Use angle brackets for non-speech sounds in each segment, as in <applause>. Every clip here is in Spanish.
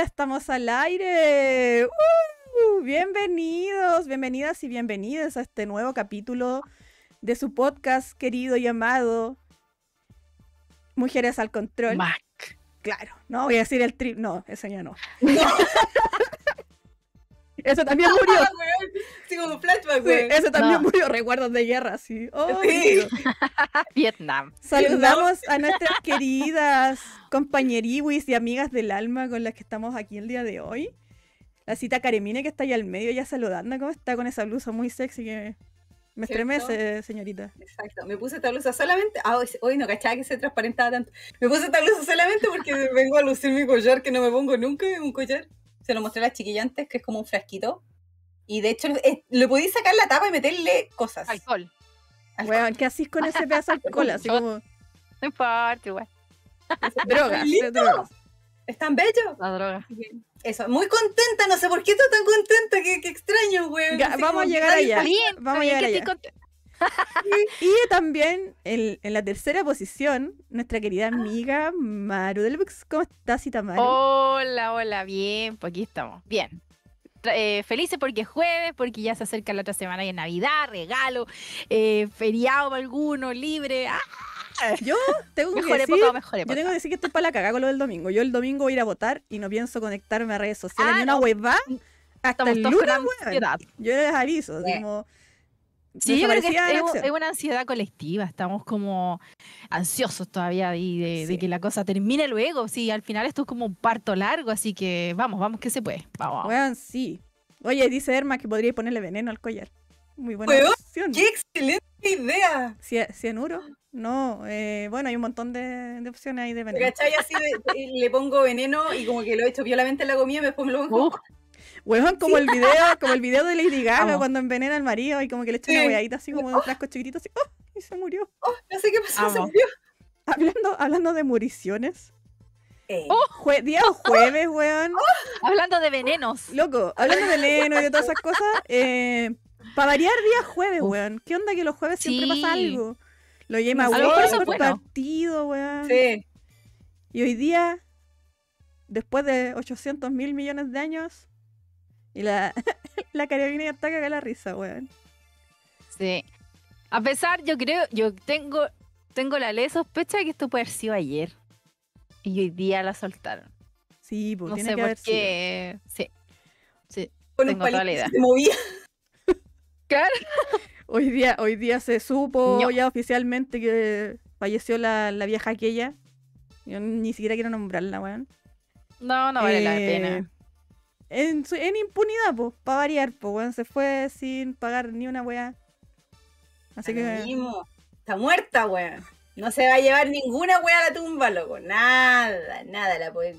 ya estamos al aire. ¡Uh! bienvenidos, bienvenidas y bienvenidos a este nuevo capítulo de su podcast querido y amado Mujeres al Control. Mac. Claro, no voy a decir el trip, no, eso ya no. <laughs> <laughs> Eso también murió. Ah, weón. Sí, como flashback, Sí, también No. murió. Recuerdos de guerra, sí. Oh, Sí. <laughs> Vietnam. Saludamos a nuestras queridas compañeriwis y amigas del alma con las que estamos aquí el día de hoy. La cita Caremine que está ahí al medio ya saludando. ¿Cómo está con esa blusa muy sexy que me ¿Cierto? estremece, señorita? Exacto, me puse esta blusa solamente. Ah, hoy, hoy no cachaba que se transparentaba tanto. Me puse esta blusa solamente porque vengo a lucir mi collar que no me pongo nunca, un collar. Se lo mostré a las chiquillas antes, que es como un frasquito. Y de hecho, eh, le podéis sacar la tapa y meterle cosas. Alcohol. Alcohol. Weón, ¿qué hacís con ese pedazo de <laughs> alcohol? Así como No importa, igual. <laughs> drogas. Drogas. ¿Es tan bello? La droga. Eso, muy contenta, no sé por qué estoy tan contenta, qué, qué extraño, Así vamos como a llegar allá. Bien, Vamos a llegar allá. estoy contenta. Y también en, en la tercera posición, nuestra querida amiga Maru del. ¿Cómo estás, Cita Maru? Hola, hola, bien, pues aquí estamos. Bien. Eh, felices porque es jueves, porque ya se acerca la otra semana y es Navidad, regalo, eh, feriado para alguno, libre. ¡Ah! Yo tengo que Mejor decir, época mejor yo tengo que decir que estoy para la cagada con lo del domingo. Yo el domingo voy a ir a votar y no pienso conectarme a redes sociales Ah, ni una no. hueva hasta Estamos el lunes. Yo les aviso, como Sí, yo creo que es, una ansiedad colectiva. Estamos como ansiosos todavía de, de- que la cosa termine luego. Sí, al final esto es como un parto largo, así que vamos, vamos que se puede. Vamos. Weón, sí. Oye, dice Erma que podría ponerle veneno al collar. Muy buena opción. ¡Qué excelente idea! ¿Cianuro? No, eh, bueno, hay un montón de, de opciones ahí de veneno. ¿Cachai? Así de- de- le pongo veneno y como que lo echo violamente en la comida y después me lo pongo. Uh, Weón, como el video, como el video de Lady Gaga Vamos. cuando envenena al marido y como que le echa una Sí. weadita así como de un frasco chiquitito así, ¡oh! Y se murió. Oh, no sé qué pasó, se murió. Hablando, hablando de muriciones. Eh, Oh. Jue- día jueves, weón. hablando de venenos. Loco, hablando de Leno y de todas esas cosas, eh, para variar día jueves, Uf. weón. ¿Qué onda que los jueves siempre Sí. pasa algo? Lo llama lo weón por bueno. partido, weón. sí. Y hoy día, después de 800 mil millones de años, y la, <laughs> la carabina ya está cagada la risa, weón. Sí. A pesar, yo creo, yo tengo, tengo la leve sospecha de que esto puede haber sido ayer. Y hoy día la soltaron. Sí, pues No tiene sé que por haber sido. qué. Sí. Sí. Con un Tengo toda la palito idea. que se movía. <laughs> Claro. Hoy día, hoy día se supo ya oficialmente que falleció la, la vieja aquella. Yo ni siquiera quiero nombrarla, weón. No, no vale la Eh, pena. En, su- en impunidad, pues, para variar, pues, weón. Se fue sin pagar ni una weá. Así que. Está muerta, weón. No se va a llevar ninguna wea a la tumba, loco. Nada, nada. La puede-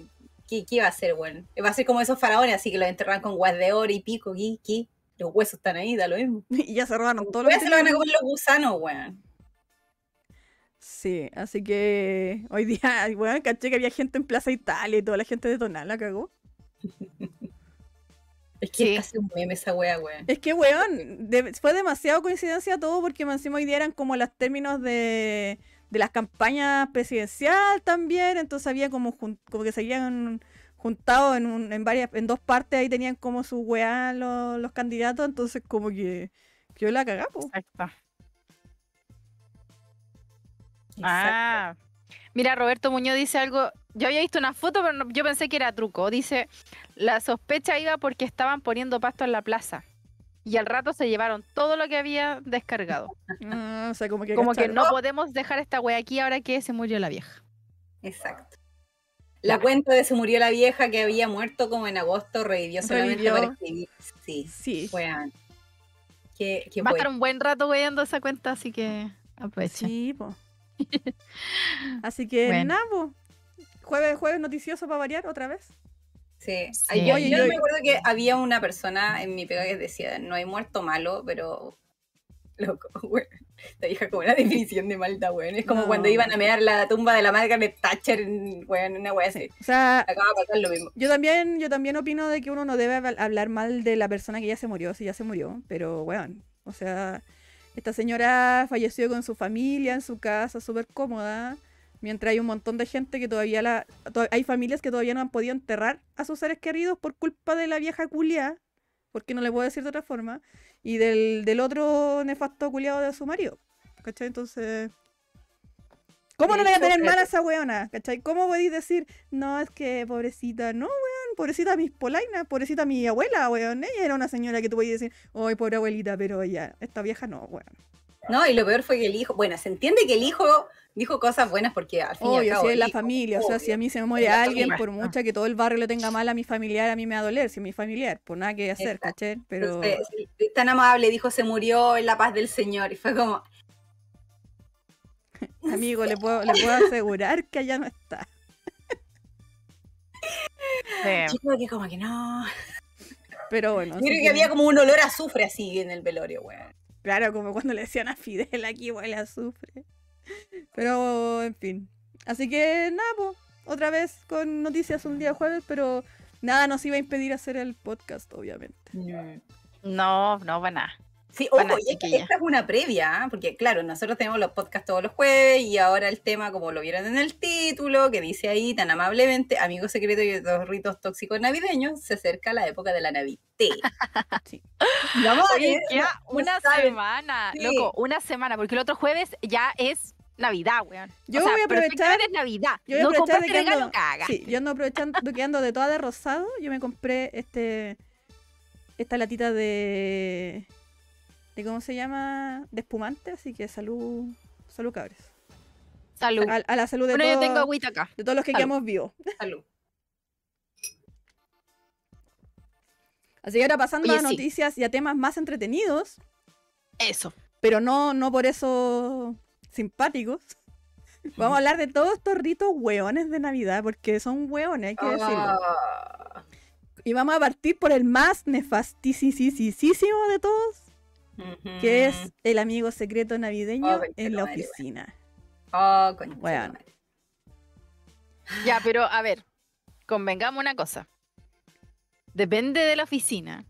¿Qué, ¿Qué va a hacer, weón? Va a ser como esos faraones, así que los enterran con guas de oro y pico. ¿Qué? ¿Qué? Los huesos están ahí, da lo mismo. <laughs> Y ya se robaron todo lo que se lo van a comer los gusanos, weón. Sí, así que hoy día, <laughs> weón, caché que había gente en Plaza Italia y toda la gente de Tonal la cagó. <laughs> Es que Sí. es casi un meme esa wea, weón. Es que, weón, de- fue demasiado coincidencia todo porque encima hoy día eran como los términos de, de las campañas presidencial también, entonces había como, jun- como que se habían juntado en, un, en varias, en dos partes, ahí tenían como su weá los, los candidatos, entonces como que yo la cagá, po. Exacto. Exacto. Ah. Mira, Roberto Muñoz dice algo. Yo había visto una foto, pero no- yo pensé que era truco. Dice, la sospecha iba porque estaban poniendo pasto en la plaza. Y al rato se llevaron todo lo que había descargado. <laughs> Ah, o sea, como que Como que no podemos dejar esta wea aquí ahora que se murió la vieja. Exacto. La cuenta de se murió la vieja que había muerto como en agosto revivió solamente Revivió. para escribir. Sí, Sí, weón. Qué, qué Va a estar un buen rato weyando esa cuenta, así que aprovecha. sí, po. <laughs> Así que Bueno. nada, po. Jueves, jueves noticioso para variar otra vez. Sí. Yo, Oye, yo yo- me acuerdo que había una persona en mi pega que decía, no hay muerto malo, pero loco, weón. Esta vieja como una definición de maldad, weón. Es como No. cuando iban a mear la tumba de la Margaret Thatcher, en- weón, una weá así. O sea, Acaba de pasar lo mismo. Yo también, yo también opino de que uno no debe habl- hablar mal de la persona que ya se murió, si ya se murió, pero weón, o sea, esta señora falleció con su familia en su casa, súper cómoda, Mientras hay un montón de gente que todavía la. to- hay familias que todavía no han podido enterrar a sus seres queridos por culpa de la vieja culia, porque no le puedo decir de otra forma, y del, del otro nefasto culiado de su marido. ¿Cachai? Entonces. ¿Cómo no le voy a tener mal a esa weona? ¿Cachai? ¿Cómo podéis decir, no, es que pobrecita, no, weón, pobrecita mis polainas, pobrecita mi abuela, weón? Ella era una señora que tú podías decir, ay, pobre abuelita, pero ya, esta vieja no, weón. No, y lo peor fue que el hijo, bueno, se entiende que el hijo dijo cosas buenas porque al fin y al Obvio, cabo. si es la hijo, familia, o sea, si a mí se me muere alguien, familia. por mucha que todo el barrio le tenga mal a mi familiar, a mí me va a doler, si es mi familiar, por nada que hacer, Exacto. ¿cachai? Pero Entonces, tan amable, dijo, se murió en la paz del Señor. Y fue como, <laughs> amigo, le puedo, le puedo asegurar que allá no está. Sí. <laughs> yo creo que como que no. Pero bueno, Yo creo que que- había como un olor a azufre así en el velorio, weón. claro, como cuando le decían a Fidel aquí huele a azufre. Pero, en fin. Así que nada, pues, otra vez con noticias un día jueves, pero nada nos iba a impedir hacer el podcast, obviamente. No, no nada. Sí, Bueno, ojo, y esta, esta es una previa, ¿ah? porque claro, nosotros tenemos los podcasts todos los jueves y ahora el tema, como lo vieron en el título, que dice ahí tan amablemente, Amigo Secreto y los ritos tóxicos navideños, se acerca la época de la Navidad. <laughs> Sí. Vamos a Oye, ver, ya no una semana, Sí. loco, una semana, porque el otro jueves ya es Navidad, weón. Yo o sea, voy a aprovechar- es Navidad. Yo voy a no aprovechar de que regalo, ando, caga. sí, yo ando aprovechando que ando de toda de rosado, yo me compré este esta latita de cómo se llama de espumante, así que salud, salud cabres. Salud. A, a la salud de, Bueno, yo todos- tengo agüita acá. de todos los que salud. quedamos vivos. <laughs> Salud. Así que ahora pasando Oye, a sí. noticias y a temas más entretenidos, Eso. pero no, no por eso simpáticos. <laughs> Vamos a hablar de todos estos ritos hueones de Navidad, porque son hueones, hay que decirlo. Ah. Y vamos a partir por el más nefastísimo de todos, que es el amigo secreto navideño Oh, en la madre, oficina. Oh, Weón. madre. Ya, pero a ver, convengamos una cosa. Depende de la oficina.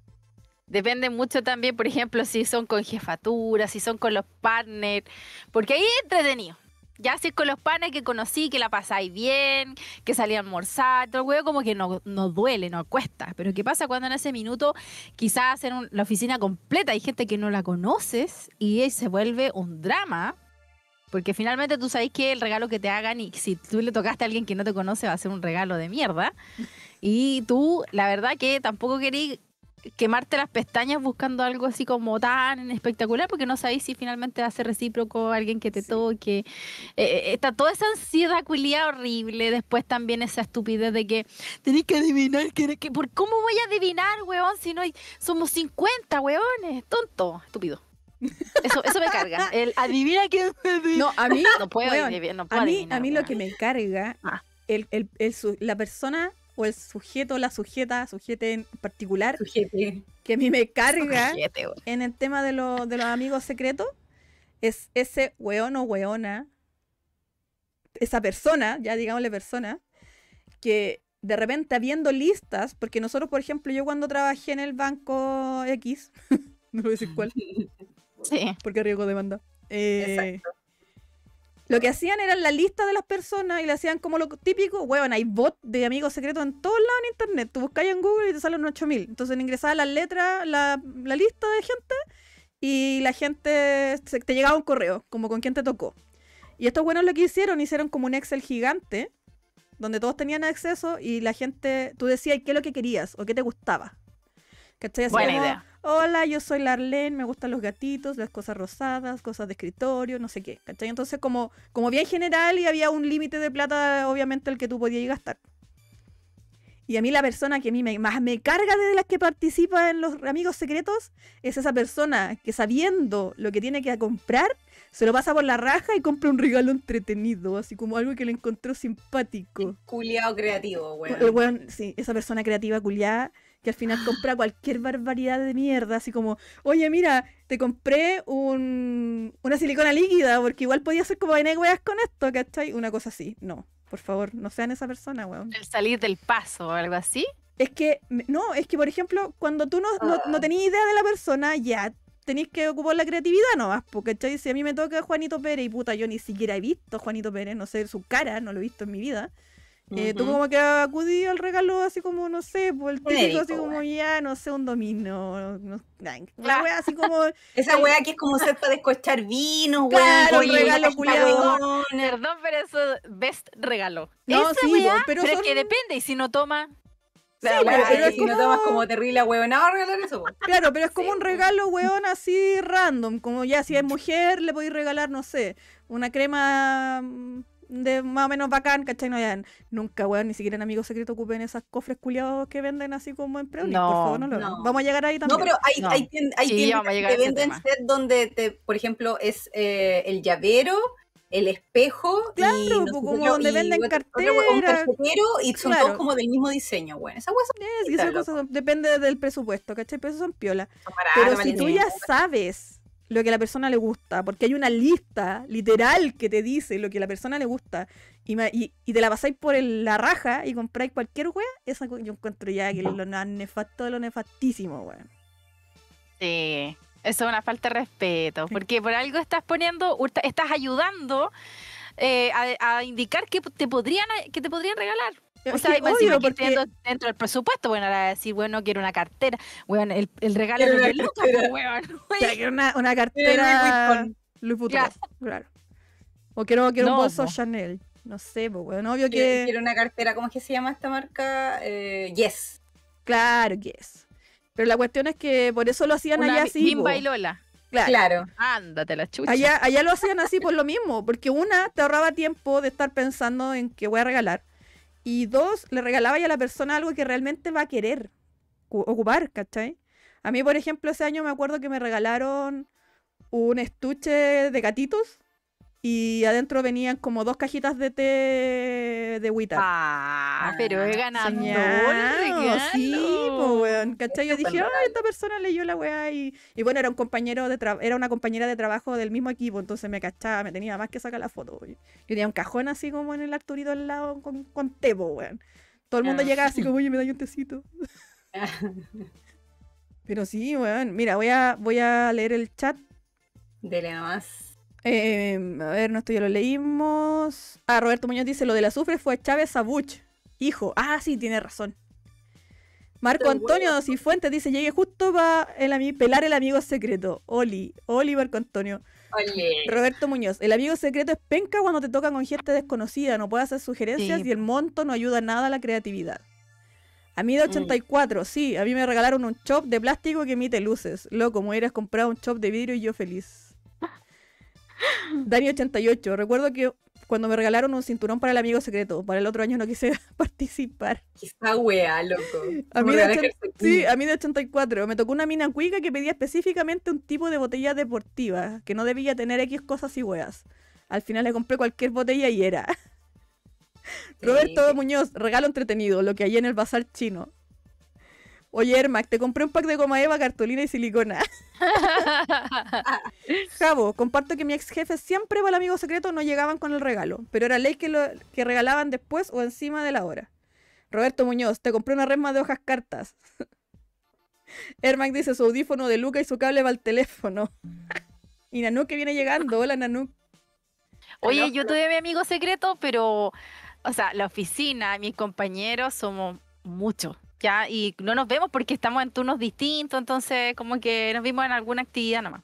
Depende mucho también, por ejemplo, si son con jefatura, si son con los partners, porque ahí es entretenido. Ya si con los partners que conocí, que la pasáis bien, que salí a almorzar, todo el huevo como que no, no duele, no cuesta. Pero ¿qué pasa cuando en ese minuto quizás en la oficina completa hay gente que no la conoces y se vuelve un drama? Porque finalmente tú sabes que el regalo que te hagan y si tú le tocaste a alguien que no te conoce va a ser un regalo de mierda. Y tú, la verdad que tampoco querí quemarte las pestañas buscando algo así como tan espectacular porque no sabéis si finalmente va a ser recíproco alguien que te Sí. toque. Eh, eh, está toda esa ansiedad culiada horrible. Después también esa estupidez de que tenés que adivinar. Que, que, ¿Por cómo voy a adivinar, weón? Si no hay, somos 50, weones. Tonto, estúpido. Eso, eso me carga. <laughs> El adivina quién No, a mí, no puedo, weón, no puedo a mí, adivinar, a mí lo que me carga, Ah. el, el- el su- la persona o el sujeto, la sujeta, sujete en particular, Sujete. que a mí me carga en el tema de, lo- de los amigos secretos, es ese weón o weona, esa persona, ya digámosle persona, que de repente habiendo listas, porque nosotros, por ejemplo, yo cuando trabajé en el banco X, <laughs> no voy a decir cuál, Sí. porque riesgo demanda. eh, Exacto. Lo que hacían era la lista de las personas y le hacían como lo típico, weón, hay bot de amigos secretos en todos lados en internet. Tú buscas en Google y te salen 8000. Entonces ingresabas las letras, la, la lista de gente y la gente se- te llegaba un correo, como con quién te tocó. Y estos buenos lo que hicieron, hicieron como un Excel gigante, donde todos tenían acceso y la gente, tú decías qué es lo que querías o qué te gustaba. ¿Cachai? Así Buena como, idea. Hola, yo soy Larlene, me gustan los gatitos, las cosas rosadas, cosas de escritorio, no sé qué. ¿Cachai? Entonces, como, como bien general y había un límite de plata, obviamente, el que tú podías gastar. Y a mí la persona que a mí me, más me carga de las que participa en los amigos secretos es esa persona que sabiendo lo que tiene que comprar, se lo pasa por la raja y compra un regalo entretenido, así como algo que le encontró simpático. Culiao creativo, weón. Weón, sí, esa persona creativa culiada que al final <gasps> compra cualquier barbaridad de mierda, así como, oye, mira, te compré un, una silicona líquida, porque igual podía ser como vaina weas con esto, ¿cachai? Una cosa así. No, por favor, no sean esa persona, weón. El salir del paso o algo así. Es que, no, es que por ejemplo, cuando tú no, no, no Ah. tenías idea de la persona, ya tenéis que ocupar la creatividad nomás, porque ¿cachai? Si a mí me toca Juanito Pérez y puta, yo ni siquiera he visto a Juanito Pérez, no sé su cara, no lo he visto en mi vida. Eh, Tú como que acudí al regalo así como, no sé, por el típico Genérico, así como ya, no sé, un domino, no, Ah. la wea así como, <laughs> Esa weá que es como set para descochar vinos, Claro, weón. un regalo weona. Perdón, pero eso best regalo. No, Esa sí, po, pero pero, son- es que depende, y si no toma, Sí, weá, pero es si no tomas como terrible huevonado a regalar eso, po. claro, pero es como Sí, un regalo, weón, así random, como ya si es <laughs> mujer le podéis regalar, no sé, una crema mm, de más o menos bacán, ¿cachai? No, ya, nunca, weón, ni siquiera en Amigos Secretos ocupen esas cofres culiados que venden así como en Preunic, por No, favor, no lo hagan. no. Vamos a llegar ahí también. No, pero hay, No. hay, tien- hay Sí, tiendas que venden tema. set donde, te, por ejemplo, es eh, el llavero, el espejo Claro, y no sé como yo, donde y venden otro- otro hue- un cartera. carpetero y son Claro. todos como del mismo diseño, weón. Esa weá son esas cosas son- depende del presupuesto, ¿cachai? Pero eso son piola. Pero si tú ya sabes lo que a la persona le gusta, porque hay una lista literal que te dice lo que a la persona le gusta, y, ma- y, y te la pasáis por el- la raja y compráis cualquier wea, esa yo encuentro ya que es lo nefasto de lo nefastísimo, weón. sí, eso es una falta de respeto, porque por algo estás poniendo, estás ayudando eh, a, a indicar que te podrían que te podrían regalar. O Es sea, obvio, que porque dentro, del presupuesto, bueno, ahora decir, bueno, quiero una cartera, bueno, el, el regalo Quiero es una de lucas, pues, weón. o sea, que una, una cartera. Louis Vuitton, Claro. claro. O quiero, quiero un bolso. Chanel. No sé, pues, weón. Obvio Quiero, que. quiero una cartera, ¿cómo es que se llama esta marca? Eh, yes. Claro que es. Pero la cuestión es que por eso lo hacían Una allá así. Bimba y Lola. Claro. Claro. Ándate la chucha. Allá, allá lo hacían así por lo mismo, porque una, te ahorraba tiempo de estar pensando en qué voy a regalar. Y dos, le regalaba ya a la persona algo que realmente va a querer cu- ocupar, ¿cachai? A mí, por ejemplo, ese año me acuerdo que me regalaron un estuche de gatitos y adentro venían como dos cajitas de té de Wita. Ah, pero he ganado. Soñado, sí, po, weón, ¿cachai? Yo dije, ay, esta persona leyó la weá y, y bueno, era un compañero de tra- era una compañera de trabajo del mismo equipo, entonces me cachaba, me tenía más que sacar la foto. weón. Yo tenía un cajón así como en el Arturito al lado con, con té, weón. Todo el mundo Ah. llegaba así como, oye, me da un tecito. <laughs> Pero sí, weón, mira, voy a, voy a leer el chat. Dele nomás. Eh, a ver, no esto ya lo leímos. Ah, Roberto Muñoz dice, lo del azufre fue Chávez Sabuch. Hijo. Ah, sí, tiene razón. Marco Pero Antonio Cifuentes dice, llegué justo para el pelar el amigo secreto. Oli, Oli Marco Antonio. Roberto Muñoz, el amigo secreto es penca cuando te tocan con gente desconocida, no puede hacer sugerencias Sí. y el monto no ayuda nada a la creatividad. A mí de Mm. 84, sí, a mí me regalaron un chop de plástico que emite luces. Loco, me hubieras comprado un chop de vidrio y yo feliz. <laughs> Dani 88, recuerdo que cuando me regalaron un cinturón para el amigo secreto, para el otro año no quise <laughs> participar. Esa wea, loco. <laughs> A mí, de regalar ochen- calcetines. sí, a mí de 84 me tocó una mina cuica que pedía específicamente un tipo de botella deportiva, que no debía tener X cosas y weas. Al final le compré cualquier botella y era. Roberto. Muñoz, regalo entretenido, lo que hay en el bazar chino. Oye, Ermac, te compré un pack de goma eva, cartulina y silicona. <laughs> Javo, comparto que mi ex jefe siempre para el amigo secreto no llegaban con el regalo, pero era ley que lo que regalaban después o encima de la hora. Roberto Muñoz, te compré una resma de hojas cartas. <laughs> Ermac dice su audífono de Luca y su cable para el teléfono. <laughs> y Nanuk que viene llegando. Hola Nanuk. Oye, yo tuve mi amigo secreto, pero, o sea, la oficina, mis compañeros somos muchos, ¿ya? Y no nos vemos porque estamos en turnos distintos, entonces como que nos vimos en alguna actividad nomás.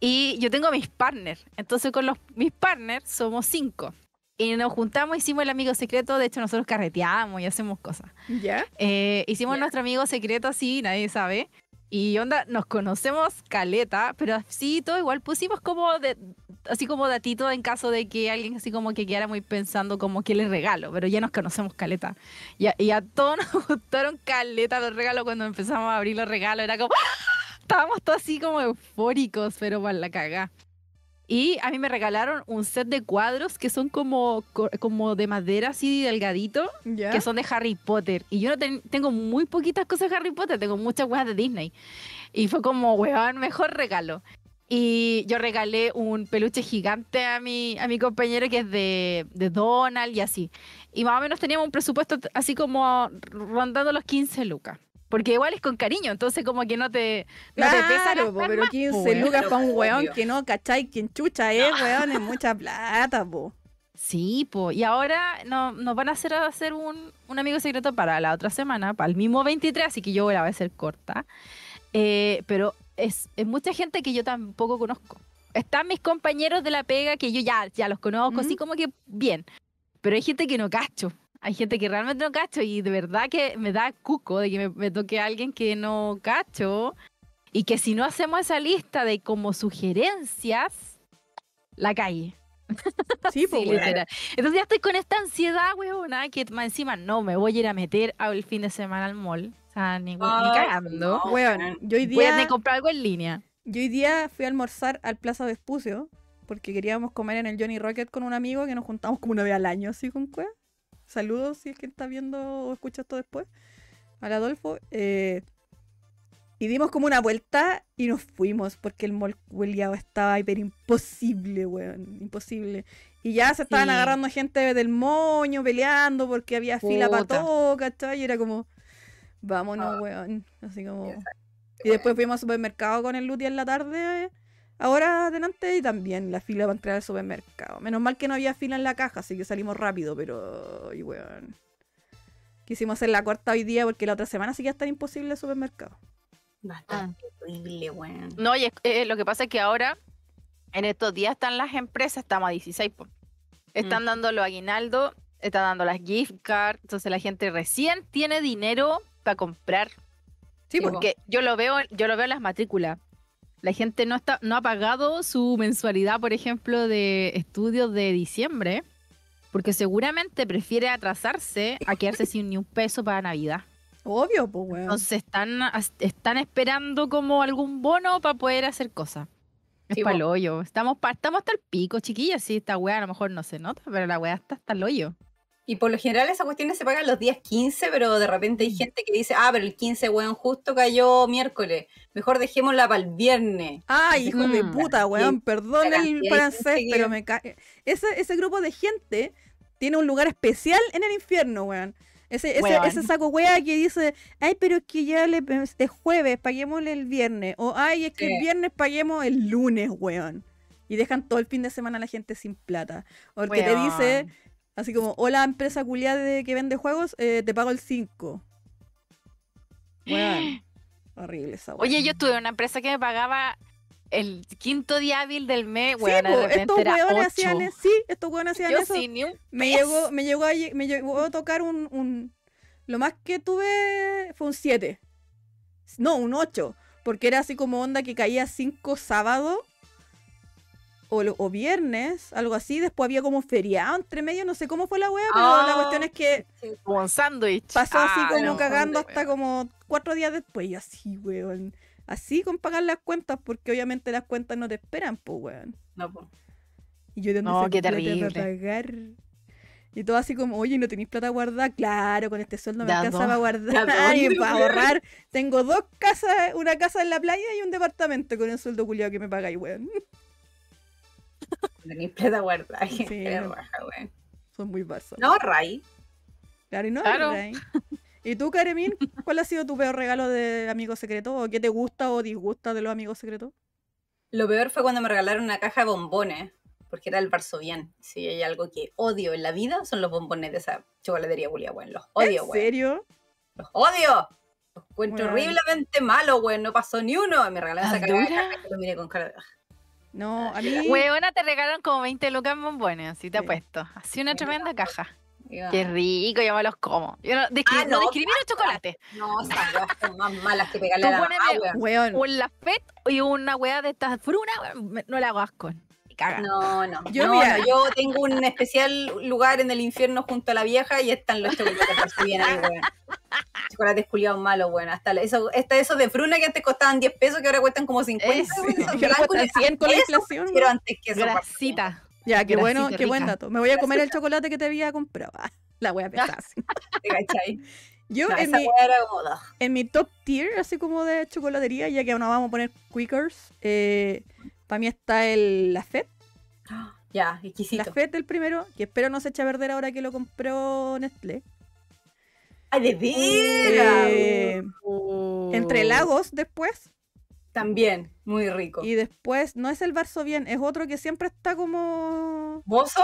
Y yo tengo mis partners, entonces con los, mis partners somos cinco. Y nos juntamos, hicimos el amigo secreto, de hecho nosotros carreteamos y hacemos cosas. ¿Ya? Eh, hicimos Ya. nuestro amigo secreto así, nadie sabe. Y onda, nos conocemos caleta, pero así todo igual pusimos como de, así como datito en caso de que alguien así como que quedara muy pensando como que le regalo, pero ya nos conocemos caleta. Y a, y a todos <laughs> nos gustaron caleta los regalos cuando empezamos a abrir los regalos, era como ¡ah! estábamos todos así como eufóricos, pero para la cagá. Y a mí me regalaron un set de cuadros que son como, co- como de madera así delgadito ¿Ya? que son de Harry Potter. Y yo no ten- tengo muy poquitas cosas de Harry Potter, tengo muchas weas de Disney. Y fue como, weón, mejor regalo. Y yo regalé un peluche gigante a mi, a mi compañero que es de, de Donald y así. Y más o menos teníamos un presupuesto así como rondando los 15 lucas. Porque igual es con cariño, entonces como que no te, no te pesa Claro, po, pero más, 15 po, weón. lucas para un Obvio. weón que no, ¿cachai? Quien chucha es, weón, es mucha plata, po. Sí, po. Y ahora no, nos van a hacer hacer un, un amigo secreto para la otra semana, para el mismo 23, así que yo la voy a hacer corta. Eh, pero es, es mucha gente que yo tampoco conozco. Están mis compañeros de la pega que yo ya, ya los conozco, así Ujú. como que bien. Pero hay gente que no cacho. Hay gente que realmente no cacho y de verdad que me da cuco de que me, me toque a alguien que no cacho. Y que si no hacemos esa lista de como sugerencias, la calle. <laughs> Sí, po, Sí, weón. Entonces ya estoy con esta ansiedad, weona, que más encima no me voy a ir a meter al fin de semana al mall. Sea, ni, ni Ay, cagando. no. Weón, yo hoy Voy a tener día, comprar algo en línea. yo hoy día fui a almorzar al Plaza Vespucio porque queríamos comer en el Johnny Rocket con un amigo que nos juntamos como una vez al año, así con cueva. Saludos si es que está viendo o escucha esto después. Al Adolfo. eh, y dimos como una vuelta y nos fuimos porque el mall estaba hiper imposible, weón. Imposible. Y ya se estaban Sí. agarrando gente del moño, peleando porque había fila para todo, ¿cachai? Y era como, vámonos, Ah. weón. Así como... Y después fuimos al supermercado con el Luti en la tarde, ahora adelante, y también la fila para entrar al supermercado. Menos mal que no había fila en la caja, así que salimos rápido, pero. Y weón. Quisimos hacer la corta hoy día porque la otra semana sí que estar imposible el supermercado. Bastante horrible, weón. No, y es- eh, lo que pasa es que ahora, en estos días están las empresas, estamos a 16, po. están Mm. dando los aguinaldos, están dando las gift cards, entonces la gente recién tiene dinero para comprar. Sí. Porque yo lo veo, yo lo veo en las matrículas. La gente no está, no ha pagado su mensualidad, por ejemplo, de estudios de diciembre, porque seguramente prefiere atrasarse a quedarse sin ni un peso para Navidad. Obvio, pues, weón. Entonces están, están esperando como algún bono para poder hacer cosas. Es Sí, para el hoyo. Estamos, pa- estamos hasta el pico, chiquillas. Sí, esta weá a lo mejor no se nota, pero la weá está hasta el hoyo. Y por lo general esas cuestiones se pagan los días 15, pero de repente hay gente que dice, ah, pero el 15, weón, justo cayó miércoles. Mejor dejémosla para el viernes. Ay, hijo de Mm. puta, weón. Perdón el francés, pero me cae. Ese, ese grupo de gente tiene un lugar especial en el infierno, weón. Ese, ese, Weón. ese saco wea que dice, ay, pero es que ya le, es jueves, paguémosle el viernes. O ay, es que el viernes paguemos el lunes, weón. Y dejan todo el fin de semana a la gente sin plata. O el que te dice. Así como, hola empresa culiada de que vende juegos, eh, te pago el 5. Weón. <gasps> Horrible esa weá. Oye, yo tuve una empresa que me pagaba el quinto día hábil del mes, Sí, weón, po, estos ocho. hacían es- sí, estos weones hacían Yo eso. sin ni un Me llegó, me llegó a, me llegó a tocar un, un- Lo más que tuve fue un 7. No, un 8. Porque era así como onda que caía 5 sábados. O, o viernes, algo así. Después había como feriado entre medio. No sé cómo fue la wea, pero la Ah. cuestión es que Como un sándwich. pasó así Ah, como no, cagando hombre, hasta como cuatro días después. Y así, weón. Así con pagar las cuentas, porque obviamente las cuentas no te esperan, pues, weón. No, po. Y yo de dónde No, qué terrible. pagar. Y todo así como, oye, ¿no tenéis plata guardada? Claro, con este sueldo me ¿De a alcanza para ¿De guardar y para ahorrar. Tengo dos casas, una casa en la playa y un departamento con el sueldo culiado que me pagáis, weón. Tenéis plata guardada. Sí. Son muy barsos. No, Ray. Claro, y no, Claro. ¿verdad? ¿Y tú, Karemín, cuál ha sido tu peor regalo de amigo secreto? ¿O qué te gusta o disgusta de los amigos secretos? Lo peor fue cuando me regalaron una caja de bombones, porque era el Varsovien. Si hay algo que odio en la vida, son los bombones de esa chocolatería culia, weón. Los odio, ¿En weón. serio? Los odio. Los encuentro horriblemente malos, weón. No pasó ni uno. Me regalaron esa ¿Ah, caja, dura? y lo miré con cara de... No, a mí... Weona, te regalaron como 20 lucas en bombones, así te Sí. apuesto. Así una tremenda caja. "Ah, Qué rico, yo me los como. Yo no, descri- Ah, no no, discrimino chocolate. No, esas weas son más malas que pegarle Tú a la mamá, poneme weón. Weón, O en la FET y una weá de estas frunas, no le hago asco. Caga. No, no. Yo, no, mira- no, yo tengo un especial lugar en el infierno junto a la vieja y están los chocolates Varsovien ahí, weón. Chocolates culiados malos, weón. Hasta eso, hasta esos de fruna que antes costaban 10 pesos, que ahora cuestan como 50. Eso. weón, que ahora blancos, cuestan 100 con la inflación. Pero antes que eso. Grasita. Ya, qué bueno, Grasita qué buen rica. dato. Me voy a comer el chocolate que te había comprado. Ah, la sí. ¿te cachai? Yo No, en, mi, en mi top tier, así como de chocolatería, ya que no vamos a poner Quickers, para mí está el la FED. <gasps> Ya, La exquisito. FED el primero, que espero no se eche a perder ahora que lo compró Nestlé. ¡Ay, de veras! Eh, entre Oh. lagos después. También, muy rico. Y después, no es el Barso Bien, es otro que siempre está como. ¿Bozo?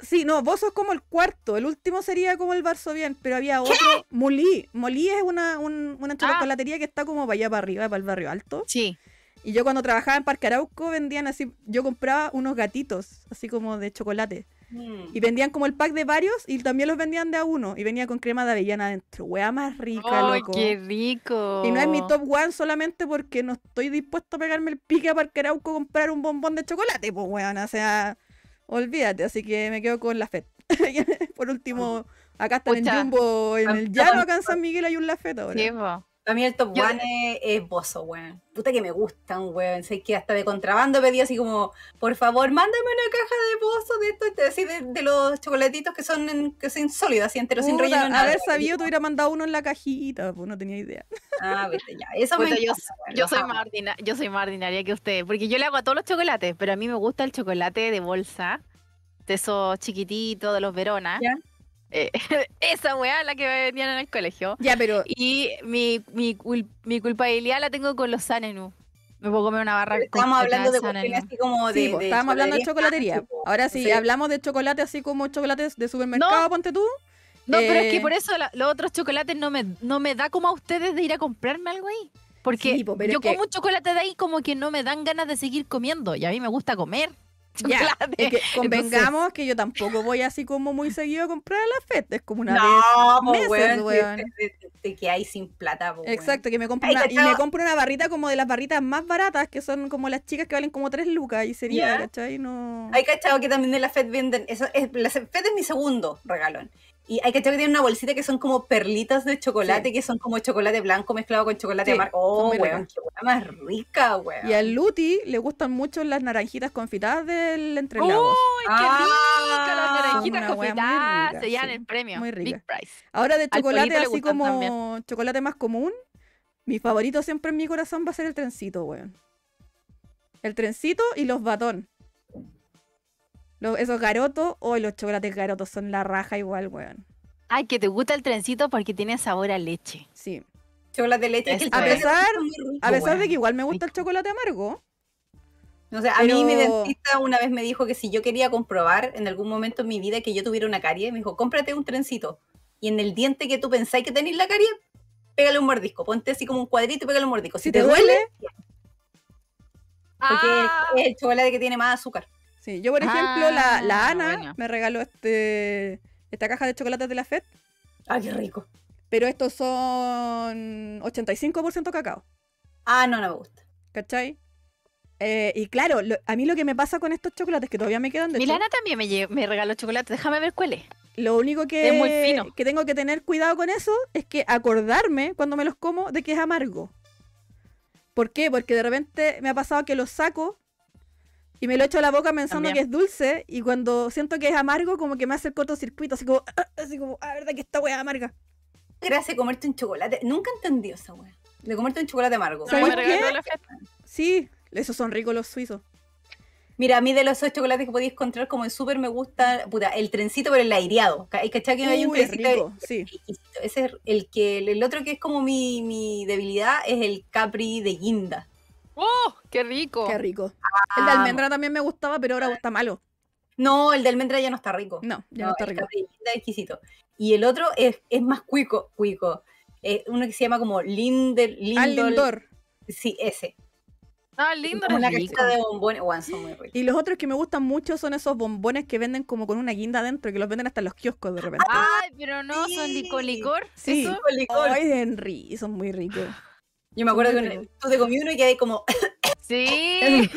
Sí, no, vos sos como el cuarto. El último sería como el Barso Bien, pero había otro. Molí. Molí es una, un- una chocolatería que está como para allá para arriba, para el barrio alto. Sí. Y yo cuando trabajaba en Parque Arauco vendían así. Yo compraba unos gatitos, así como de chocolate. Mm. Y vendían como el pack de varios y también los vendían de a uno. Y venía con crema de avellana adentro. Wea más rica, ¡Ay, loco. qué rico! Y no es mi top one solamente porque no estoy dispuesto a pegarme el pique a Parque Arauco comprar un bombón de chocolate, pues weón. O sea, olvídate. Así que me quedo con la FED. <laughs> Por último, acá está en el Pucha. Jumbo, en el llano acá en San Miguel hay un Lafet ahora. Sí, Para mí el top Yo- one es, es Bozo, weón. Puta que me gustan, weón. Sé que hasta de contrabando pedí así como, por favor, mándame una caja de Bozo de esto, así de, de los chocolatitos que son, en- que son sólidos, así enteros, sin relleno. nada. haber sabido, te hubiera mandado uno en la cajita, pues no tenía idea. Ah, viste, ya. Eso me yo, encanta, yo soy amo. más ordina- yo soy más ordinaria que usted, porque yo le hago a todos los chocolates, pero a mí me gusta el chocolate de bolsa, de esos chiquititos, de los Verona. Ya. Eh, <laughs> esa weá, la que venían en el colegio. Ya, pero Y mi, mi, cul- mi culpabilidad la tengo con los Sanenu. Me puedo comer una barra Estamos hablando de Sanenu. cuestiones así como de. sí, de estábamos hablando de chocolatería. Ahora sí, Sí. hablamos de chocolate así como chocolates de supermercado, ponte tú. No, pero es Eh, que por eso la- los otros chocolates no me, no me da como a ustedes de ir a comprarme algo ahí. Porque Sí, po, pero yo que- como un chocolate de ahí como que no me dan ganas de seguir comiendo. Y a mí me gusta comer <laughs> Ya, es que Entonces- convengamos que yo tampoco voy así como muy seguido a comprar a la FED. Es como una vez. No, meses, weón. Te, te- te quedáis sin plata, po. Exacto, que me compro Ay, una, y me compro una barrita como de las barritas más baratas, que son como las chicas que valen como 3 lucas y sería, Ya. ¿cachai? No. Hay cachado que también de la FED venden. Eso es, la FED es mi segundo regalón. Y hay cachado que tiene una bolsita que son como perlitas de chocolate, Sí. que son como chocolate blanco mezclado con chocolate Sí, amargo. Oh, weón, qué weá más rica, weón. Y al Luti le gustan mucho las naranjitas confitadas del Entre Lagos. ¡Uy, qué Ah, rica! Las son naranjitas confitadas rica, se llevan sí, el premio. muy rica. Big price. Ahora de chocolate así como también. chocolate más común, mi favorito siempre en mi corazón va a ser el trencito, weón. El trencito y los batón. Los- esos garotos, o los chocolates garotos son la raja igual, weón. Ay, que te gusta el trencito porque tiene sabor a leche. Sí. Chocolate de leche. es que el A chocolate pesar- es muy rico, A pesar de que igual me gusta el chocolate amargo. O sea, a mí mi dentista una vez me dijo que si yo quería comprobar en algún momento en mi vida que yo tuviera una carie, me dijo, cómprate un trencito. Y en el diente que tú pensáis que tenéis la carie, pégale un mordisco. Ponte así como un cuadrito y pégale un mordisco. Si te duele, porque Ah, es el chocolate que tiene más azúcar. Sí, yo por ejemplo, la, la Ah, Ana bueno. me regaló este esta caja de chocolates de la FED, Ah, qué rico. pero estos son 85% cacao, Ah, no, no me gusta. ¿cachai? Eh, y claro, lo- a mí lo que me pasa con estos chocolates que todavía me quedan de hecho, Milana también me, me regaló chocolate. Déjame ver cuál es. lo único que, Es muy fino. que tengo que tener cuidado con eso es que acordarme cuando me los como de que es amargo. ¿Por qué? Porque de repente me ha pasado que los saco y me lo echo a la boca pensando También. que es dulce y cuando siento que es amargo como que me hace el cortocircuito, así como, así como, ah, verdad que esta wea es amarga. Gracias de comerte un chocolate. Nunca entendí esa weá. De comerte un chocolate amargo. ¿Sabes me qué? la. Sí, esos son ricos los suizos. Mira, a mí de los esos chocolates que podéis encontrar como en súper me gusta, puta, el trencito pero el aireado. ¿Hay cachado que hay un es trencito rico, sí. Ese es el que, el otro que es como mi, mi debilidad es el Capri de guinda. ¡Oh! ¡Qué rico! Qué rico. El de almendra también me gustaba, pero ahora está malo. No, el de almendra ya no está rico. No, ya no, está rico. Capri de guinda es exquisito. Y el otro es, es más cuico, cuico. Eh, uno que se llama como Linder, Al Lindol. lindor. Sí, ese. Ah, lindo, una cajita de bombones. Guau, son muy ricos. Y los otros que me gustan mucho son esos bombones que venden como con una guinda adentro, que los venden hasta en los kioscos de repente. Ay, pero no, son licor, licor. Sí. Licor. Ay, Henry, son muy ricos. <gasps> <laughs> Yo me acuerdo que ricos. tú te comí uno y quedé como, Sí. <laughs>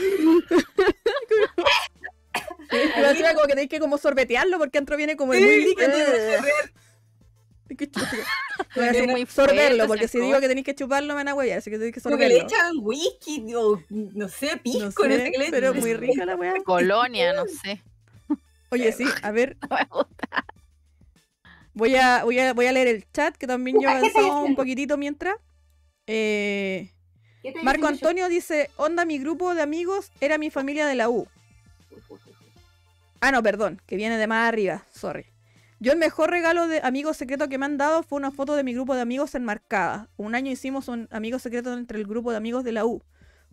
Pero encima como que tenéis que como sorbetearlo porque dentro viene como muy líquido. <laughs> Muy sorberlo, porque si digo que tenéis que chuparlo me van a huear, así que tenéis que como que le sorberlo. echan whisky o no sé, pisco, No no sé, pero muy rica la weá. <laughs> Colonia, no sé. Oye, sí, a ver, No me gusta. voy a, voy a, voy a leer el chat, que también yo ¿Qué estáis avanzado un poquitito mientras. Eh, ¿Qué te Marco yo? Antonio dice, onda, mi grupo de amigos era mi familia de la U. Ah, no, perdón, que viene de más arriba, sorry. Yo el mejor regalo de amigo secreto que me han dado fue una foto de mi grupo de amigos enmarcada. Un año hicimos un amigo secreto entre el grupo de amigos de la U.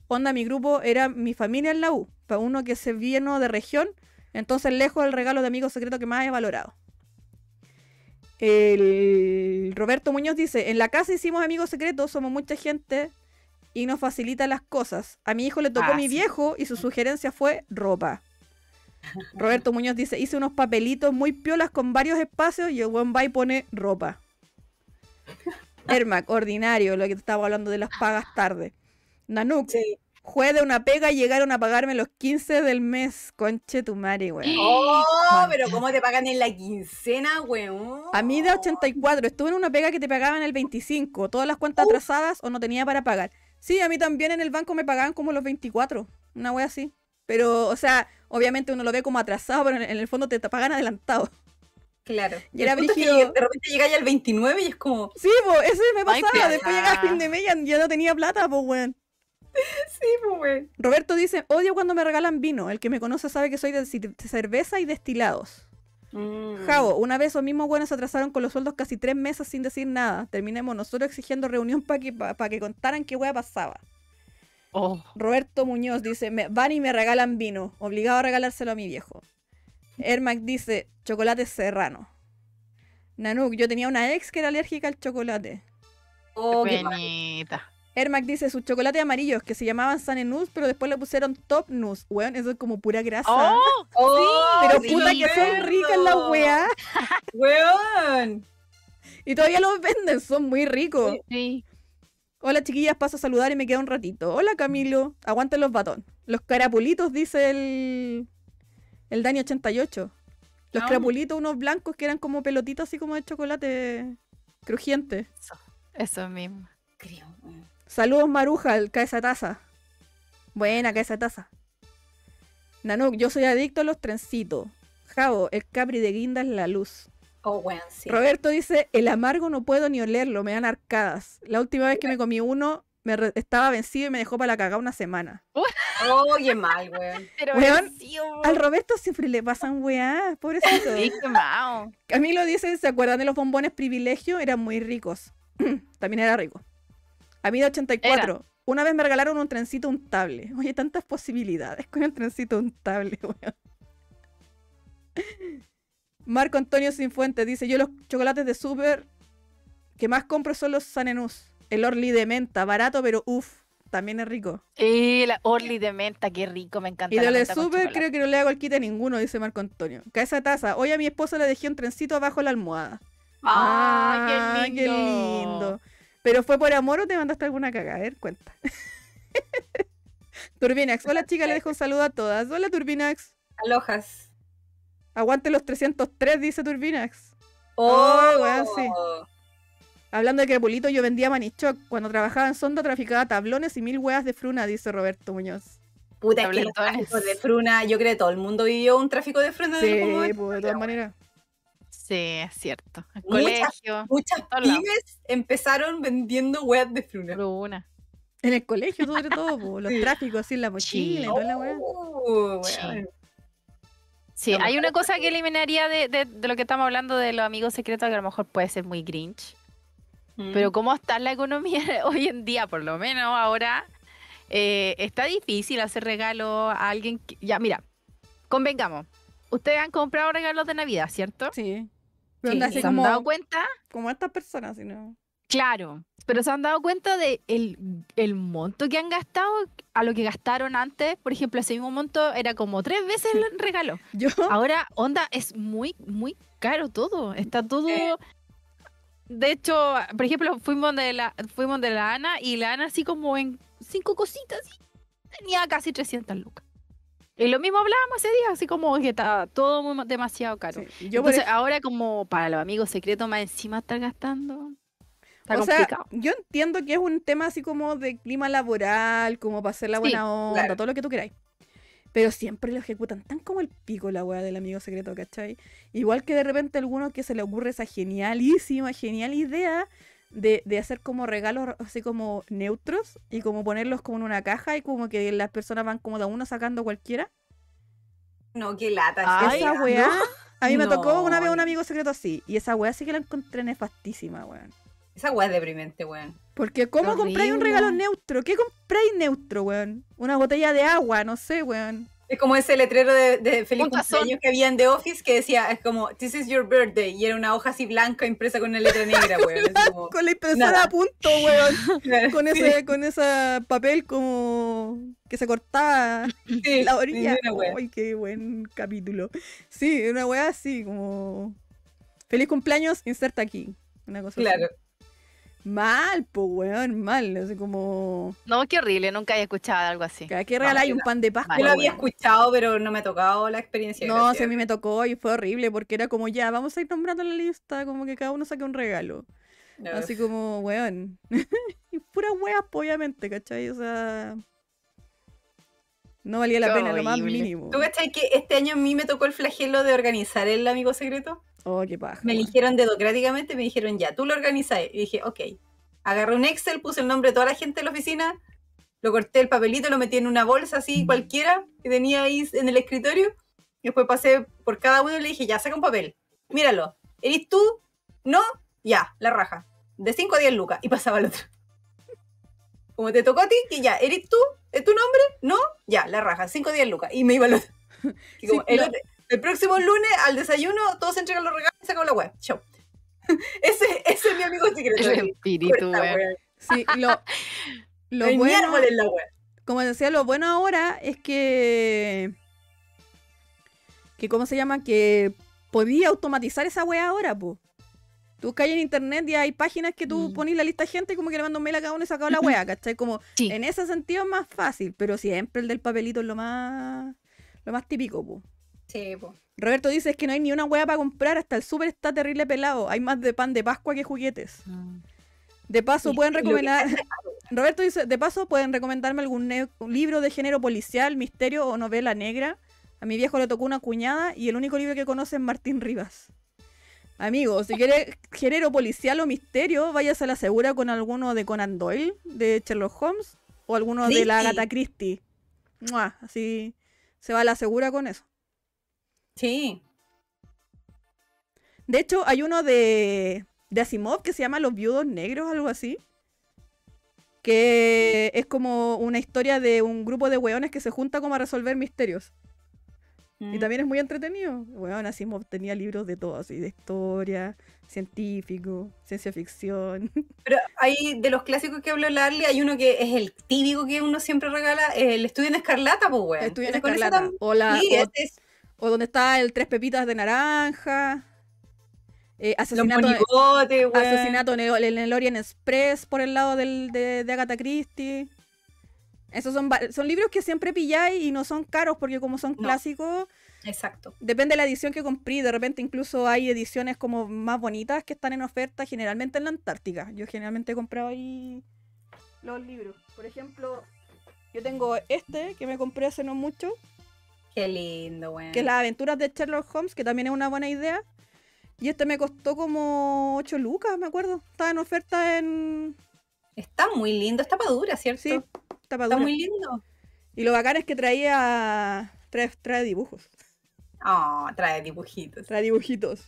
Onda, mi grupo era mi familia en la U. Para uno que se vino de región, entonces lejos del regalo de amigo secreto que más he valorado. El Roberto Muñoz dice, en la casa hicimos amigos secretos, somos mucha gente y nos facilita las cosas. A mi hijo le tocó Ah, mi sí. viejo y su sugerencia fue ropa. <laughs> Roberto Muñoz dice, hice unos papelitos muy piolas con varios espacios y el buen va y pone ropa. <laughs> Ermac, ordinario, lo que te estaba hablando de las pagas tarde. Nanuk, Sí. Juez de una pega y llegaron a pagarme los 15 del mes. Conche tu madre, weón. Oh, pero ¿cómo te pagan en la quincena, weón? A mí de 84, estuve en una pega que te pagaban el 25, todas las cuentas atrasadas o no tenía para pagar. Sí, a mí también en el banco me pagaban como los 24, una wea así. Pero, o sea, obviamente uno lo ve como atrasado, pero en el fondo te te pagan adelantado. Claro. Y era El punto es que. De repente llega ya el 29 y es como, Sí, pues, eso me Ay, pasaba. Después llegaba pesada. fin de mes y ya- ya no tenía plata, pues, weón. <laughs> sí, pues. Roberto dice, odio cuando me regalan vino. El que me conoce sabe que soy de cerveza y destilados. Mm. Javo, una vez los mismos buenos se atrasaron con los sueldos casi tres meses sin decir nada. Terminemos nosotros exigiendo reunión para que, pa- que contaran qué wea pasaba. Oh, Roberto Muñoz dice, me, van y me regalan vino. Obligado a regalárselo a mi viejo. Ermac dice, chocolate serrano. Nanuk, yo tenía una ex que era alérgica al chocolate. Oh, qué mal. Ermac dice, sus chocolates amarillos que se llamaban Sanenus, pero después le pusieron Top Nus. Weón, eso es como pura grasa. Oh, Oh, pero sí, puta que son ricas las weas. <laughs> Weón. Y todavía los venden, son muy ricos. Sí. sí. Hola chiquillas, paso a saludar y me queda un ratito. Hola Camilo, aguanten los batón. Los carapulitos, dice el, el Dani 88. Los Ah. carapulitos, unos blancos que eran como pelotitas así como de chocolate crujiente. Eso mismo. Creo. Saludos Maruja, el cabeza de taza. Buena cabeza de taza. Nanuk, yo soy adicto a los trencitos. Javo, el capri de guinda es la luz. Oh, weón, sí. Roberto dice, el amargo no puedo ni olerlo, me dan arcadas. La última vez que me comí uno, me estaba vencido y me dejó para la cagada una semana. Oh, qué mal, weón. <laughs> Pero Weón, oh. Al Roberto siempre le pasan weá, pobrecito. Sí. Camilo dice, ¿se acuerdan de los bombones privilegio? Eran muy ricos. <clears throat> También era rico. A mí de 84. Una vez me regalaron un trencito untable. Oye, tantas posibilidades con el trencito untable, <laughs> weón. Marco Antonio Sinfuentes dice, yo los chocolates de súper que más compro son los Sanenús. El Orly de menta, barato pero uff, también es rico. Y la Orly de menta, qué rico, me encanta. Y lo de chocolate. creo que no le hago el quite a ninguno, dice Marco Antonio. Cabeza de taza. Hoy a mi esposa le dejé un trencito abajo la almohada. ¡Ah, Ah, qué lindo! ¿Pero fue por amor o te mandaste alguna cagada? A ver, cuenta. <laughs> Turbinax. Hola, chica, le dejo un saludo a todas. Hola, Turbinax. Alojas. Aguante los 303, dice Turbinax. Oh, Oh, weón, sí. Hablando de crepulito, yo vendía manichoc. Cuando trabajaba en Sonda, traficaba tablones y mil hueas de fruna, dice Roberto Muñoz. Puta, es que los de fruna, yo creo que todo el mundo vivió un tráfico de fruna. Sí, momento. pues, de todas maneras. Sí, es cierto. El Muchas- colegio, Muchas pymes empezaron vendiendo weas de fruna. Bruna. En el colegio, <laughs> sobre todo, los Sí. tráficos, así en la mochila y toda la wea. Oh, Sí. Sí, hay una cosa que- que eliminaría de, de- de lo que estamos hablando de los amigos secretos que a lo mejor puede ser muy grinch. Mm. Pero cómo está la economía <laughs> hoy en día, por lo menos ahora, eh, está difícil hacer regalo a alguien. que- Ya, mira, convengamos. Ustedes han comprado regalos de Navidad, ¿cierto? Sí. Pero Sí, así ¿Se han dado como, cuenta? como estas personas, sino. Claro, pero se han dado cuenta de el, el monto que han gastado a lo que gastaron antes. Por ejemplo, ese mismo monto era como tres veces el regalo. Yo, Ahora, onda, es muy, muy caro todo. Está todo. Sí. De hecho, por ejemplo, fuimos de la, fuimos de la Ana y la Ana así como en cinco cositas y tenía casi 300 lucas. Y lo mismo hablábamos ese día, así como que estaba todo muy- demasiado caro. sí, yo por Entonces, ahora como para los amigos secretos más encima estar gastando. Está o sea, complicado. yo entiendo que es un tema así como de clima laboral, como para hacer la Sí, buena onda, claro. todo lo que tú queráis. Pero siempre lo ejecutan tan como el pico la weá del amigo secreto, ¿cachai? Igual que de repente a alguno que se le ocurre esa genialísima, genial idea de, de hacer como regalos así como neutros y como ponerlos como en una caja y como que las personas van como de uno sacando cualquiera. No, qué lata. Ay, esa esa weá. A mí me tocó una vez un amigo secreto así. Y esa weá sí que la encontré nefastísima, weón. Esa weá es deprimente, weón. Porque ¿cómo compráis un regalo neutro? ¿Qué compráis neutro, weón? Una botella de agua, no sé, weón. Es como ese letrero de, de feliz cumpleaños que había en The Office que decía, es como, This is your birthday. Y era una hoja así blanca impresa con una letra negra, <laughs> weón. como- Con la impresora Nada. a punto, weón. Con ese, con ese papel como que se cortaba sí, la orilla. Ay, qué buen capítulo. Sí, una weá así, como. Feliz cumpleaños, inserta aquí. Una cosa así. Mal, po, weón, mal. Así como. No, qué horrible, nunca había escuchado algo así. ¿Cada que regaláis yo un pan de Pascua? Yo lo había weón? escuchado, pero no me ha tocado la experiencia. No, si a mí me tocó y fue horrible porque era como ya, vamos a ir nombrando la lista, como que cada uno saque un regalo. No. Así como, weón. <laughs> y pura weas, po, obviamente, ¿cachai? O sea. No valía la Qué pena, lo más mínimo. ¿Tú cachai que este año a mí me tocó el flagelo de organizar el amigo secreto? Oh, qué paja. Me eligieron dedocráticamente, me dijeron ya, tú lo organizas. Y dije, ok. Agarré un Excel, puse el nombre de toda la gente de la oficina, lo corté el papelito, lo metí en una bolsa así cualquiera que tenía ahí en el escritorio. Y después pasé por cada uno y le dije, ya, saca un papel. Míralo. ¿Eres tú? ¿No? Ya, la raja. De 5 a 10 lucas. Y pasaba al otro. Como te tocó a ti, que ya, ¿eres tú? ¿Es tu nombre? ¿No? Ya, la raja. 5 a 10 lucas. Y me iba al otro. <laughs> Y como, Sí, el, no. el próximo lunes al desayuno, todos entregan los regalos y sacan la web. Chau. <laughs> ese, ese es mi amigo secreto. El espíritu, weón. Sí, lo, <laughs> lo ni bueno, árbol en la web. como decía, lo bueno ahora es que. que ¿Cómo se llama? Que podía automatizar esa wea ahora, po. Tú caes en internet y hay páginas que tú Mm. pones la lista de gente y como que le mandas un mail a cada uno y sacado la wea, ¿cachai? Como Sí. en ese sentido es más fácil, pero siempre el del papelito es lo más. lo más típico, po. Sí, po. Roberto dice es que no hay ni una wea para comprar, hasta el súper está terrible pelado. Hay más de pan de Pascua que juguetes. Mm. De paso, pueden recomendar. <laughs> Roberto dice, de paso, pueden recomendarme algún libro de género policial, misterio o novela negra. A mi viejo le tocó una cuñada y el único libro que conoce es Martín Rivas. Amigo, si quiere género policial o misterio, váyase a la segura con alguno de Conan Doyle, de Sherlock Holmes, o alguno de la. Agatha Christie. Mua, Así se va a la segura con eso. Sí. De hecho, hay uno de, de Asimov que se llama Los Viudos Negros, algo así. Que es como una historia de un grupo de weones que se junta como a resolver misterios. Y Mm. también es muy entretenido. Weón, Asimov tenía libros de todo, así, de historia, científico, ciencia ficción. <laughs> Pero hay de los clásicos que habló Larly, hay uno que es el típico que uno siempre regala, el estudio en escarlata, pues, weón. Estudio en escarlata. O, la, Sí, o, ese es o donde está el tres pepitas de naranja. Eh, los asesinato, monigotes. Asesinato en el, en el Orient Express por el lado del, de, de Agatha Christie. Esos son, son libros que siempre pilláis y no son caros porque como son No. clásicos, Exacto. depende de la edición que compré. De repente incluso hay ediciones como más bonitas que están en oferta generalmente en la Antártica. Yo generalmente he comprado ahí los libros. Por ejemplo, yo tengo este que me compré hace no mucho, Qué lindo, weón. que es Las aventuras de Sherlock Holmes, que también es una buena idea. Y este me costó como 8 lucas, me acuerdo. Estaba en oferta en, Está muy lindo, está para dura, ¿cierto? Sí, tapa Está muy lindo. Y lo bacán es que traía. Trae, trae dibujos. Ah, trae dibujitos. Trae dibujitos.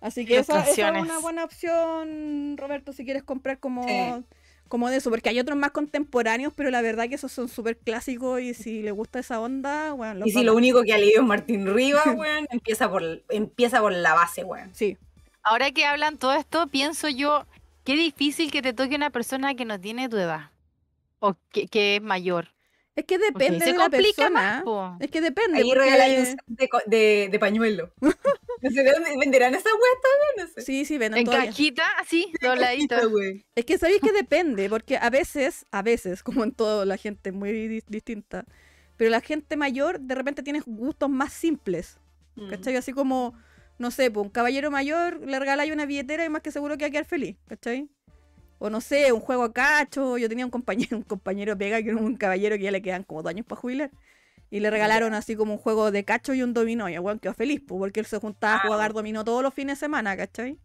Así que esa, esa es una buena opción, Roberto, si quieres comprar como, Sí. como de eso. Porque hay otros más contemporáneos, pero la verdad que esos son súper clásicos. Y si le gusta esa onda, bueno, los Y si lo único que ha leído es Martín Rivas, <laughs> weón, empieza por, empieza por la base, weón. Sí, Ahora que hablan todo esto, pienso yo, qué difícil que te toque una persona que no tiene tu edad. O que, que es mayor. es que depende se de la complica persona. más. Es que depende. Ahí porque- de, de, de pañuelo. <laughs> no sé de dónde venderán esas weas todavía, no sé. Sí, sí, venden En todavía. cajita, así, dobladito. Cajita, weón. Es que sabéis que depende, porque a veces, a veces, como en todo la gente muy di- distinta, pero la gente mayor de repente tiene gustos más simples. Mm. ¿Cachai? Así como, no sé, pues un caballero mayor le regaláis una billetera y más que seguro que va a quedar feliz, ¿cachai? O no sé, un juego a cacho. Yo tenía un compañero, <laughs> un compañero pega que era un caballero que ya le quedan como dos años para jubilar. Y le regalaron así como un juego de cacho y un dominó. Y el weón quedó feliz, pues, porque él se juntaba a Ah. jugar dominó todos los fines de semana, ¿cachai?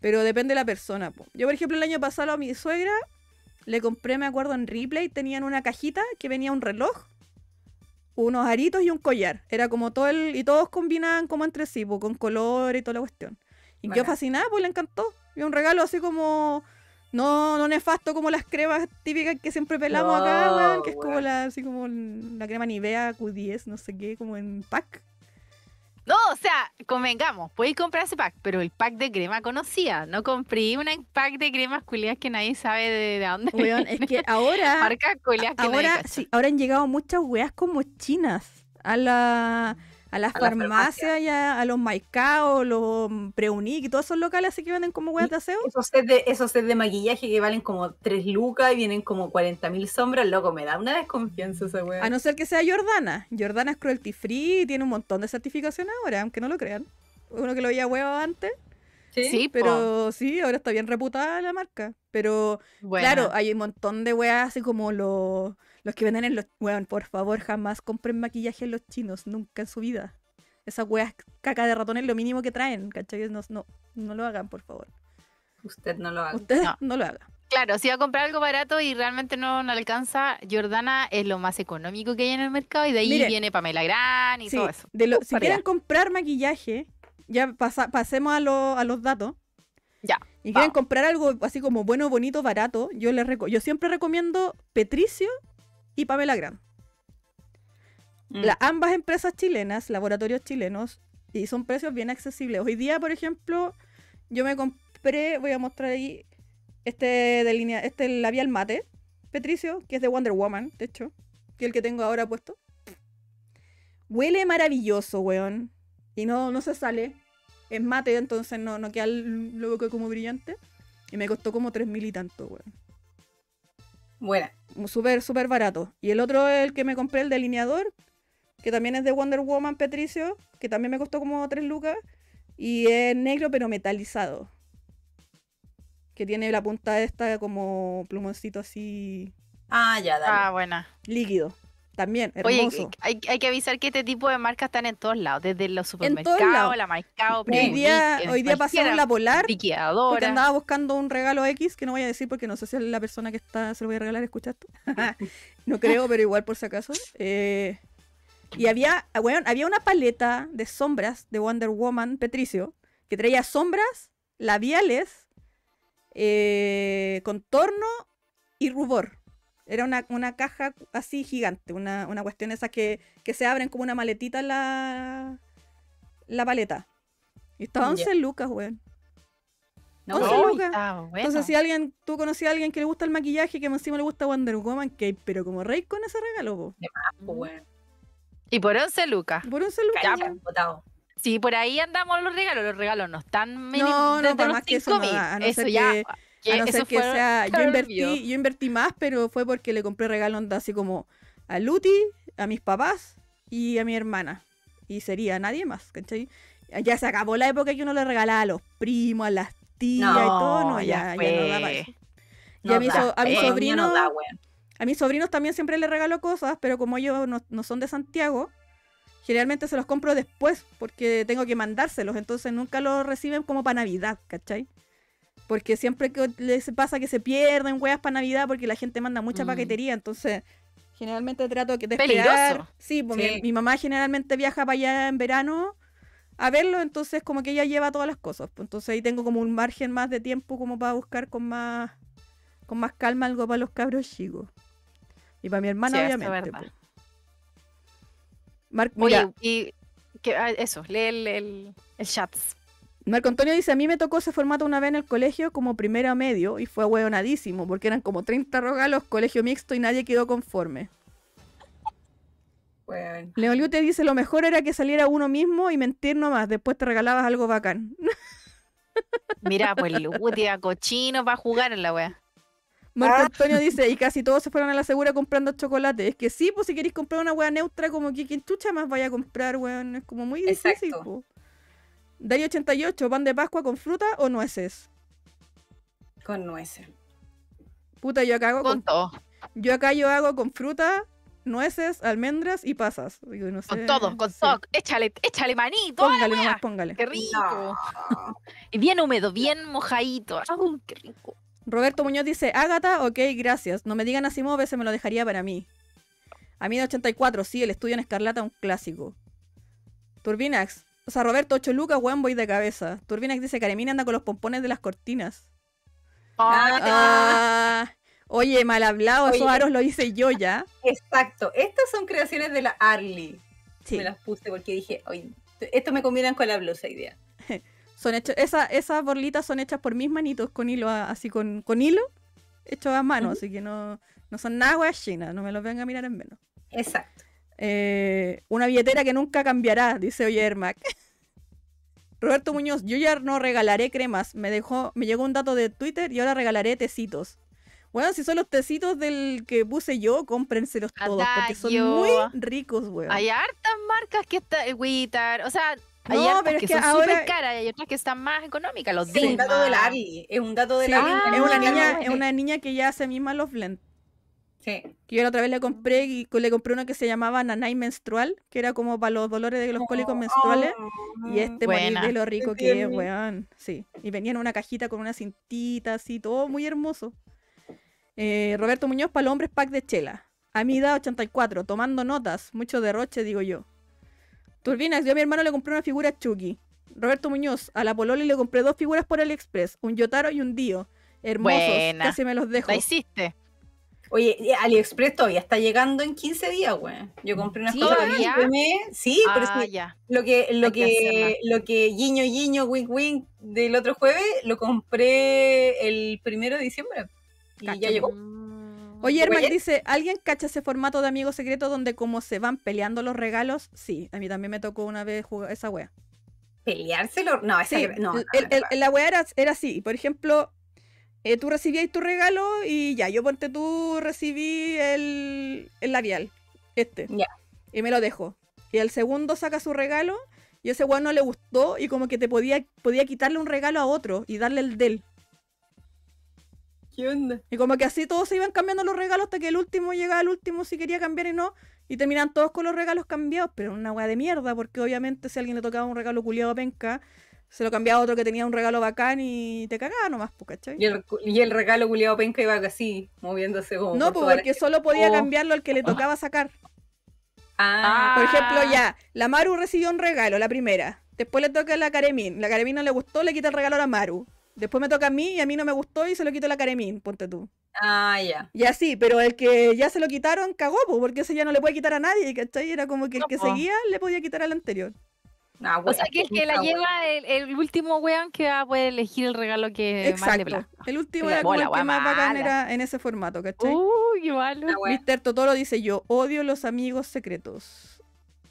Pero depende de la persona, pues. Yo, por ejemplo, el año pasado a mi suegra le compré, me acuerdo, en Replay, tenían una cajita que venía un reloj unos aritos y un collar. Era como todo el. Y todos combinaban como entre sí, po, con color y toda la cuestión. Y quedó fascinada, pues le encantó. Y un regalo así como. No, no nefasto como las cremas típicas que siempre pelamos acá, weón, que es como la, así como la crema Nivea Q10, no sé qué, como en pack. No, o sea, convengamos, podéis comprar ese pack, pero el pack de crema conocía. No compré un pack de cremas culiadas que nadie sabe de, de dónde. Weón, es que ahora. <laughs> Marca culiadas que ahora sí, ahora han llegado muchas weas como chinas a la a las A farmacias y a, a los Maicao, los Preunic y todos esos locales así que venden como weas de aseo. Esos sets de, esos sets de maquillaje que valen como 3 lucas y vienen como 40.000 sombras, loco, me da una desconfianza esa wea. A no ser que sea Jordana. Jordana es cruelty free y tiene un montón de certificaciones ahora, aunque no lo crean. Uno que lo veía huevo antes, Sí, pero sí, ahora está bien reputada la marca. Pero Bueno, claro, hay un montón de weas así como los, los que venden en los... Weón, por favor, jamás compren maquillaje en los chinos, nunca en su vida. Esas weas caca de ratón es lo mínimo que traen, ¿cachai? No, no, no lo hagan, por favor. Usted no lo haga. Ustedes No. no, lo hagan. Claro, si va a comprar algo barato y realmente no, no alcanza, Jordana es lo más económico que hay en el mercado y de ahí viene Pamela Gran y Sí, todo eso. de lo- Uh, si quieren allá. comprar maquillaje, ya pasa- pasemos a, lo- a los datos. Ya, Y quieren comprar algo así como bueno, bonito, barato, yo les reco- yo siempre recomiendo Petricio y Pamela Gran. Mm. La- ambas empresas chilenas, laboratorios chilenos, y son precios bien accesibles. Hoy día, por ejemplo, yo me compré, voy a mostrar ahí, este de línea, este labial mate, Petricio, que es de Wonder Woman, de hecho, que es el que tengo ahora puesto. Huele maravilloso, weón. Y no, no se sale. Es mate, entonces no, no queda el logo que como brillante. Y me costó como 3 mil y tanto, weón. Buena. Súper, súper barato. Y el otro es el que me compré, el delineador, que también es de Wonder Woman Petricio, que también me costó como 3 lucas. Y es negro pero metalizado. Que tiene la punta esta como plumoncito así Ah, ya, dale. Ah, buena. líquido. También, Oye, hermoso. hay, hay que avisar que este tipo de marcas están en todos lados, desde los supermercados, la Maicao, hoy día, hoy día pasamos la polar porque andaba buscando un regalo X que no voy a decir porque no sé si la persona que está se lo voy a regalar escucha esto. <laughs> no creo, pero igual por si acaso. Eh, y había, ah, weón, había una paleta de sombras de Wonder Woman Petricio que traía sombras, labiales, eh, contorno y rubor. Era una, una caja así gigante, una, una cuestión esa que, que se abren como una maletita la, la paleta. Y estaba Ya. 11 lucas, weón. No, once no, Uy, lucas. bueno. Entonces, si alguien, tú conocías a alguien que le gusta el maquillaje, que encima le gusta Wonder Woman, que pero como rey con ese regalo, po. bueno. Y por 11 lucas. Por un celular. Ya. Sí, por ahí andamos los regalos. Los regalos no están mini- No, no, para los más que eso no, 5.000. a no Eso ser ya. que- que a no ser que sea, yo invertí, yo invertí más, pero fue porque le compré regalo onda así como a Luti, a mis papás y a mi hermana. Y sería nadie más, ¿cachai? Ya se acabó la época que uno le regalaba a los primos, a las tías y todo, no, ya, ya no daba eso. Y a mi, so- a mi economía sobrino, no da, weón. a mis sobrinos también siempre les regalo cosas, pero como ellos no, no son de Santiago, generalmente se los compro después porque tengo que mandárselos, entonces nunca los reciben como para Navidad, ¿cachai? Porque siempre que les pasa que se pierden weas para Navidad porque la gente manda mucha Mm. paquetería, entonces generalmente trato de Peligroso. esperar. Sí, pues Sí. Mi, mi mamá generalmente viaja para allá en verano a verlo, entonces como que ella lleva todas las cosas. pues, entonces ahí tengo como un margen más de tiempo como para buscar con más con más calma algo para los cabros chicos. Y para mi hermana, Sí, obviamente. verdad. pues. Mar- mira, Oye, y que, ah, eso, lee el, el, el chat. Marco Antonio dice, a mí me tocó ese formato una vez en el colegio como primero a medio y fue hueonadísimo porque eran como 30 regalos, colegio mixto y nadie quedó conforme. Leoliu te dice, lo mejor era que saliera uno mismo y mentir nomás, después te regalabas algo bacán. <laughs> Mira, pues Lutia, cochino para jugar en la wea. Marco Ah. Antonio dice, y casi todos se fueron a la segura comprando chocolate. Es que sí, pues si queréis comprar una wea neutra, como que quien chucha más vaya a comprar, weón. Es como muy difícil, Exacto. po. Dario 88, pan de Pascua con fruta o nueces. Con nueces. Puta, yo acá hago Con con, todo, yo acá yo hago con fruta, nueces, almendras y pasas. Digo, no con todo, con sí. todo. Échale, échale la Póngale nomás, póngale. Qué rico. No. Y bien húmedo, bien mojadito. Ay, qué rico. Roberto Muñoz dice, Ágata, ok, gracias. No me digan así, se me lo dejaría para mí. A mí de 84, sí, el estudio en Escarlata, un clásico. Turbinax. O sea, Roberto, 8 lucas, weón, voy de cabeza. Turbinax dice, Caremina anda con los pompones de las cortinas. Ah, Ah, oye, mal hablado, esos Oye. aros lo hice yo ya. Exacto. Estas son creaciones de la Arly. Sí, Me las puse porque dije, oye, esto me combinan con la blusa idea. <laughs> son hechos, esa, esas borlitas son hechas por mis manitos con hilo, a- así con, con hilo, hechos a mano, así que no, no son nada weas chinas, no me los vengan a mirar en menos. Exacto. Eh, una billetera que nunca cambiará, dice Oyermac. <laughs> Roberto Muñoz, yo ya no regalaré cremas. Me dejó, me llegó un dato de Twitter y ahora regalaré tecitos. Bueno, si son los tecitos del que puse yo, cómprenselos todos, porque son muy ricos, weón. Hay hartas marcas que están, el Witar, o sea, hay No, pero es que, que son ahora- súper caras y hay otras que están más económicas, los Es un dato de la. Arly. Es un dato de Sí, la es, Arly. es una Ah, niña, es una niña que ya hace misma los blend. Sí. Que yo la otra vez le compré y le compré uno que se llamaba Nanay menstrual, que era como para los dolores de los cólicos menstruales. Y este morir Buena. de lo rico que es, weón. Sí. Y venía en una cajita con una cintita, así, todo muy hermoso. Eh, Roberto Muñoz, para los hombres, pack de chela. A mi edad, 84, tomando notas. Mucho derroche, digo yo. Turbinas, yo a mi hermano le compré una figura Chucky. Roberto Muñoz, a la Pololi le compré dos figuras por AliExpress, un Yotaro y un Dio. Hermosos, Buena. casi me los dejo. La hiciste. Oye, AliExpress todavía está llegando en 15 días, güey. Yo compré unas ¿Sí? cosas ¿Todavía? que Sí, pero es ah, que ya. lo que, lo que que, lo que guiño guiño, wink wink del otro jueves, lo compré el primero de diciembre. Y Cacho. ya llegó. Mm. Oye, Hermac Oye. dice, ¿alguien cacha ese formato de amigo secreto donde como se van peleando los regalos? Sí, a mí también me tocó una vez jugar esa wea. ¿Peleárselo? No, esa Sí, gra- no, el- no, el- el- la wea era, era así. Por ejemplo, eh, tú recibías tu regalo y ya, yo ponte tú recibí el, el labial, este. Ya. Y me lo dejo. Y el segundo saca su regalo y ese weón no le gustó y como que te podía, podía quitarle un regalo a otro y darle el del. ¿Qué onda? Y como que así todos se iban cambiando los regalos hasta que el último llegaba al último si quería cambiar y no. Y terminan todos con los regalos cambiados, pero una weá de mierda, porque obviamente si a alguien le tocaba un regalo culiado penca, se lo cambiaba a otro que tenía un regalo bacán y te cagaba nomás, pues, ¿cachai? Y el, y el regalo culiado penca iba así, moviéndose como. No, por pues porque solo podía Oh. cambiarlo al que le tocaba sacar. Ah, Por ejemplo, ya, la Maru recibió un regalo, la primera. Después le toca a la Karemin. La Karemin no le gustó, le quita el regalo a la Maru. Después me toca a mí y a mí no me gustó y se lo quito a la Karemin, ponte tú. ah, ya. Y así, pero el que ya se lo quitaron cagó, po, porque ese ya no le puede quitar a nadie, ¿cachai? Era como que el que seguía le podía quitar al anterior. Ah, O sea que el que la lleva, el, el último weón que va a poder elegir el regalo que más le Exacto. plazca. El último La era como el que más bacán era en ese formato, ¿cachai? Uy, qué malo. Mr. Totoro dice yo, odio los amigos secretos.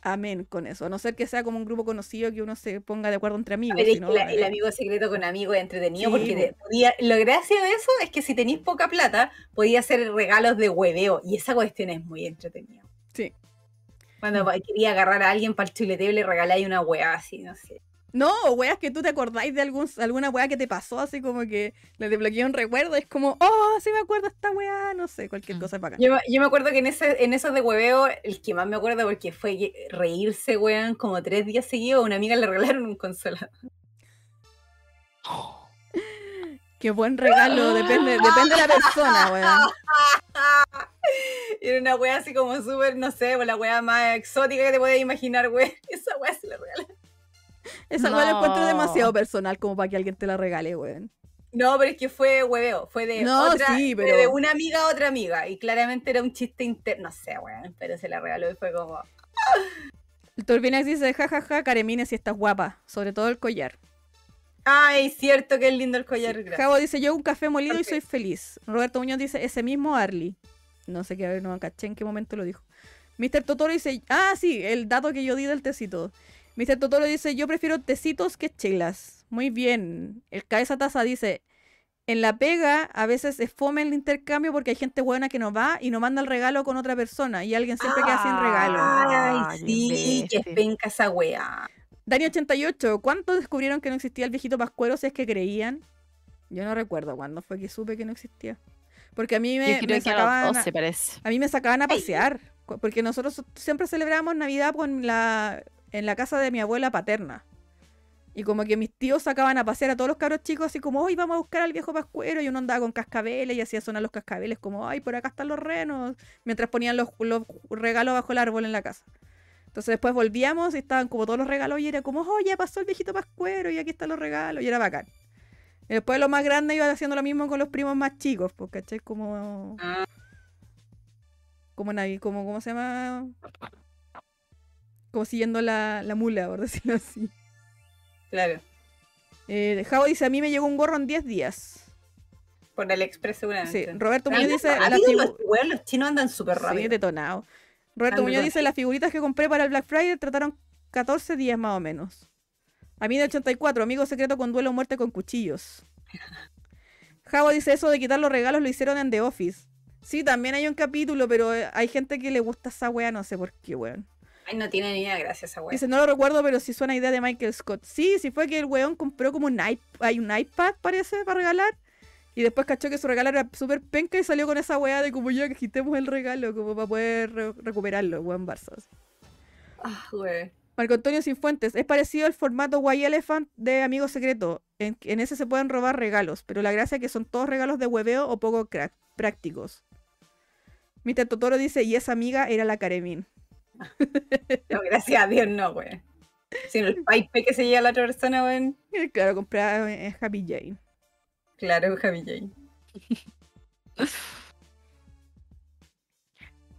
Amén con eso. A no ser que sea como un grupo conocido que uno se ponga de acuerdo entre amigos. La- el eh, amigo secreto con amigo es entretenido Sí, porque te podía, lo gracia de eso es que si tenéis poca plata, podía hacer regalos de hueveo y esa cuestión es muy entretenida. Sí. Cuando pa- quería agarrar a alguien para el chuleteo y le regaláis una hueá así, no sé. No, weas que tú te acordáis de algún, alguna wea que te pasó, así como que le desbloqueó un recuerdo. Es como, oh, sí me acuerdo esta wea, no sé, cualquier Mm. cosa es bacán. Yo, me- yo me acuerdo que en, ese, en esos de hueveo, el que más me acuerdo porque fue reírse, weón, como tres días seguidos, a una amiga le regalaron un consolador. <gasps> Qué buen regalo, depende, depende de la persona, weón. <laughs> <laughs> Era una wea así como súper, no sé, pues, la wea más exótica que te podías imaginar, weón. <laughs> Esa wea se la regalaron. Esa wea la encuentro demasiado personal como para que alguien te la regale, weón. No, pero es que fue hueveo, fue de No, otra, sí, pero- de una amiga a otra amiga. Y claramente era un chiste interno, no sé, weón, pero se la regaló y fue como. El Turbinax dice, jajaja, Caremine si estás guapa, sobre todo el collar. Ay, cierto que es lindo el collar. gracias. Javo dice, yo un café molido y soy feliz. Roberto Muñoz dice, ese mismo Arlie. No sé qué, a ver, no caché en qué momento lo dijo. Mr. Totoro dice, ah, sí, el dato que yo di del tecito. Mr. Totoro dice, yo prefiero tecitos que chelas. Muy bien. El cabeza taza dice, en la pega a veces es fome el intercambio porque hay gente buena que no va y no manda el regalo con otra persona y alguien siempre queda sin regalo. Ay, sí, que imbécil. penca esa wea. Dani88, ¿cuánto descubrieron que no existía el viejito pascuero si es que creían? Yo no recuerdo cuándo fue que supe que no existía. Porque a mí me, sacaban, a, 12 parece. a mí me sacaban a pasear. Porque nosotros siempre celebramos Navidad con la, en la casa de mi abuela paterna. Y como que mis tíos sacaban a pasear a todos los cabros chicos así como, hoy vamos a buscar al viejo pascuero. Y uno andaba con cascabeles y hacía sonar los cascabeles como, ay, por acá están los renos. Mientras ponían los, los regalos bajo el árbol en la casa. Entonces después volvíamos y estaban como todos los regalos y era como, oh, ya pasó el viejito pascuero y aquí están los regalos. Y era bacán. Y después los más grandes iban haciendo lo mismo con los primos más chicos, pues, ¿cachai? Como... Ah, Como nadie, como, ¿cómo se llama? Como siguiendo la, la mula, por <laughs> decirlo así. claro. Eh, Javo dice, a mí me llegó un gorro en 10 días. Por el express Sí, seguramente. Roberto Pero Muñoz dice, la rápido, figu- los, weón, los chinos andan súper Sí, rápido. detonado. Roberto Muñoz dice, las figuritas que compré para el Black Friday trataron 14 días más o menos. A mí de 84, amigo secreto con duelo o muerte con cuchillos. Javo dice eso de quitar los regalos lo hicieron en The Office. Sí, también hay un capítulo, pero eh, hay gente que le gusta esa wea, no sé por qué, weón. Ay, no tiene ni idea, gracias a weón. Dice, no lo recuerdo, pero sí suena idea de Michael Scott. Sí, sí fue que el weón compró como un, iP- hay un iPad, parece, para regalar. Y después cachó que su regalo era súper penca y salió con esa weá de como ya que quitemos el regalo, como para poder re- recuperarlo, weón Barça. Ah, weón. Marco Antonio Sinfuentes, es parecido al formato White Elephant de Amigo Secreto. En, en ese se pueden robar regalos, pero la gracia es que son todos regalos de hueveo o poco prácticos. Mr. Totoro dice, y esa amiga era la Karemin. <laughs> No, gracias a Dios, no, weón. Sino el <laughs> pipe que se lleva a la otra persona, weón. Claro, comprada en Happy Jane. Claro, Javi Jane. <laughs>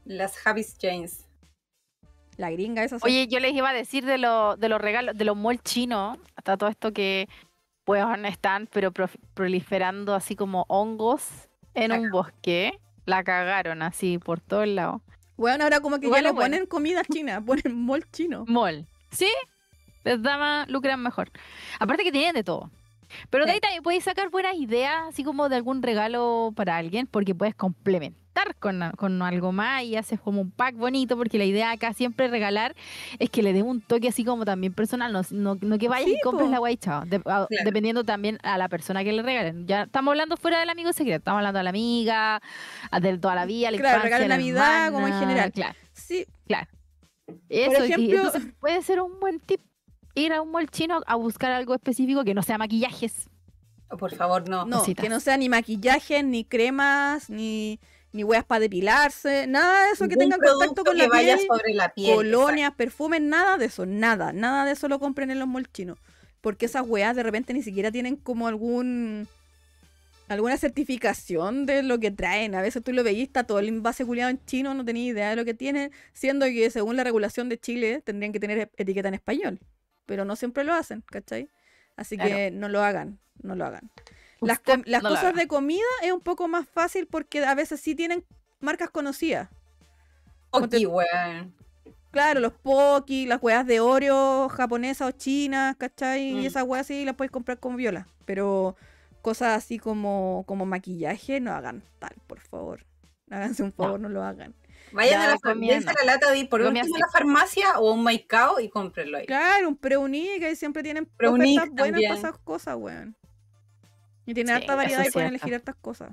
Las Javis Janes. La gringa esa. Oye, yo les iba a decir de, lo- de los regalos, de los malls chinos, hasta todo esto que pues están pero proliferando así como hongos en La un bosque. La cagaron así por todos lados. Bueno, ahora como que ya no bueno. ponen comida china, <laughs> ponen mol chino. Mall. ¿Sí? Les da más, lucran mejor. Aparte que tienen de todo. Pero de ahí Sí. también puedes sacar buenas ideas, así como de algún regalo para alguien, porque puedes complementar con, a- con algo más y haces como un pack bonito, porque la idea acá siempre regalar es que le dé un toque así como también personal, no, no, no que vayas Sí, y compres po. la guay chao, de- a- dependiendo también a la persona que le regalen. Ya estamos hablando fuera del amigo secreto, estamos hablando de la amiga, a de toda la vida, la Claro, infancia, regalo de la Navidad, como en general. Claro. Sí, Eso, y ejemplo- entonces puede ser un buen tip ir a un mall chino a buscar algo específico que no sea maquillajes. Por favor, no. no, cositas. que no sea ni maquillaje, ni cremas, ni, ni hueas para depilarse, nada de eso que Ningún tenga contacto con que la vaya piel, sobre la piel. colonias, perfumes, nada de eso, nada, nada de eso lo compren en los malls chinos. Porque esas weas de repente ni siquiera tienen como algún alguna certificación de lo que traen. A veces tú lo veís, está todo el envase culiado en chino, no tenía idea de lo que tiene, siendo que según la regulación de Chile tendrían que tener etiqueta en español. Pero no siempre lo hacen, ¿cachai? Así Claro. que no lo hagan, no lo hagan. Las, Usted las no cosas de comida es un poco más fácil porque a veces sí tienen marcas conocidas. Ok, weón. Claro, los Poki, las weas de Oreo japonesas o chinas, ¿cachai? Mm. Y esas weas sí las puedes comprar con viola. Pero cosas así como, como maquillaje, no hagan tal, por favor. Háganse un favor, no, lo hagan. Vayan Ya, a la farmacia, la lata de por último a la farmacia o un maicao y cómprenlo ahí. Claro, un preunique, ahí siempre tienen ofertas buenas para esas cosas, weón. Y tienen Sí, harta variedad y pueden elegir hartas cosas.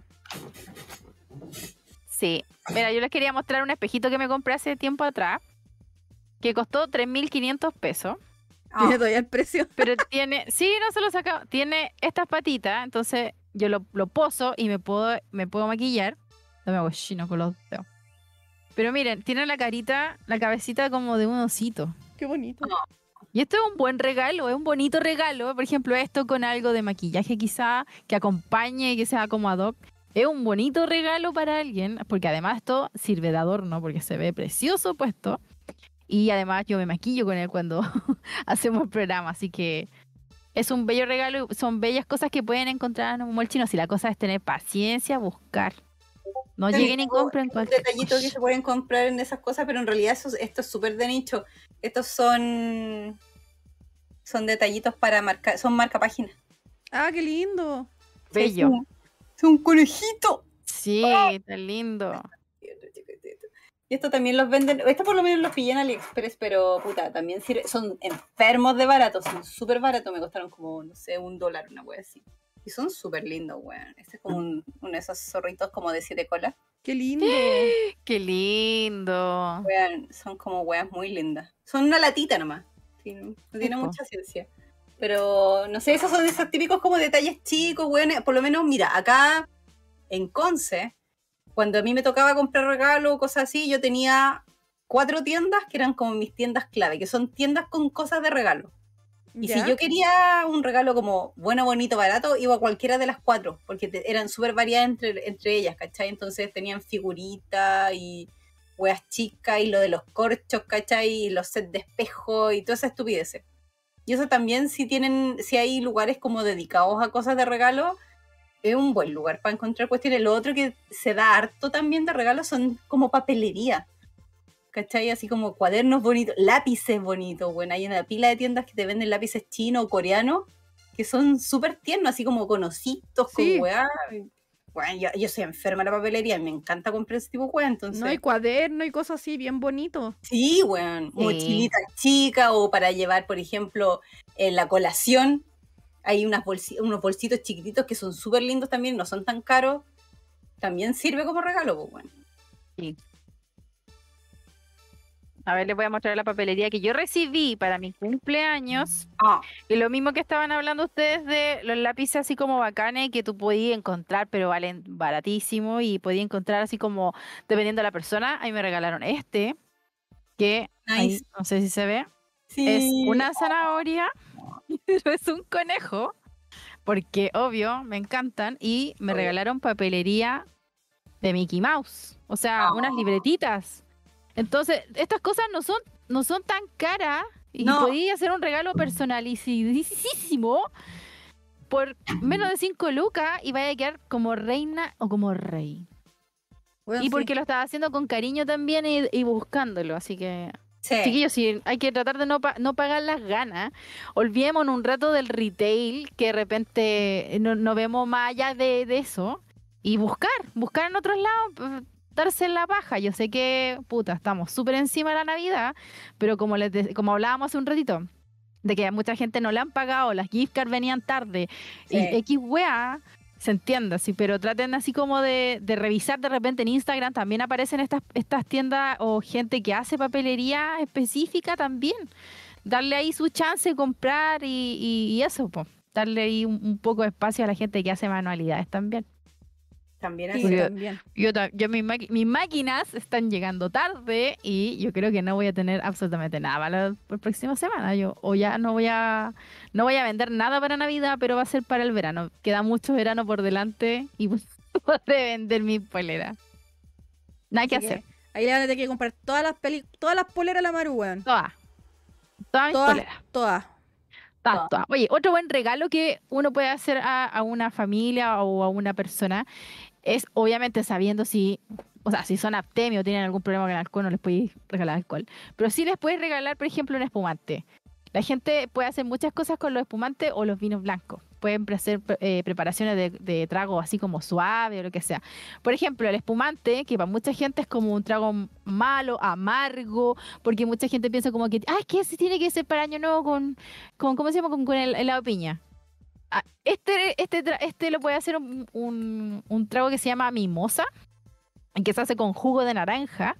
Sí. Mira, yo les quería mostrar un espejito que me compré hace tiempo atrás, que costó 3.500 pesos. Ah, Tiene todavía el precio. <laughs> Pero <laughs> tiene, sí, no se lo saca, tiene estas patitas, entonces yo lo, lo poso y me puedo, me puedo maquillar. No me hago chino con los dedos. Pero miren, tiene la carita, la cabecita como de un osito. Qué bonito. Y esto es un buen regalo, es un bonito regalo. Por ejemplo, esto con algo de maquillaje quizá, que acompañe y que sea como ad hoc. Es un bonito regalo para alguien, porque además esto sirve de adorno, porque se ve precioso puesto. Y además yo me maquillo con él cuando <laughs> hacemos el programa, así que es un bello regalo, y son bellas cosas que pueden encontrar en un mall chino. Si la cosa es tener paciencia, buscar. No lleguen y compren cualquier detallito que se pueden comprar en esas cosas, pero en realidad eso, esto es súper de nicho. Estos son son detallitos para marcar, son marca página. Ah, qué lindo. bello. Es un, es un conejito. Sí, tan lindo. Y esto también los venden, esto por lo menos los pillé en AliExpress, pero puta, también sirve- son enfermos de baratos, son súper baratos, me costaron como, no sé, un dólar, una wea así. Y son súper lindos, weón. Este es como un, uno de esos zorritos como de siete colas. Qué lindo. <gasps> Qué lindo. Weón, son como weas muy lindas. Son una latita nomás. Sí, no, tiene mucha ciencia. Pero no sé, esos son esos típicos como detalles chicos, weón. Por lo menos, mira, acá en Conce, cuando a mí me tocaba comprar regalo o cosas así, yo tenía cuatro tiendas que eran como mis tiendas clave, que son tiendas con cosas de regalo. Y ¿Ya? si yo quería un regalo como bueno, bonito, barato, iba a cualquiera de las cuatro, porque te- eran súper variadas entre, entre ellas, ¿cachai? Entonces tenían figuritas y weas chicas y lo de los corchos, ¿cachai? Y los sets de espejo y toda esa estupideces. Y eso también, si tienen, si hay lugares como dedicados a cosas de regalo, es un buen lugar para encontrar cuestiones. Lo otro que se da harto también de regalos son como papelería. ¿Cachai? Así como cuadernos bonitos, lápices bonitos. Bueno, hay una pila de tiendas que te venden lápices chinos o coreanos que son súper tiernos, así como con ositos, Sí. con weá. Bueno, yo, yo soy enferma de la papelería, me encanta comprar ese tipo de weá, entonces. No hay cuaderno y cosas así bien bonitos. Sí, weón. Sí. Mochilitas chicas o para llevar, por ejemplo, en la colación. Hay unas bolsi- unos bolsitos chiquititos que son súper lindos también, no son tan caros. También sirve como regalo, pues, weón. A ver, les voy a mostrar la papelería que yo recibí para mi cumpleaños. Ah, Y lo mismo que estaban hablando ustedes de los lápices así como bacanes que tú podías encontrar, pero valen baratísimo y podías encontrar así como dependiendo de la persona. Ahí me regalaron este, que ahí, nice. no sé si se ve. Sí. Es una zanahoria, <laughs> pero es un conejo, porque obvio, me encantan. Y me Obvio. regalaron papelería de Mickey Mouse, o sea, unas Oh. libretitas. Entonces, estas cosas no son, no son tan caras y No. podía hacer un regalo personalizísimo por menos de 5 lucas y vaya a quedar como reina o como rey. Bueno, Y sí. porque lo estaba haciendo con cariño también y, y buscándolo, así que Sí. Chiquillos, sí, hay que tratar de no, pa- no pagar las ganas. Olvidémonos un rato del retail, que de repente no, no vemos más allá de, de eso. Y buscar, buscar en otros lados, darse en la paja. Yo sé que, puta, estamos súper encima de la Navidad, pero como, les de- como hablábamos hace un ratito, de que a mucha gente no le han pagado, las gift cards venían tarde, y. X wea, se entiende, sí, pero traten así como de, de revisar de repente en Instagram, también aparecen estas, estas tiendas o gente que hace papelería específica también. Darle ahí su chance de comprar y, y- y eso, pues. Darle ahí un, un poco de espacio a la gente que hace manualidades también. También Sí, así. Porque- también. Yo, yo mis, maqui- mis máquinas están llegando tarde y yo creo que no voy a tener absolutamente nada para la por próxima semana. Yo o ya no voy a no voy a vender nada para Navidad, pero va a ser para el verano. Queda mucho verano por delante y <laughs> podré vender mi polera. Nada que hacer. Ahí le van a tener que comprar todas las peli todas las poleras a la Maru, weón. Todas. Todas mis Todas, poleras. todas. Todas, Todas. todas. Oye, otro buen regalo que uno puede hacer a, a una familia o a una persona es obviamente sabiendo si, o sea, si son abstemios o tienen algún problema con el alcohol, no les puedes regalar alcohol. Pero sí les puedes regalar, por ejemplo, un espumante. La gente puede hacer muchas cosas con los espumantes o los vinos blancos. Pueden hacer eh, preparaciones de, de trago así como suave o lo que sea. Por ejemplo, el espumante, que para mucha gente es como un trago malo, amargo, porque mucha gente piensa como que, ah, es que ese tiene que ser para año nuevo con, con ¿cómo se llama? Con, con el de piña. Ah, Este, este, este lo puede hacer un, un- un trago que se llama mimosa, que se hace con jugo de naranja,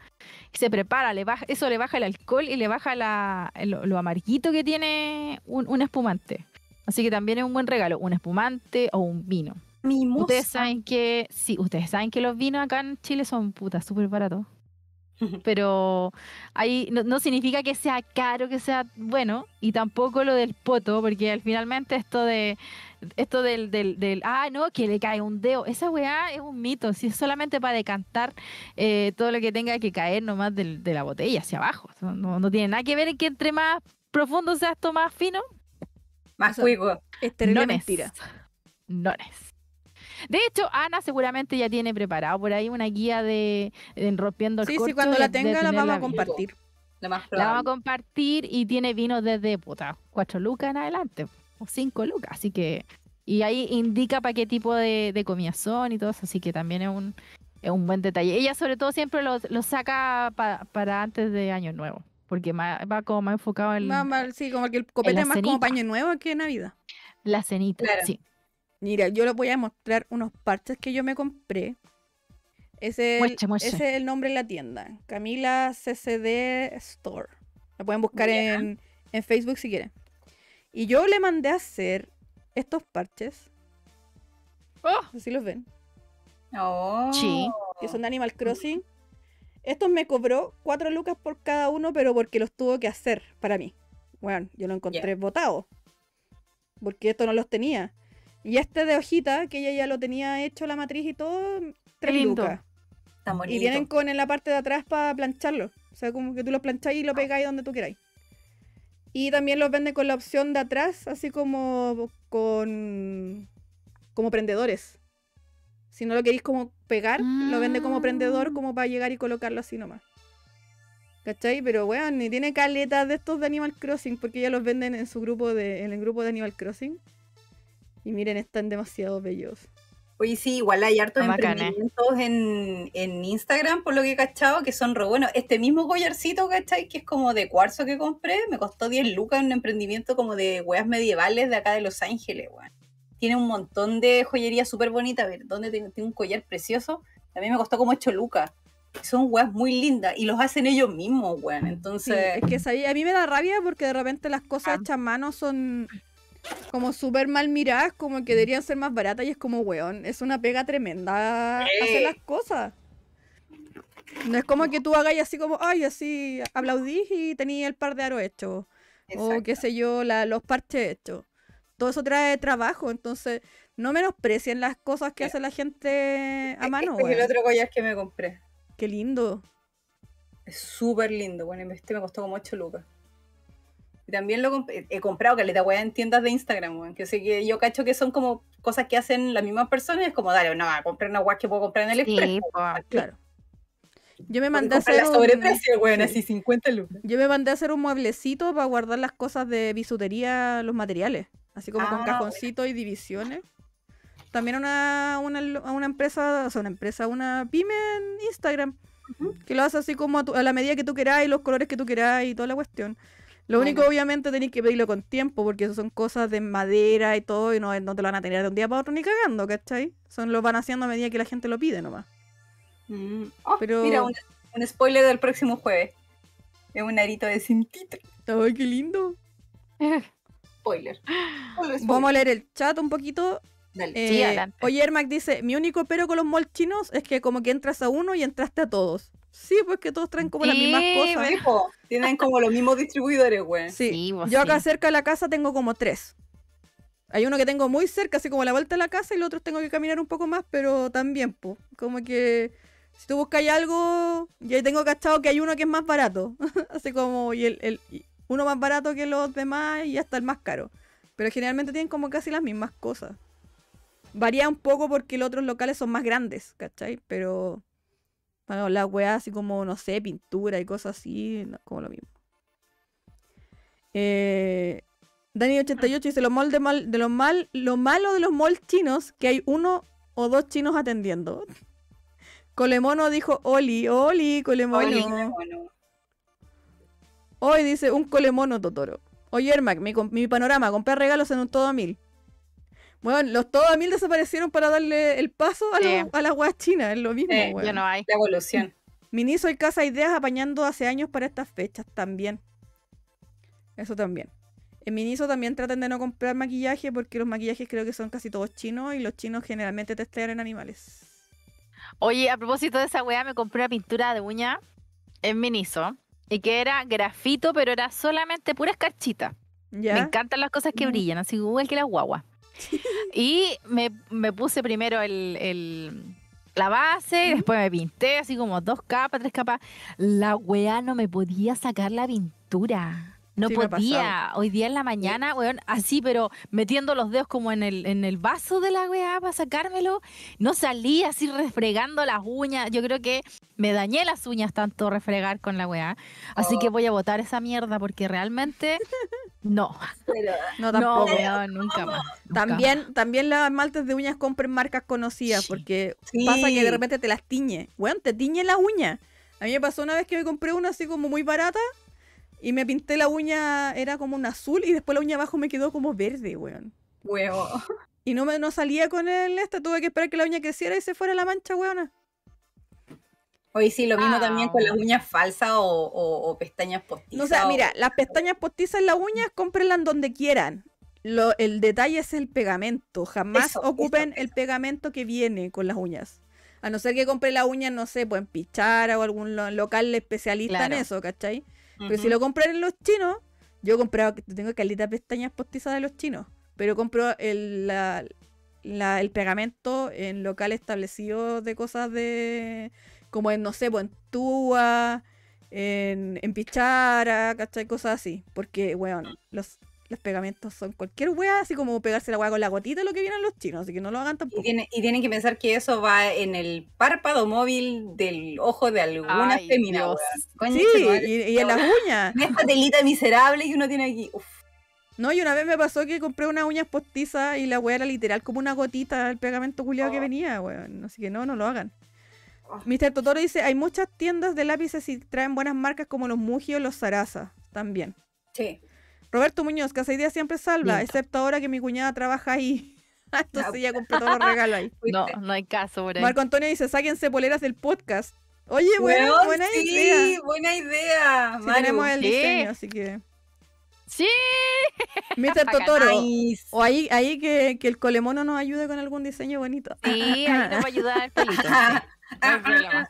y se prepara, le baja, eso le baja el alcohol y le baja la, lo, lo amarguito que tiene un, un espumante. Así que también es un buen regalo, un espumante o un vino. Mimosa. Ustedes saben que, sí, ustedes saben que los vinos acá en Chile son putas súper baratos. <laughs> Pero ahí no, no significa que sea caro, que sea bueno, y tampoco lo del poto, porque al finalmente esto de esto del, del, del ah, no, que le cae un dedo, esa weá es un mito, si es solamente para decantar eh, todo lo que tenga que caer nomás del- de la botella hacia abajo. No, no- tiene nada que ver que entre más profundo sea esto más fino, Más cuico. Es terrible no mentira. No es. De hecho, Ana seguramente ya tiene preparado por ahí una guía de, de rompiendo el Sí, sí, cuando de- la de tenga la vamos a compartir. Más La vamos a compartir y tiene vino desde puta, 4 lucas en adelante, o 5 lucas, así que y ahí indica para qué tipo de, de comida son y todo eso, así que también es un, es un buen detalle. Ella sobre todo siempre lo, lo saca pa- para antes de Año Nuevo, porque va como más enfocado en Más sí, como que el copete es más como cenita. paño nuevo que Navidad. la cenita. Claro. Sí. Mira, yo les voy a mostrar unos parches que yo me compré. Ese Muestre, muestre. ese es el nombre de la tienda. Camila CCD Store. La pueden buscar en, en Facebook si quieren. Y yo le mandé a hacer estos parches. Oh, No sé si los ven. Oh. Sí. Que son de Animal Crossing. Estos me cobró 4 lucas por cada uno, pero porque los tuvo que hacer para mí. Bueno, yo lo encontré botado. Porque esto no los tenía. Y este de hojita, que ella ya lo tenía hecho la matriz y todo, 3 lindo. lucas. Tan. Y vienen con en la parte de atrás para plancharlo. O sea, como que tú los plancháis y lo pegáis donde tú queráis. Y también los venden con la opción de atrás, así como con como prendedores. Si no lo queréis como pegar, lo vende como prendedor, Ah. como para llegar y colocarlo así nomás. ¿Cachai? Pero weón, ni tiene caletas de estos de Animal Crossing, porque ya los venden en su grupo de, en el grupo de Animal Crossing. Y miren, están demasiado bellos. Oye, sí, igual hay hartos bacanes. emprendimientos en, en Instagram, por lo que he cachado, que son re buenos. Este mismo collarcito, ¿cachai? Que es como de cuarzo que compré, me costó 10 lucas en un emprendimiento como de weas medievales de acá de Los Ángeles, weón. Tiene un montón de joyería súper bonita, a ver, ¿dónde tiene, tiene un collar precioso? También me costó como 8 lucas. Son weas muy lindas y los hacen ellos mismos, weón. Sí, Entonces, es que a mí me da rabia porque de repente las cosas Ah. hechas a mano son como súper mal miradas, como que deberían ser más baratas y es como, weón, es una pega tremenda hacer las cosas. No es como que tú hagas así como, ay, así aplaudís y tenías el par de aro hecho. O qué sé yo, la- los parches hechos. Todo eso trae trabajo, entonces no menosprecien las cosas que hace la gente a mano, Este es el otro collar que me compré. Qué lindo. Es súper lindo, bueno, este me costó como 8 lucas. Y también lo comp- he comprado caleta weá en tiendas de Instagram, weón. Que sé que yo cacho que son como cosas que hacen las mismas personas. Es como, dale, no, comprar una weá que puedo comprar en el Sí, Express. po. Claro. Yo me mandé a hacer un- sobreprecio, weón, sí. así 50 lucas. Yo me mandé a hacer un mueblecito para guardar las cosas de bisutería, los materiales. Así como con Ah, cajoncitos y divisiones. También a una, una, una empresa, o sea, una empresa, una pyme en Instagram. Que lo hace así como a, tu- a la medida que tú queráis, los colores que tú queráis y toda la cuestión. Lo Bueno. único, obviamente, tenéis que pedirlo con tiempo, porque eso son cosas de madera y todo, y no, no te lo van a tener de un día para otro ni cagando, ¿cachai? Son, lo van haciendo a medida que la gente lo pide nomás. Mm. Oh, Pero- Mira, un, un spoiler del próximo jueves. Es un arito de cintito. ¡Ay, qué lindo! <laughs> Spoiler. Spoiler. Vamos a leer el chat un poquito. Dale. Sí, Eh, adelante. oye, Ermac dice, mi único pero con los malls chinos es que como que entras a uno y entraste a todos. Sí, pues que todos traen como las mismas cosas. Po, Tienen como los mismos distribuidores, weón. Sí, Sí, pues yo acá sí. cerca de la casa tengo como tres. Hay uno que tengo muy cerca, así como a la vuelta de la casa, y los otros tengo que caminar un poco más, pero también, pues, como que si tú buscas algo, ya tengo cachado que hay uno que es más barato. <laughs> así como, y el, el- y uno más barato que los demás y hasta el más caro. Pero generalmente tienen como casi las mismas cosas. Varía un poco porque los otros locales son más grandes, ¿cachai? Pero bueno, la weá así como, no sé, pintura y cosas así, no, como lo mismo. Eh, Dani88 dice, lo, mal de, mal, de lo, mal, lo malo de los malls chinos, que hay uno o dos chinos atendiendo. <laughs> Colemono dijo, Oli, Oli, Colemono. Oli. Hoy dice, un colemono Totoro. Oye, Ermac, mi, mi panorama, compré regalos en un todo a mil. Bueno, los todo a mil desaparecieron para darle el paso a, Sí. los- a las weas chinas, es lo mismo, Sí. Ya no hay. La evolución. Miniso y Casa Ideas apañando hace años para estas fechas también. Eso también. En Miniso también traten de no comprar maquillaje porque los maquillajes creo que son casi todos chinos y los chinos generalmente testean en animales. Oye, a propósito de esa weá, me compré una pintura de uña en Miniso. Y que era grafito, pero era solamente pura escarchita. ¿Ya? Me encantan las cosas que Mm. brillan, así igual que las guaguas. <laughs> y me, me puse primero el, el- la base, y Ujú. después me pinté así como dos capas, tres capas. La weá no me podía sacar la pintura. No Sí, podía. Hoy día en la mañana, weón, así, pero metiendo los dedos como en el, en el vaso de la weá para sacármelo. No salí así refregando las uñas. Yo creo que me dañé las uñas tanto refregar con la weá. Así que Oh. voy a botar esa mierda porque realmente no. Pero, <laughs> No, No, tampoco. weón, nunca más. nunca También, también las maltes de uñas compren marcas conocidas Sí. porque pasa que de repente te las tiñe. Weón, te tiñe la uña. A mí me pasó una vez que me compré una así como muy barata y me pinté la uña, era como un azul y después la uña abajo me quedó como verde, weón. huevo. Y no me no salía con el este, tuve que esperar que la uña creciera y se fuera la mancha, weona. Oye, sí, lo mismo también con las Ah. uñas falsas o, o- o pestañas postizas. No, o sea, o- mira, las pestañas postizas en las uñas, cómprenlas donde quieran. Lo, el detalle es el pegamento. Jamás Eso, ocupen eso, el pegamento que viene con las uñas. A no ser que compren las uñas, no sé, pues en Pichara o algún lo- local especialista Claro. en eso, ¿cachai? Pero si lo compran en los chinos, yo he comprado, tengo calita pestañas postizas de los chinos, pero compro el, la- la- el pegamento en local establecido de cosas de, como en, no sé, pues en Tua, en, en Pichara, ¿cachai? Cosas así, porque, weón, los, los pegamentos son cualquier weá, así como pegarse la weá con la gotita, lo que vienen los chinos, así que no lo hagan Y, tampoco. tiene- y tienen que pensar que eso va en el párpado móvil del ojo de alguna. Coño, Sí, y, y en las uñas. Esta telita miserable que uno tiene aquí. Uf. No, y una vez me pasó que compré unas uñas postizas y la weá era literal como una gotita el pegamento culiado que Oh. venía, weón. Así que no, no lo hagan. Oh. Mr. Totoro dice, hay muchas tiendas de lápices y traen buenas marcas como los Muji o los Sarasa, también. Sí. Roberto Muñoz, Casa Idea siempre salva, Miento. excepto ahora que mi cuñada trabaja ahí. <laughs> Entonces ya compré todos los regalos ahí. No, no hay caso por ahí. Marco Antonio dice, sáquense poleras del podcast. Oye, weón, Weón, buena sí, idea. buena idea. Si Maru. tenemos el Sí. diseño, así que... Sí, <laughs> Mr. Totoro, Nice. o ahí, ahí que, que el colemono nos ayude con algún diseño bonito. sí, ahí nos va a ayudar <laughs> el pelito. sí, No hay problema.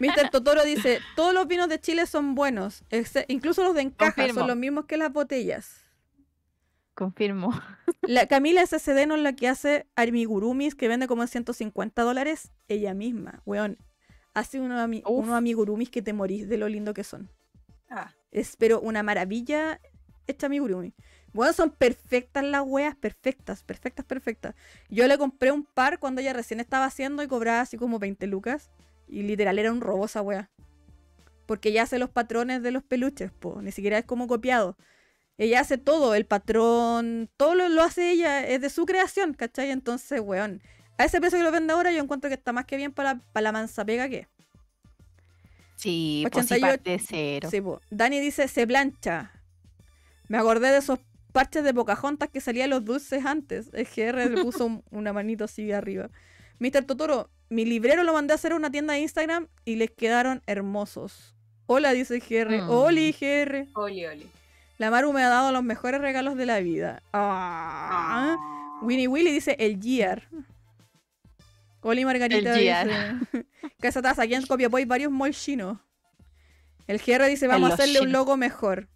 Mr. Totoro dice, todos los vinos de Chile son buenos, incluso los de encaja Confirmo. son los mismos que las botellas. Confirmo. La Camila SCD no es la que hace amigurumis que vende como en 150 dólares ella misma, weón. Hace unos, ami- unos amigurumis que te morís de lo lindo que son. Ah, Es pero una maravilla esta amigurumi. Bueno, son perfectas las weas, perfectas, perfectas, perfectas. Yo le compré un par cuando ella recién estaba haciendo y cobraba así como 20 lucas. Y literal era un robo esa wea. Porque ella hace los patrones de los peluches, po. Ni siquiera es como copiado. Ella hace todo, el patrón, todo lo, lo hace ella, es de su creación, ¿cachai? Entonces, weón, a ese precio que lo vende ahora yo encuentro que está más que bien para, para la mansa pega que. Sí, pues sí 88. parte de cero. Sí, po. Dani dice, se plancha. Me acordé de esos parches de Pocahontas que salían los dulces antes. El GR le puso un- una manito así arriba. Mr. Totoro, mi librero lo mandé a hacer a una tienda de Instagram y les quedaron hermosos. Hola, dice el GR. Mm. Oli, GR. oli, oli. La Maru me ha dado los mejores regalos de la vida. Ah. Ah. Winnie Willy dice el Gear. Oli Margarita El dice. <laughs> Casa Taza, aquí en Copiapó hay varios malls chinos. El GR dice, vamos a hacerle un logo mejor.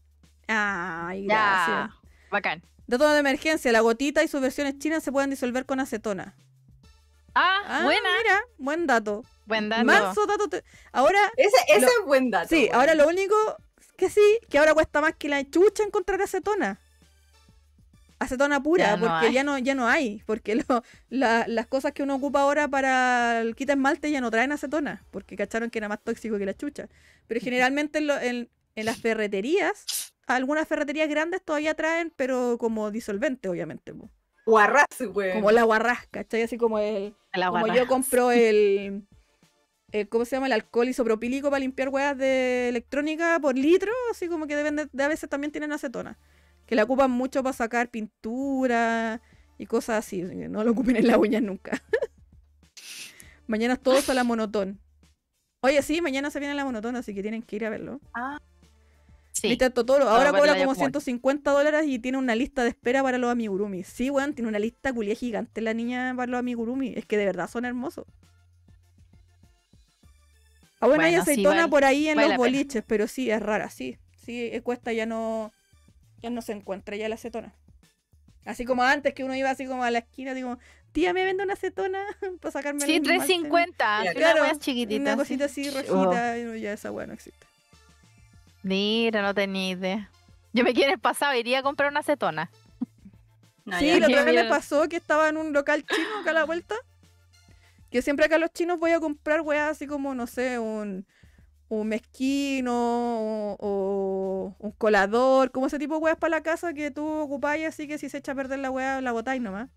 Ay, gracias. Ya. Bacán. Dato de emergencia, la gotita y sus versiones chinas se pueden disolver con acetona. Ah, Ah, buena. mira, buen dato. Buen dato. Manso dato. te- Ahora, Ese, ese Lo- es buen dato. sí, ahora lo único que sí, que ahora cuesta más que la chucha encontrar acetona. Acetona pura, Ya no porque hay. ya no, ya no hay. Porque lo- la- las cosas que uno ocupa ahora para el quita esmalte ya no traen acetona. Porque cacharon que era más tóxico que la chucha. Pero generalmente en, lo- en- en las ferreterías, algunas ferreterías grandes todavía traen, pero como disolvente, obviamente. po. Guarraz, weón. Como el aguarrás, ¿cachai? Así como el, La como yo compro el, el- ¿cómo se llama? El alcohol isopropílico para limpiar huevas de electrónica por litro, así como que deben de, de a veces también tienen acetona. Que la ocupan mucho para sacar pintura y cosas así. No lo ocupen en las uñas nunca. <laughs> mañana es todo la monotón. Oye, sí, mañana se viene la monotón, así que tienen que ir a verlo. Sí. Totoro, Todo ahora cobra como Yakumo. 150 dólares y tiene una lista de espera para los amigurumis. Sí, weón, tiene una lista culia gigante la niña para los amigurumis. Es que de verdad son hermosos. Ah, bueno, hay sí, aceitona vale- por ahí en vale los pena. boliches, pero sí, es rara, sí. Sí, eh, cuesta ya no. Ya no se encuentra ya la acetona. Así como antes que uno iba así como a la esquina, digo, tía, me vende una acetona <laughs> para sacarme Sí, el esmalte". 350. Mira, Una claro, wea chiquitita. Una cosita así <laughs> rojita, ya esa weá no existe. Mira, no tenía idea. Yo me quiero el pasado, iría a comprar una acetona. No, Sí, la otra vez me pasó que estaba en un local chino acá a la vuelta. Que siempre acá los chinos voy a comprar weas así como, no sé, un, un mezquino o, o un colador, como ese tipo de weas para la casa que tú ocupáis, así que si se echa a perder la wea, la botáis nomás.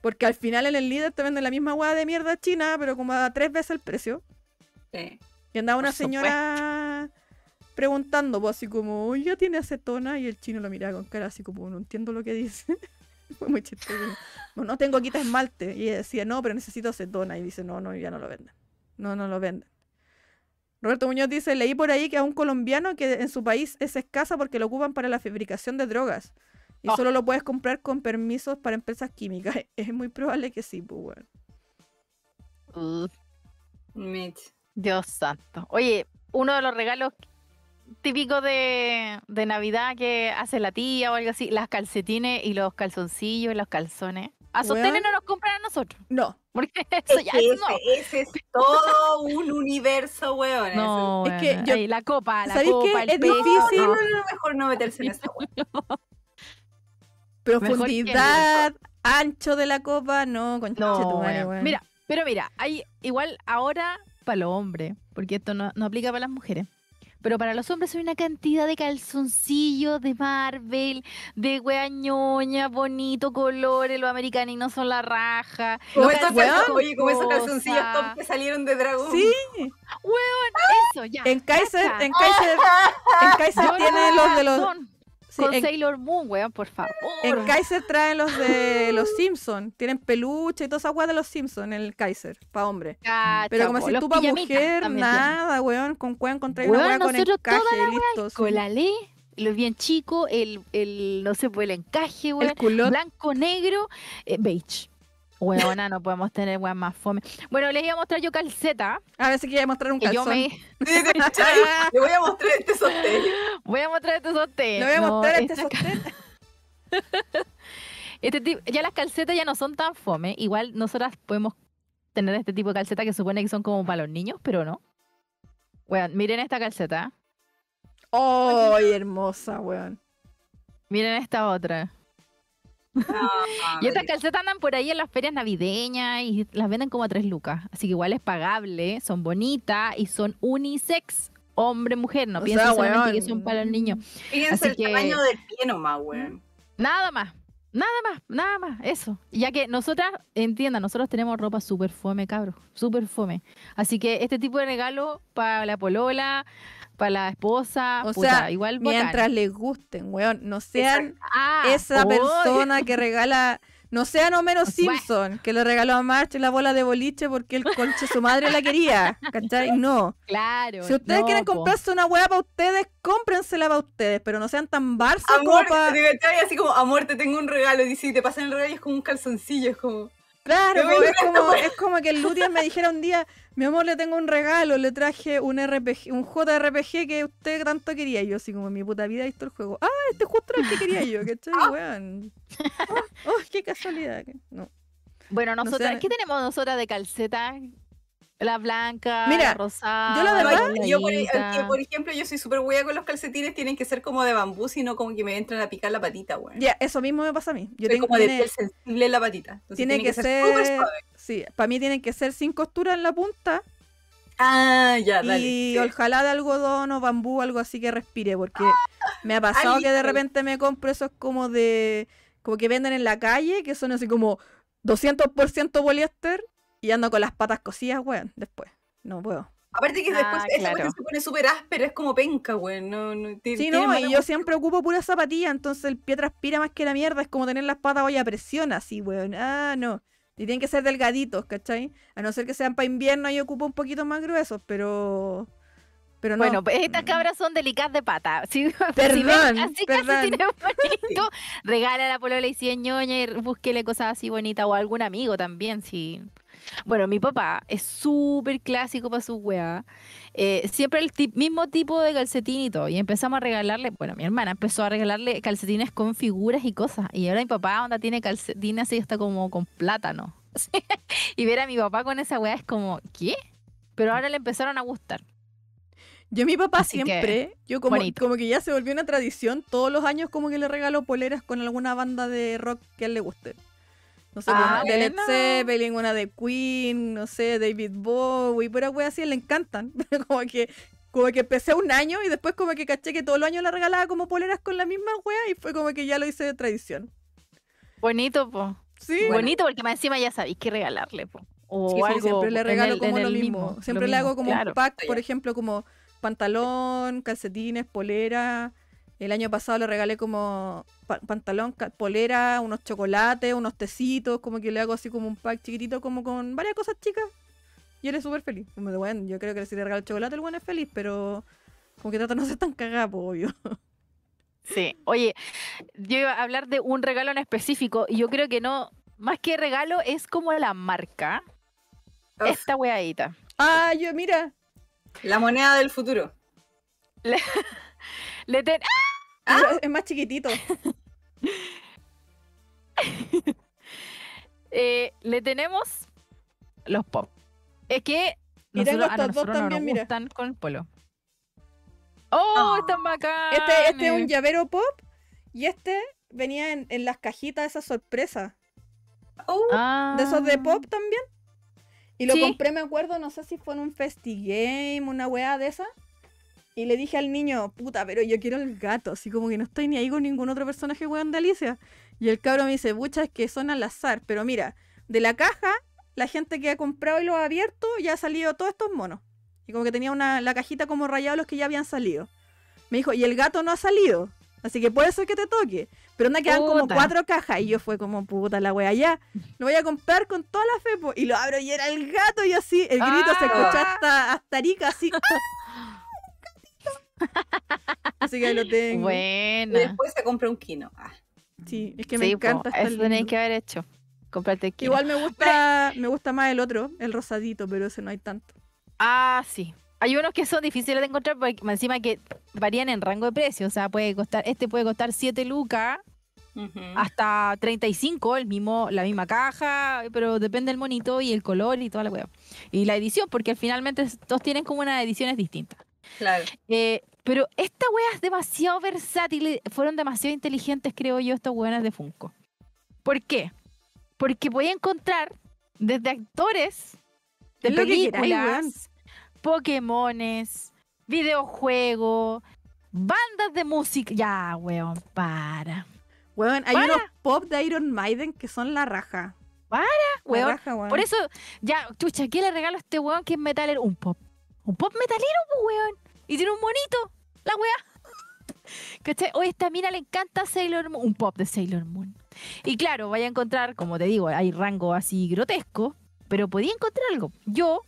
Porque al final en el líder te venden la misma wea de mierda china, pero como a tres veces el precio. Sí. Y andaba Por una señora preguntando, pues así como, oiga, ¿tiene acetona? Y el chino lo miraba con cara así como, no entiendo lo que dice. <laughs> Fue muy chistoso. No, no tengo quita esmalte. Y decía, no, pero necesito acetona. Y dice, no, no, ya no lo venden. No, no lo venden. Roberto Muñoz dice, leí por ahí que a un colombiano que en su país es escasa porque lo ocupan para la fabricación de drogas. Y Oh. solo lo puedes comprar con permisos para empresas químicas. <laughs> Es muy probable que sí, pues, weón. Uh, Mitch. Dios santo. Oye, uno de los regalos típicos de, de Navidad que hace la tía o algo así, las calcetines y los calzoncillos y los calzones. A sostener Weón. no nos compran a nosotros. No, Porque eso Es ya que no. ese, ese es todo un universo, weón. No, Es que yo- Ahí, la copa, la ¿sabéis copa, qué? el Es peso. difícil. No, no, no, mejor no meterse en esa weón. <laughs> profundidad, ancho de la copa, no, con No, tu madre, weón. weón. Mira, pero mira, hay igual ahora para los hombres, porque esto no, no aplica para las mujeres. Pero para los hombres hay una cantidad de calzoncillos de Marvel, de wea ñoña, bonito, colores, los americaninos son la raja. Como weón, calzoncillos, oye, como esos calzoncillos top que salieron de Dragon. Sí, Eso, ya. en Kaiser, en Kaiser, en Kaiser Yo tiene los de los... sí, con en, Sailor Moon, weón, por favor. en Kaiser traen los de los Simpsons. Tienen peluche y toda esa weá de los Simpsons en el Kaiser, para hombre. Cacha, Pero como po, si tú para mujer, nada, weón. Con cueva encontrar una Weón, weá con toda encaje y listo. la ley, lo bien chico, el, el no sé, pues el encaje, weón. El culot. blanco, negro, eh, beige. Weona, no podemos tener weón más fome. Bueno, les iba a mostrar yo calceta. A ver si quiere mostrar un Que yo calzón. me <laughs> Sí, sí, ¿cachai? Le voy a mostrar este sostén. voy a mostrar este sostén. Le voy a No, mostrar este sostén. <laughs> este tipo- ya las calcetas ya no son tan fome. Igual nosotras podemos tener este tipo de calcetas que supone que son como para los niños, pero no. Weón, miren esta calceta. ¡Ay, hermosa, weón! Miren esta otra. Ah, Y estas calcetas andan por ahí en las ferias navideñas y las venden como a tres lucas. Así que igual es pagable, son bonitas y son unisex. Hombre, mujer, no piensen solamente que son para los niños. Fíjense Así el que- tamaño del pie nomás, weón. Nada más, nada más, nada más, eso. Ya que nosotras, entiendan, nosotros tenemos ropa súper fome, cabros, súper fome. Así que este tipo de regalo para la polola, para la esposa, O puta, sea, igual bacán. Mientras les gusten, weón. No sean Ah, esa persona que regala. No sean Homero O sea, Simpson, que le regaló a March la bola de boliche porque el conche su madre la quería. ¿Cachai? No. Claro. Si ustedes no, quieren po. comprarse una weá para ustedes, cómprensela para ustedes, pero no sean tan Amor, como pa- ¿te cachai? Así como, amor, te tengo un regalo. Y si te pasan el regalo, es como un calzoncillo. Es como, Claro, es como, <laughs> es como que el Lutias me dijera un día, mi amor, le tengo un regalo, le traje un RPG, un JRPG que usted tanto quería. Y yo así como en mi puta vida he visto el juego. Ah, este justo era el que quería yo, ¿cachai? <laughs> Weón. Oh, oh, qué casualidad. No. Bueno, No nosotras, sé. ¿qué tenemos nosotras de calceta? La blanca, Mira, la rosada. yo la verdad- yo, por, e, que, por ejemplo, yo soy súper hueá con los calcetines, tienen que ser como de bambú, sino como que me entran a picar la patita, weón. Ya, eso mismo me pasa a mí. Yo Soy tengo como de tiene- piel sensible en la patita. Entonces tiene que ser, suave. sí, para mí tienen que ser sin costura en la punta Ah, ya, dale. y sí. ojalá de algodón o bambú, algo así que respire, porque me ha pasado que de repente me compro esos como de, como que venden en la calle, que son así como 200% poliéster y ando con las patas cosidas, weón, después. No puedo. Aparte que Ah, después esa claro. cuestión se pone súper áspera, es como penca, weón. No, no, ti- Sí, no, y yo siempre ocupo pura zapatilla, entonces el pie transpira más que la mierda, es como tener las patas hoy a presión así, weón. Ah, no. Y tienen que ser delgaditos, ¿cachai? A no ser que sean para invierno y ocupo un poquito más gruesos, pero... Pero no. Bueno, pues estas cabras son delicadas de pata. <laughs> Si, si Perdón, ven así perdón. calcetines bonitos, <laughs> regala la polola y si es ñoña y búsquele cosas así bonitas o algún amigo también, si... Bueno, mi papá es súper clásico para su weá. Eh, siempre el mismo tipo de calcetín y todo. Y empezamos a regalarle, bueno, mi hermana empezó a regalarle calcetines con figuras y cosas. Y ahora mi papá onda tiene calcetines así hasta como con plátano. <laughs> y ver a mi papá con esa weá es como, ¿qué? Pero ahora le empezaron a gustar. Yo mi papá Así que, siempre, yo como, bonito. como que ya se volvió una tradición, todos los años como que le regalo poleras con alguna banda de rock que a él le guste. No sé, Ah, una de Led. Zeppelin, una de Queen, no sé, David Bowie, pero weas así le encantan. <laughs> como que como que empecé un año y después como que caché que todos los años le regalaba como poleras con la misma wea y fue como que ya lo hice de tradición. Bonito, po. Sí, Bonito porque más encima ya sabéis qué regalarle, po. O Sí, algo siempre le regalo el- como lo mismo. lo Siempre le hago como claro. un pack, por ejemplo, como pantalón, calcetines, polera. El año pasado le regalé como pa- pantalón, polera, unos chocolates, unos tecitos, como que le hago así como un pack chiquitito, como con varias cosas chicas. Y él es súper feliz. Bueno, yo creo que si le regalo chocolate, el bueno es feliz, pero como que trata de no ser tan cagada, po, obvio. Sí. Oye, yo iba a hablar de un regalo en específico y yo creo que no, más que regalo, es como la marca. Uf, Esta weadita. Ah, yo, mira. La moneda del futuro. Le <laughs> ten- pero Es más chiquitito. <laughs> eh, le tenemos los pop. Es que nosotros, a nosotros no también, nos mira. gustan con el polo. ¡Oh, Ah. están bacán! Este, este es un llavero pop. Y este venía en, en las cajitas esas sorpresas. Oh, De esos de pop también. Y lo Sí. compré, me acuerdo, no sé si fue en un festigame, una weá de esa. Y le dije al niño, puta, pero yo quiero el gato, así como que no estoy ni ahí con ningún otro personaje weón de Alicia. Y el cabro me dice, pucha, es que son al azar, pero mira, de la caja, la gente que ha comprado y lo ha abierto, ya ha salido todos estos monos. Y como que tenía una, la cajita como rayada los que ya habían salido. Me dijo, y el gato no ha salido. Así que puede ser que te toque. Pero no quedan como cuatro cajas. Y yo fue como, puta la wea, ya. Lo voy a comprar con toda la fe. po". Y lo abro y era el gato y así. El grito se Ah. escuchó hasta, hasta Arica, así. <laughs> así que ahí lo tengo. y Buena. después se compra un kino. Ah, Sí, es que me Sí, po, encanta. está Eso tenéis que haber hecho. Comprarte el kilo. Igual me gusta, me gusta más el otro, el rosadito, pero ese no hay tanto. Ah, sí. Hay unos que son difíciles de encontrar porque más encima que varían en rango de precio. O sea, puede costar, este puede costar 7 lucas ujú. hasta 35, el mismo, la misma caja, pero depende del monito y el color y toda la hueá. Y la edición, porque finalmente todos tienen como unas ediciones distintas. Claro. Eh, pero esta wea es demasiado versátil. Fueron demasiado inteligentes, creo yo, estos weones de Funko. ¿Por qué? Porque podía encontrar desde actores de Es lo que queráis, películas, Pokémones, videojuegos, bandas de música. Ya, weón, para. Weón, hay Para. unos pop de Iron Maiden que son la raja. Para, La weón. raja, weón. Por eso, ya, chucha, ¿qué le regalo a este weón que es metalero? Un pop. Un pop metalero, pues, weón. Y tiene un monito. La weá. <laughs> ¿Cachai? Oye, esta mina le encanta Sailor Moon. Un pop de Sailor Moon. Y claro, vaya a encontrar, como te digo, hay rango así grotesco, pero podía encontrar algo. Yo,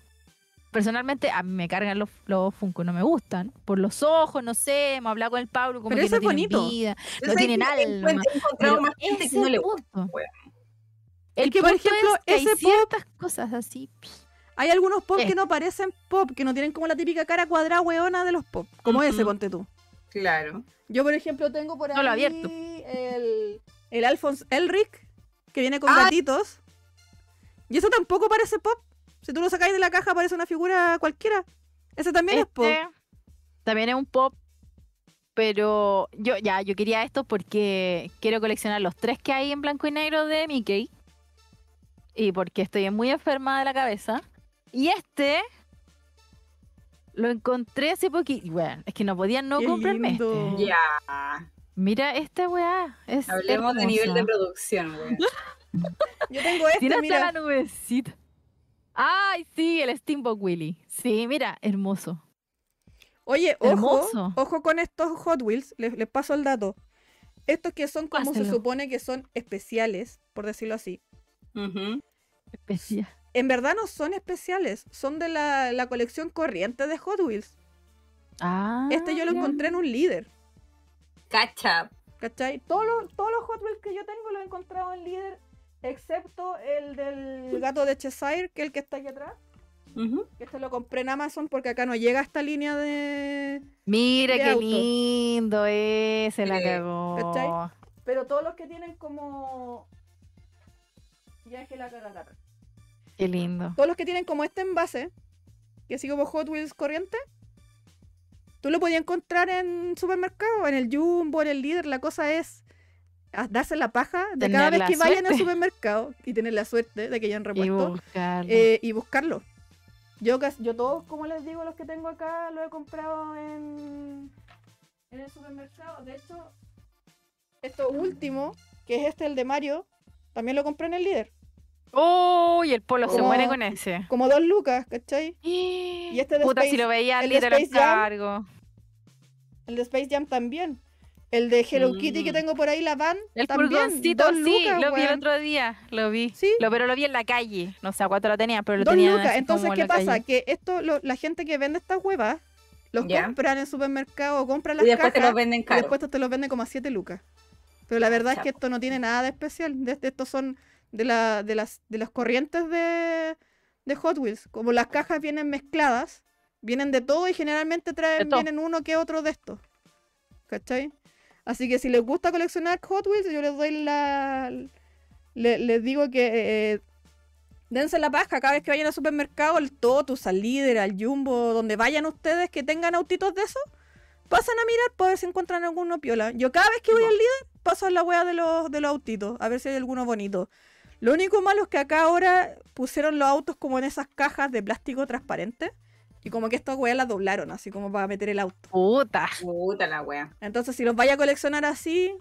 personalmente, a mí me cargan los, los Funko, no me gustan. Por los ojos, no sé, hemos hablado con el Pablo, como Pero que ese no es tienen bonito. vida, no tienen alma. encontrado más gente ese que no es le el gusta. El Es que, por ejemplo, es que hay ese pop- ciertas cosas así. Hay algunos pop Eh. que no parecen pop, que no tienen como la típica cara cuadrada weona de los pop. Como ese, Ujú. ponte tú. Claro. Yo, por ejemplo, tengo por ahí No lo he abierto. el, el Alphonse Elric, que viene con Ah. gatitos. Y eso tampoco parece pop. Si tú lo sacáis de la caja, parece una figura cualquiera. Ese también es pop. Este también es un pop, pero yo ya, yo quería esto porque quiero coleccionar los tres que hay en blanco y negro de Mickey. Y porque estoy muy enferma de la cabeza. Y este lo encontré hace poquito. Bueno, es que no podía no Qué comprarme lindo. este. Ya. Mira esta weá. Es Hablemos de nivel de producción, weón. <laughs> Yo tengo este, Tiene hasta mira. la nubecita. Ay, sí, el Steamboat Willy. Sí, mira, hermoso. Oye, ojo, Hermoso. ojo con estos Hot Wheels, les, les paso el dato. Estos que son como se supone que son especiales, por decirlo así. Ujú. Especial. En verdad no son especiales, son de la, la colección corriente de Hot Wheels. Ah, Este yo lo encontré en un líder, Cacha. ¿cachai? Todos los, todos los Hot Wheels que yo tengo los he encontrado en líder, excepto el del gato de Cheshire, que es el que está aquí atrás. Este lo compré en Amazon porque acá no llega esta línea de... Mira de qué auto. lindo ese, la Sí, cagó. ¿cachai? Pero todos los que tienen como... Ya es que la. Qué lindo. Todos los que tienen como este envase, que así como Hot Wheels corriente, tú lo podías encontrar en supermercado, en el Jumbo, en el líder. La cosa es a- darse la paja de Tener cada vez que vayan al supermercado y tener la suerte de que hayan Y repuesto buscarlo. eh, y buscarlo. Yo, yo todos, como les digo, los que tengo acá, lo he comprado en, en el supermercado. De hecho, esto último, que es este, el de Mario, también lo compré en el líder. ¡Oh! Y el polo se muere con ese. Como dos lucas, ¿cachai? Y este de Puta, Space- si lo veía el Space Jam. cargo. El de Space Jam también. El de Hello Kitty que Mm. tengo por ahí, la van. El también, furgoncito, dos sí, lucas, lo vi el otro día, lo vi. Sí. Lo, pero lo vi en la calle, no sé a cuánto lo tenía, pero lo Dos tenía lucas. Entonces, ¿qué pasa? Que... Que esto, lo- la gente que vende estas huevas, los Ya. compran en supermercado o compran Y las después te cajas los venden y después te los venden como a 7 lucas. Pero la verdad es que esto no tiene nada de especial. De, de- estos son de, la, de, las, de las corrientes de, de Hot Wheels. Como las cajas vienen mezcladas, vienen de todo y generalmente traen vienen uno que otro de estos. ¿Cachai? Así que si les gusta coleccionar Hot Wheels, yo les doy la. le- les digo que eh, dense la paja cada vez que vayan al supermercado, al Totus, al Líder, al Jumbo, donde vayan ustedes que tengan autitos de esos, pasan a mirar para ver si encuentran alguno piola. Yo cada vez que voy al Líder, paso a la wea de los, de los autitos, a ver si hay alguno bonito. Lo único malo es que acá ahora pusieron los autos como en esas cajas de plástico transparente. Y como que estas weas las doblaron, así como para meter el auto. Puta, Puta la wea. Entonces, si los vaya a coleccionar así,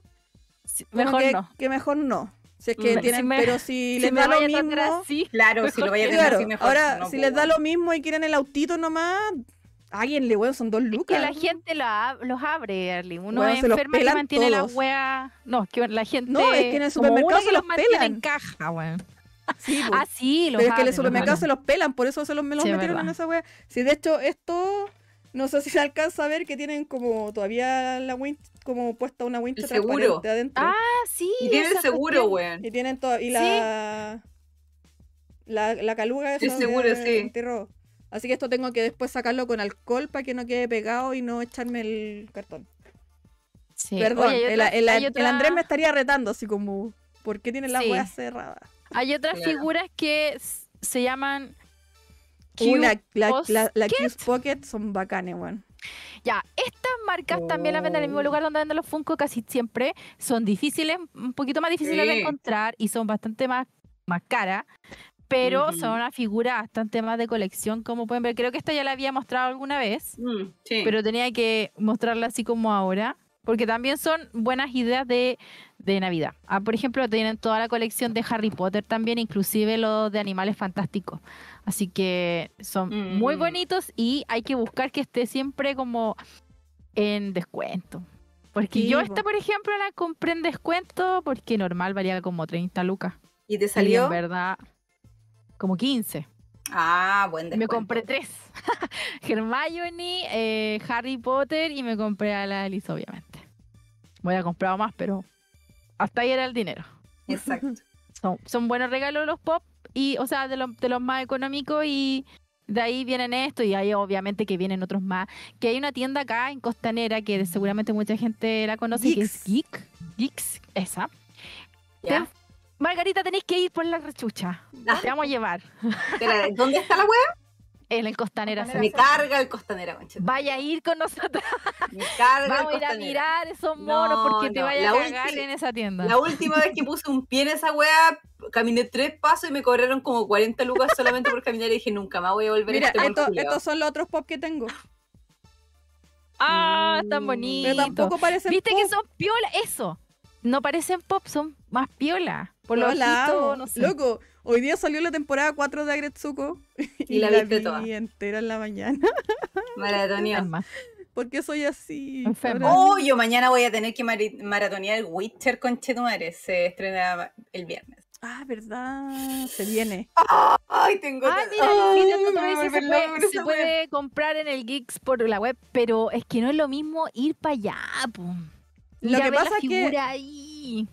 sí, mejor que, no. que mejor no. Si es que tienen, Si me- pero si, <laughs> Si les me da lo mismo. así, Claro, si lo vaya a tener Claro, así mejor. ahora, no, si les da lo mismo y quieren el autito nomás, háganle, weón, son dos que lucas. la gente la ab- los abre, Erly. Uno es se los enferma que pelan mantiene la wea. No, es que la gente. No, es que en el supermercado se que los mantiene pelan. en caja, weón. <laughs> Sí. Ah, sí, los pero es que los supermercado abren. se los pelan, por eso se los, me los Sí, metieron en esa wea. Si de hecho esto, no sé si se alcanza a ver que tienen como todavía la winch, como puesta una wincha seguro. transparente adentro. Ah, sí. Y tiene el esa seguro, weón. Y tienen todo, y la, la, la caluga esa El seguro, de- sí. antirrobo. Así que esto tengo que después sacarlo con alcohol para que no quede pegado y no echarme el cartón. Sí. Perdón, Oye, el, otra- el- hay el otra- Andrés me estaría retando así como, ¿por qué tiene la Sí. hueá cerrada? Hay otras Claro. figuras que se llaman. Uh, la, la, Pocket. la, la Cuse Pocket son bacanes, weón. Ya, estas marcas también las venden en el mismo lugar donde venden los Funko casi siempre. Son difíciles, un poquito más difíciles de encontrar y son bastante más, más caras. Pero son una figura bastante más de colección, como pueden ver. Creo que esta ya la había mostrado alguna vez, Mm, sí. pero tenía que mostrarla así como ahora. Porque también son buenas ideas de, de Navidad. Ah, por ejemplo, tienen toda la colección de Harry Potter también, inclusive los de animales fantásticos. Así que son muy Mm. bonitos y hay que buscar que esté siempre como en descuento. Porque Sí, yo esta, por ejemplo, la compré en descuento porque normal valía como 30 lucas. ¿Y te Y salió? en verdad, como 15. Ah, buen Me descuento. compré tres. <laughs> Hermione, eh, Harry Potter y me compré a la Alice, obviamente. Voy a comprar más, pero hasta ahí era el dinero. Exacto. <laughs> Son, son buenos regalos los pop, y, o sea, de, los- de los más económicos y de ahí vienen estos y ahí obviamente que vienen otros más. Que hay una tienda acá en Costanera que seguramente mucha gente la conoce, que es Geek. Geeks, esa. Margarita, tenéis que ir por la rechucha. Te vamos a llevar. ¿Dónde está la wea? En el Costanera. Costanera. Me carga el costanera, concheta. Vaya a ir con nosotros. <laughs> Me carga Vamos a el ir a costanera. mirar esos No, monos porque te no, vaya la a cagar en esa tienda. La última vez que puse un pie en esa wea, caminé tres pasos y me cobraron como 40 lucas solamente por caminar y dije, nunca más voy a volver Mira, a este esto- culiao". estos son los otros pop que tengo. Ah, tan Mm, bonito. Pero tampoco parecen Viste pop. que son piola, eso. No parecen pop, son más piola. Por lo amo. no sé. Loco, hoy día salió la temporada 4 de Agretsuko y, la <laughs> la, viste vi toda. entera en la mañana. <laughs> Maratonía. Porque soy así. Enferma. Oh, yo mañana voy a tener que mari- maratonear Witcher con Chetumare. Se estrena el viernes. Ah, verdad. Se viene. Ay, tengo. Ah, tan- mira, Ay, mira, me a dices, volver se, puede, se puede comprar en el Geeks por la web, pero es que no es lo mismo ir para allá, po. Lo que ver la pasa es que- ahí.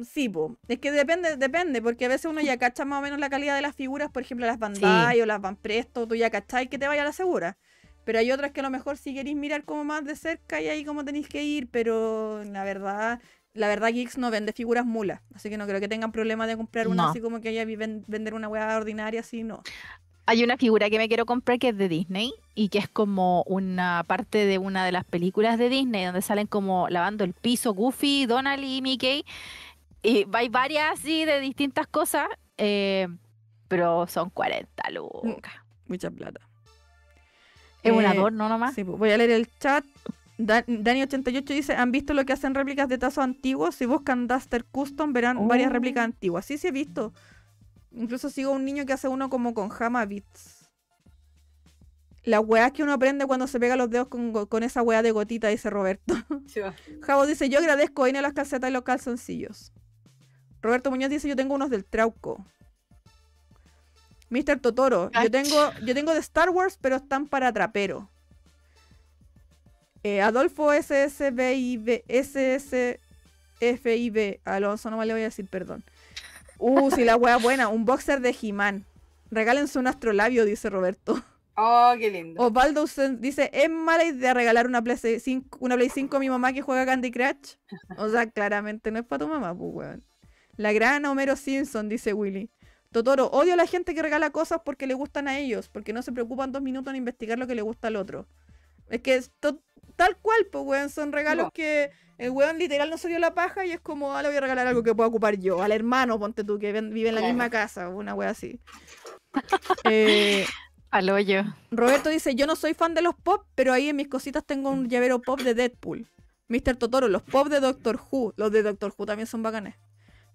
Sí, po. es que depende, depende, porque a veces uno ya cacha más o menos la calidad de las figuras, por ejemplo, las Bandai o las Van Presto, tú ya cacháis que te vaya a la segura. Pero hay otras que a lo mejor si queréis mirar como más de cerca y ahí como tenéis que ir, pero la verdad, la verdad Geeks no vende figuras mulas, así que no creo que tengan problema de comprar una No. así como que haya vender una hueá ordinaria así, no. Hay una figura que me quiero comprar que es de Disney y que es como una parte de una de las películas de Disney donde salen como lavando el piso Goofy, Donald y Mickey. Y hay varias así de distintas cosas, eh, pero son 40 lucas. Mucha plata. Es un Eh, adorno nomás. Sí, pues, voy a leer el chat. Da- Dani88 dice, ¿han visto lo que hacen réplicas de tazos antiguos? Si buscan Duster Custom verán varias réplicas antiguas. Sí, sí he visto. Incluso sigo a un niño que hace uno como con Hama Beats. Las weas que uno aprende cuando se pega los dedos con, con esa wea de gotita, dice Roberto. Sí. <laughs> Javo dice, yo agradezco N las calcetas y los calzoncillos. Roberto Muñoz dice, yo tengo unos del Trauco. Mr. Totoro, yo tengo, yo tengo de Star Wars, pero están para trapero. Eh, Adolfo SSBIB, SSFIB, Alonso, no me le voy a decir perdón. Uh, sí, la wea buena, un boxer de He-Man. Regálense un astrolabio, dice Roberto. Oh, qué lindo. Osvaldo dice, ¿es mala idea regalar una Play 5, una Play 5 a mi mamá que juega Candy Crush? O sea, claramente no es para tu mamá, pues, weón. La gran Homero Simpson, dice Willy. Totoro, odio a la gente que regala cosas porque le gustan a ellos, porque no se preocupan dos minutos en investigar lo que le gusta al otro. Es que es tal cual, pues, weón, son regalos No. que el weón literal no se dio la paja y es como, ah, le voy a regalar algo que pueda ocupar yo, al hermano, ponte tú, que ven- vive en la Claro. misma casa, una wea así. <laughs> Eh, Al hoyo. Roberto dice, yo no soy fan de los pop, pero ahí en mis cositas tengo un llavero pop de Deadpool. Mr. Totoro, los pop de Doctor Who. Los de Doctor Who también son bacanes.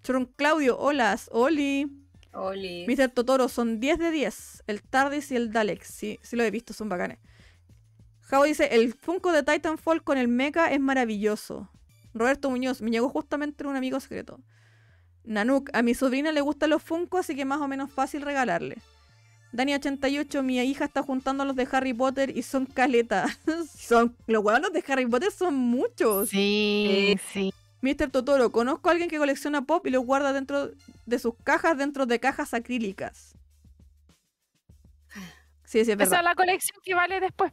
Chorón Claudio, holas, Oli. Oli. Mr. Totoro, son 10 de 10. El Tardis y el Dalek. Sí, sí lo he visto, son bacanes. Javo dice, el Funko de Titanfall con el mecha es maravilloso. Roberto Muñoz, me llegó justamente un amigo secreto. Nanuk, a mi sobrina le gustan los Funko, así que más o menos fácil regalarle. Dani88, mi hija está juntando los de Harry Potter y son caleta. <laughs> son, los huevones de Harry Potter son muchos. Sí, sí. Mr. Totoro, conozco a alguien que colecciona pop y los guarda dentro de sus cajas, dentro de cajas acrílicas. Sí, sí, es Esa verdad. es la colección que vale después.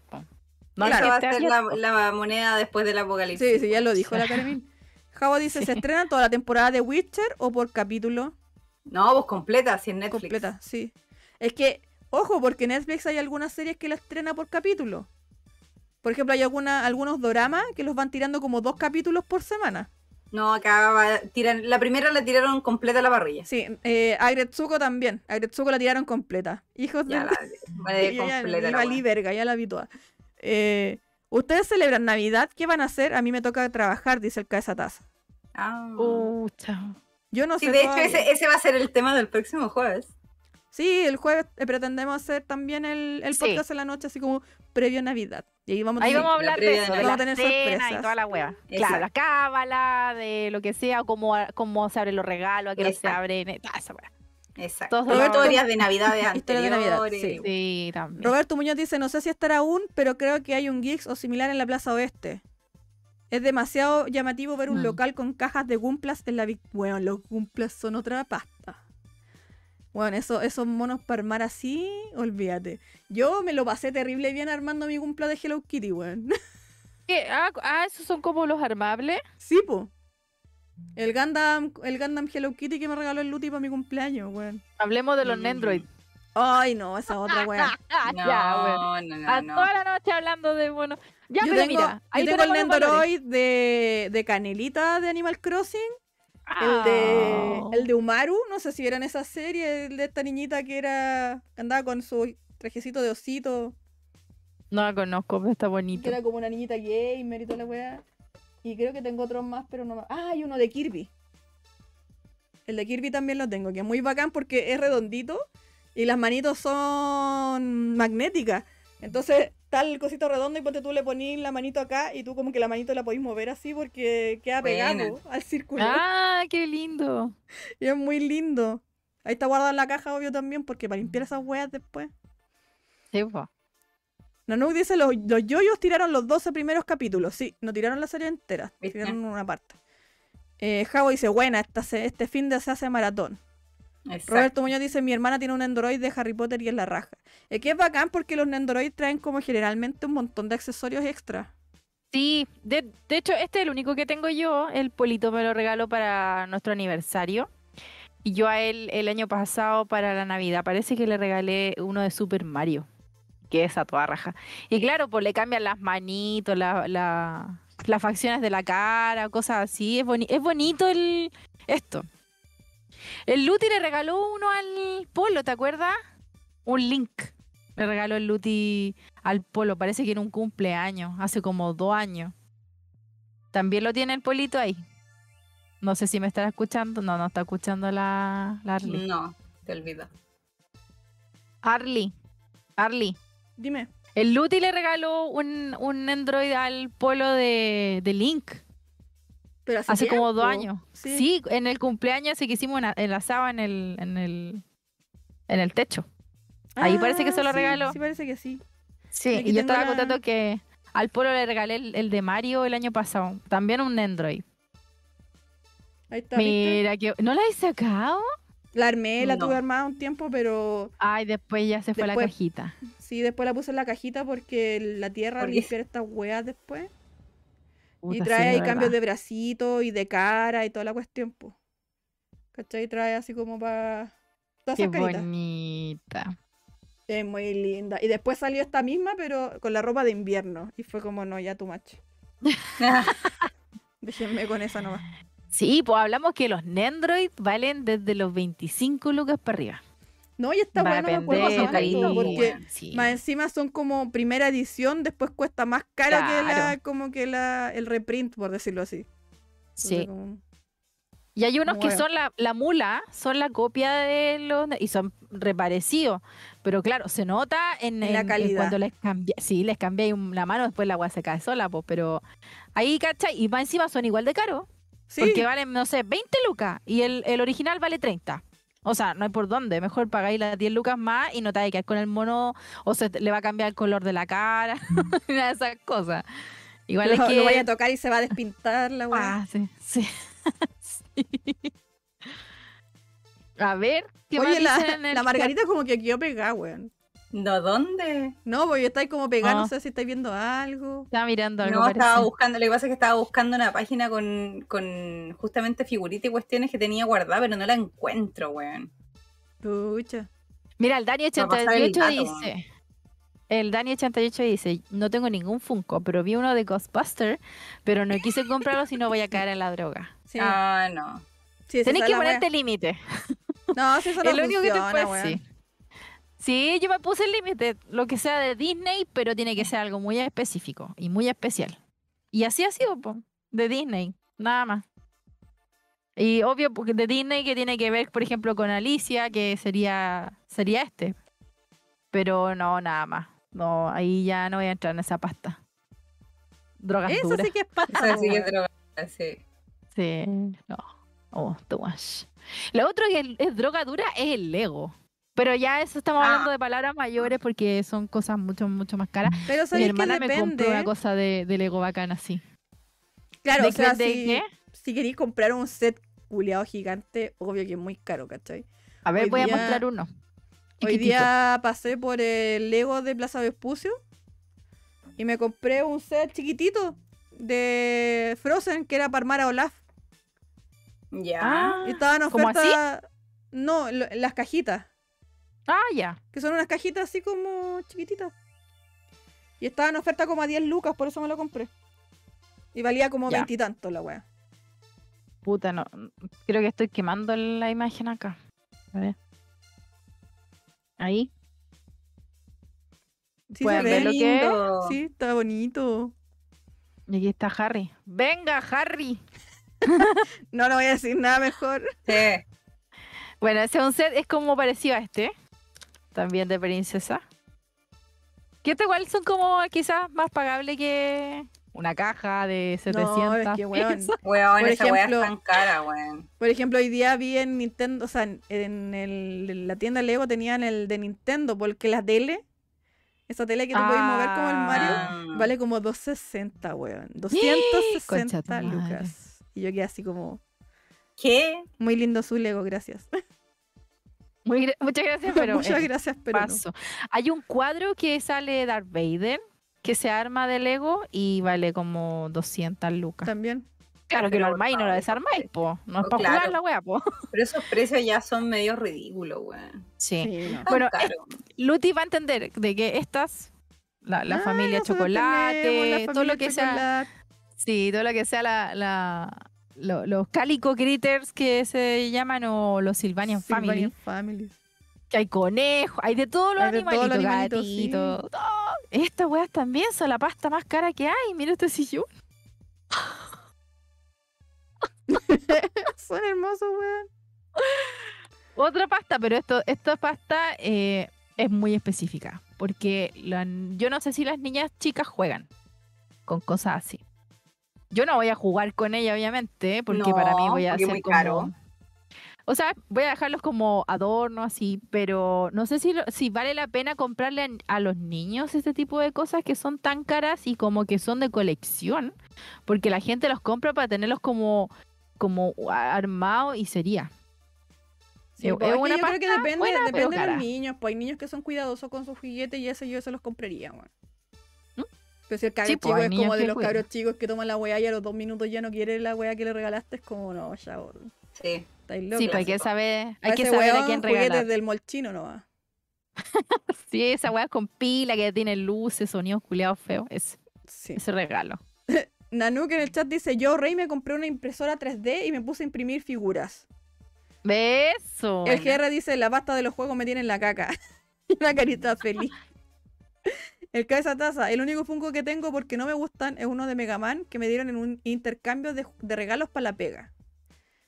No Claro. Esa va a ser la, moneda después del apocalipsis. Sí, sí, ya lo dijo la Carmen. Javo dice, ¿se estrena toda la temporada de Witcher o por capítulo? No, pues completa, sin Netflix. Completa, sí. Es que, ojo, porque Netflix hay algunas series que la estrena por capítulo. Por ejemplo, hay alguna, algunos doramas que los van tirando como dos capítulos por semana. No, acá va, tiran, la primera la tiraron completa a la parrilla. Sí, eh, Agretsuko también. Agretsuko la tiraron completa. Hijos Ya de... la vale, <laughs> Yo ya completa ni la valí verga, ya la vi toda. Eh, ¿Ustedes celebran Navidad? ¿Qué van a hacer? A mí me toca trabajar, dice el cabeza taza. Ah. Uh, chao. Yo no Sí, sé de hecho ese, ese va a ser el tema del próximo jueves. Sí, el jueves eh, pretendemos hacer también el, el Sí. podcast en la noche, así como previo a Navidad. Y ahí vamos a Ahí tener- vamos a hablar de de eso, de Navidad. la Vamos a tener cena y sorpresas. toda la hueva. Exacto. Claro, la cábala, de lo que sea, cómo, cómo se abren los regalos, a qué se Exacto. abren, eh, toda esa hueá. Exacto. Todos Roberto, los- historias de Navidades <laughs> Historias de Navidad, anteriores. sí. Sí, también. Roberto Muñoz dice, no sé si estará aún, pero creo que hay un Geeks o similar en la Plaza Oeste. Es demasiado llamativo ver un Mm. local con cajas de Gumplas en la... Bueno, los Gumplas son otra pasta. Bueno, eso, esos monos para armar así, olvídate. Yo me lo pasé terrible bien armando mi Gumpla de Hello Kitty, weón. <laughs> ¿Qué? Ah, ah, esos son como los armables. sí, po. El Gundam, el Gundam Hello Kitty que me regaló el Luti para mi cumpleaños, weón. Hablemos de los Mm. Nendroid. Ay, no, esa otra <laughs> weá. No, ya, weón. no, no, A no. toda la noche hablando de bueno. Ya, yo pero tengo, mira, ahí yo tengo el. Nendoroid de, de Canelita de Animal Crossing. El de, Ah. el de Umaru, no sé si vieron esa serie, el de esta niñita que era que andaba con su trajecito de osito, No la conozco, pero está que bonito. era como una niñita gamer y toda la weá. Y creo que tengo otros más, pero no más. Ah, hay uno de Kirby. El de Kirby también lo tengo, que es muy bacán porque es redondito y las manitos son magnéticas. Entonces está el cosito redondo y ponte tú le ponís la manito acá y tú como que la manito la podéis mover así porque queda Buena. pegado al círculo. Ah, qué lindo. <laughs> Y es muy lindo. Ahí está guardado en la caja, obvio, también, porque para limpiar esas weas después. Sí, po. Nanuk dice, los, los yoyos tiraron los 12 primeros capítulos. Sí, no tiraron la serie entera. ¿Viste? Tiraron una parte. Eh, Javo dice, buena, esta se- este fin de se hace maratón. Exacto. Roberto Muñoz dice, mi hermana tiene un Android de Harry Potter y es la raja. Es que es bacán porque los Nendoroid traen como generalmente un montón de accesorios extra. Sí, de, de hecho, este es el único que tengo yo. El Polito me lo regaló para nuestro aniversario. Y yo a él el año pasado para la Navidad. Parece que le regalé uno de Super Mario. Que es a toda raja. Y claro, pues le cambian las manitos, la, la- las facciones de la cara, cosas así. Es, boni- es bonito el esto. El Luti le regaló uno al Polo, ¿te acuerdas? Un link. Le regaló el Luti al Polo. Parece que en un cumpleaños, hace como dos años. También lo tiene el Polito ahí. No sé si me estará escuchando. No, no está escuchando la, la Arly. No, te olvido. Arly. Arly. Dime. El Luti le regaló un, un Android al polo de, de Link Pero hace, hace como dos años. Sí. Sí. en el cumpleaños sí que hicimos una- el asado en el, en el, en el techo. Ahí parece que se lo Ah, sí, regaló. Sí, parece que sí. Sí, y yo estaba la- contento que al polo le regalé el, el de Mario el año pasado. También un Android. Ahí está. Mira, que ¿no la he sacado? La armé, la No. tuve armada un tiempo, pero Ay, después ya se fue la cajita. sí, después la puse en la cajita porque la tierra Porque- limpiar estas weas después. Y sí, trae ahí cambios de bracito y de cara y toda la cuestión, po. ¿Cachai? Trae así como para Qué caritas. bonita. Es muy linda. Y después salió esta misma, pero con la ropa de invierno. Y fue como, no, ya tu macho. <laughs> Déjenme con esa nomás. Sí, pues hablamos que los Nendroid valen desde los 25 lucas para arriba. No, y esta Va a weá no me acuerdo porque sí. más encima son como primera edición, después cuesta más cara que la, como que la, el reprint, por decirlo así. Entonces, Sí. como- Y hay unos que son la, la mula, son la copia de los y son reparecidos. Pero claro, se nota en, En la en- en calidad. cuando les cambia, sí, les cambia la mano, después la agua se cae sola, pues, pero ahí, ¿cachai? Y más encima son igual de caros. Sí, Porque valen, no sé, 20 lucas y el, el original vale 30. O sea, no hay por dónde. Mejor pagáis las 10 lucas más y no te hay que quedar con el mono o se le va a cambiar el color de la cara. <laughs> De esas cosas. Igual lo, es que... lo vaya a tocar y se va a despintar la weá. Ah, sí, sí. <laughs> Sí. A ver, ¿qué más Oye, la, dicen en el la? Margarita como que quedó pegada, weón. ¿No dónde? No, porque estáis como pegada, no Ah. sé si estáis viendo algo. Estaba mirando algo. No, estaba buscando, lo que pasa es que estaba buscando una página con, con justamente figuritas y cuestiones que tenía guardadas, pero no la encuentro, weón. Pucha. Mira, el Dani Va a pasar el 88 dato. dice. El Dani 88 dice, no tengo ningún Funko, pero vi uno de Ghostbuster, pero no quise comprarlo si no voy a caer en la droga. Sí. Ah, no. sí, Tenés que ponerte límite. No, si eso <laughs> no Es lo único que te funciona, weón. Sí. Yo me puse el límite, lo que sea de Disney, pero tiene que ser algo muy específico y muy especial. Y así ha sido, po, de Disney, nada más. Y obvio, porque de Disney que tiene que ver, por ejemplo, con Alicia, que sería sería este. Pero no, nada más. No, ahí ya no voy a entrar en esa pasta. Drogas Eso duras. sí que es pasta. Esa sí que es droga, sí. Sí, no. Oh, too much. Lo otro que es, es droga dura es el Lego. Pero ya eso estamos Ah. hablando de palabras mayores porque son cosas mucho, mucho más caras. Pero Mi sabéis que hermana me compró depende. una cosa de, de Lego bacana así. Claro, ¿De, o sea, de si, qué? si queréis comprar un set culiado gigante, obvio que es muy caro, ¿cachai? A ver, hoy voy día- a mostrar uno. Hoy día pasé por el Lego de Plaza Vespucio y me compré un set chiquitito de Frozen que era para armar a Olaf. Ya. Ah, Y estaban en ¿Cómo oferta. No, lo- las cajitas. Ah, ya. Que son unas cajitas así como chiquititas. Y estaba en oferta como a 10 lucas, por eso me lo compré. Y valía como veintitantos la wea. Puta, no. Creo que estoy quemando la imagen acá. A ver. Ahí. Sí, Pueden se ver ve. lo que es. Sí, está bonito. Y aquí está Harry. ¡Venga, Harry! <laughs> No, no voy a decir nada mejor. Sí. Bueno, ese es un set, es como parecido a este. También de princesa. Que este igual son como quizás más pagables que una caja de 700 No, es que, weón, pesos. <laughs> Weón, Por esa weá es ejemplo- tan cara, weón. Por ejemplo, hoy día vi en Nintendo, o sea, en, el- en la tienda Lego tenían el de Nintendo, porque la tele, esa tele que te podéis mover como el Mario, Ah. vale como 260, weón. Concha 260 tu madre. lucas. Y yo quedé así como, ¿Qué? muy lindo su Lego, gracias. <laughs> Muy gra- muchas gracias, <laughs> pero Muchas eh, gracias, pero no. paso. Hay un cuadro que sale Darth Vader que se arma de Lego y vale como 200 lucas. También. Claro que lo armáis y no lo desarmáis, po. No es Oh, para claro. jugar la wea, po. <laughs> Pero esos precios ya son medio ridículos, weón. Sí. Sí, no. Bueno. Luti va a entender de que estas, la, la Ah, familia chocolate, tenemos la todo lo que sea, chocolate. sí, todo lo que sea la, la- lo- los calico critters que se llaman o los Sylvanian Family, Sylvanian Families. que hay conejos, hay de todos los Hay de todos los animalitos, animalitos, sí. gatitos, todo. Estas weas también son la pasta más cara que hay. Mira este sillón. <laughs> Son hermosos, weón. Otra pasta, pero esto, esta pasta eh, es muy específica. Porque la- yo no sé si las niñas chicas juegan con cosas así. Yo no voy a jugar con ella, obviamente, porque para mí voy a hacer muy como... caro. O sea, voy a dejarlos como adorno así, pero no sé si, lo- si vale la pena comprarle a, a los niños este tipo de cosas que son tan caras y como que son de colección, porque la gente los compra para tenerlos como, como armados y sería. Sí, Es- pues, una yo creo que depende, buena, pero depende de los niños. Pues hay niños que son cuidadosos con sus juguetes y eso yo se los compraría, weón. Pero si el cabro Sí, pues, chico es como de los cabros chicos que toman la weá y a los dos minutos ya no quiere la weá que le regalaste, es como, no, ya, weón, Sí. estáis locos. Sí, pues hay que saber, hay que saber a quién juguetes regalar. del molchino no va. <laughs> Sí, esa weá con pila que tiene luces, sonidos culiados feos, ese, Sí. ese regalo. <laughs> Nanuk en el chat dice, yo, Rey, me compré una impresora 3D y me puse a imprimir figuras. Beso. El GR dice, la pasta de los juegos me tiene en la caca. Y <laughs> una carita feliz. El cabeza taza, el único Funko que tengo porque no me gustan es uno de Mega Man que me dieron en un intercambio de, de regalos para la pega.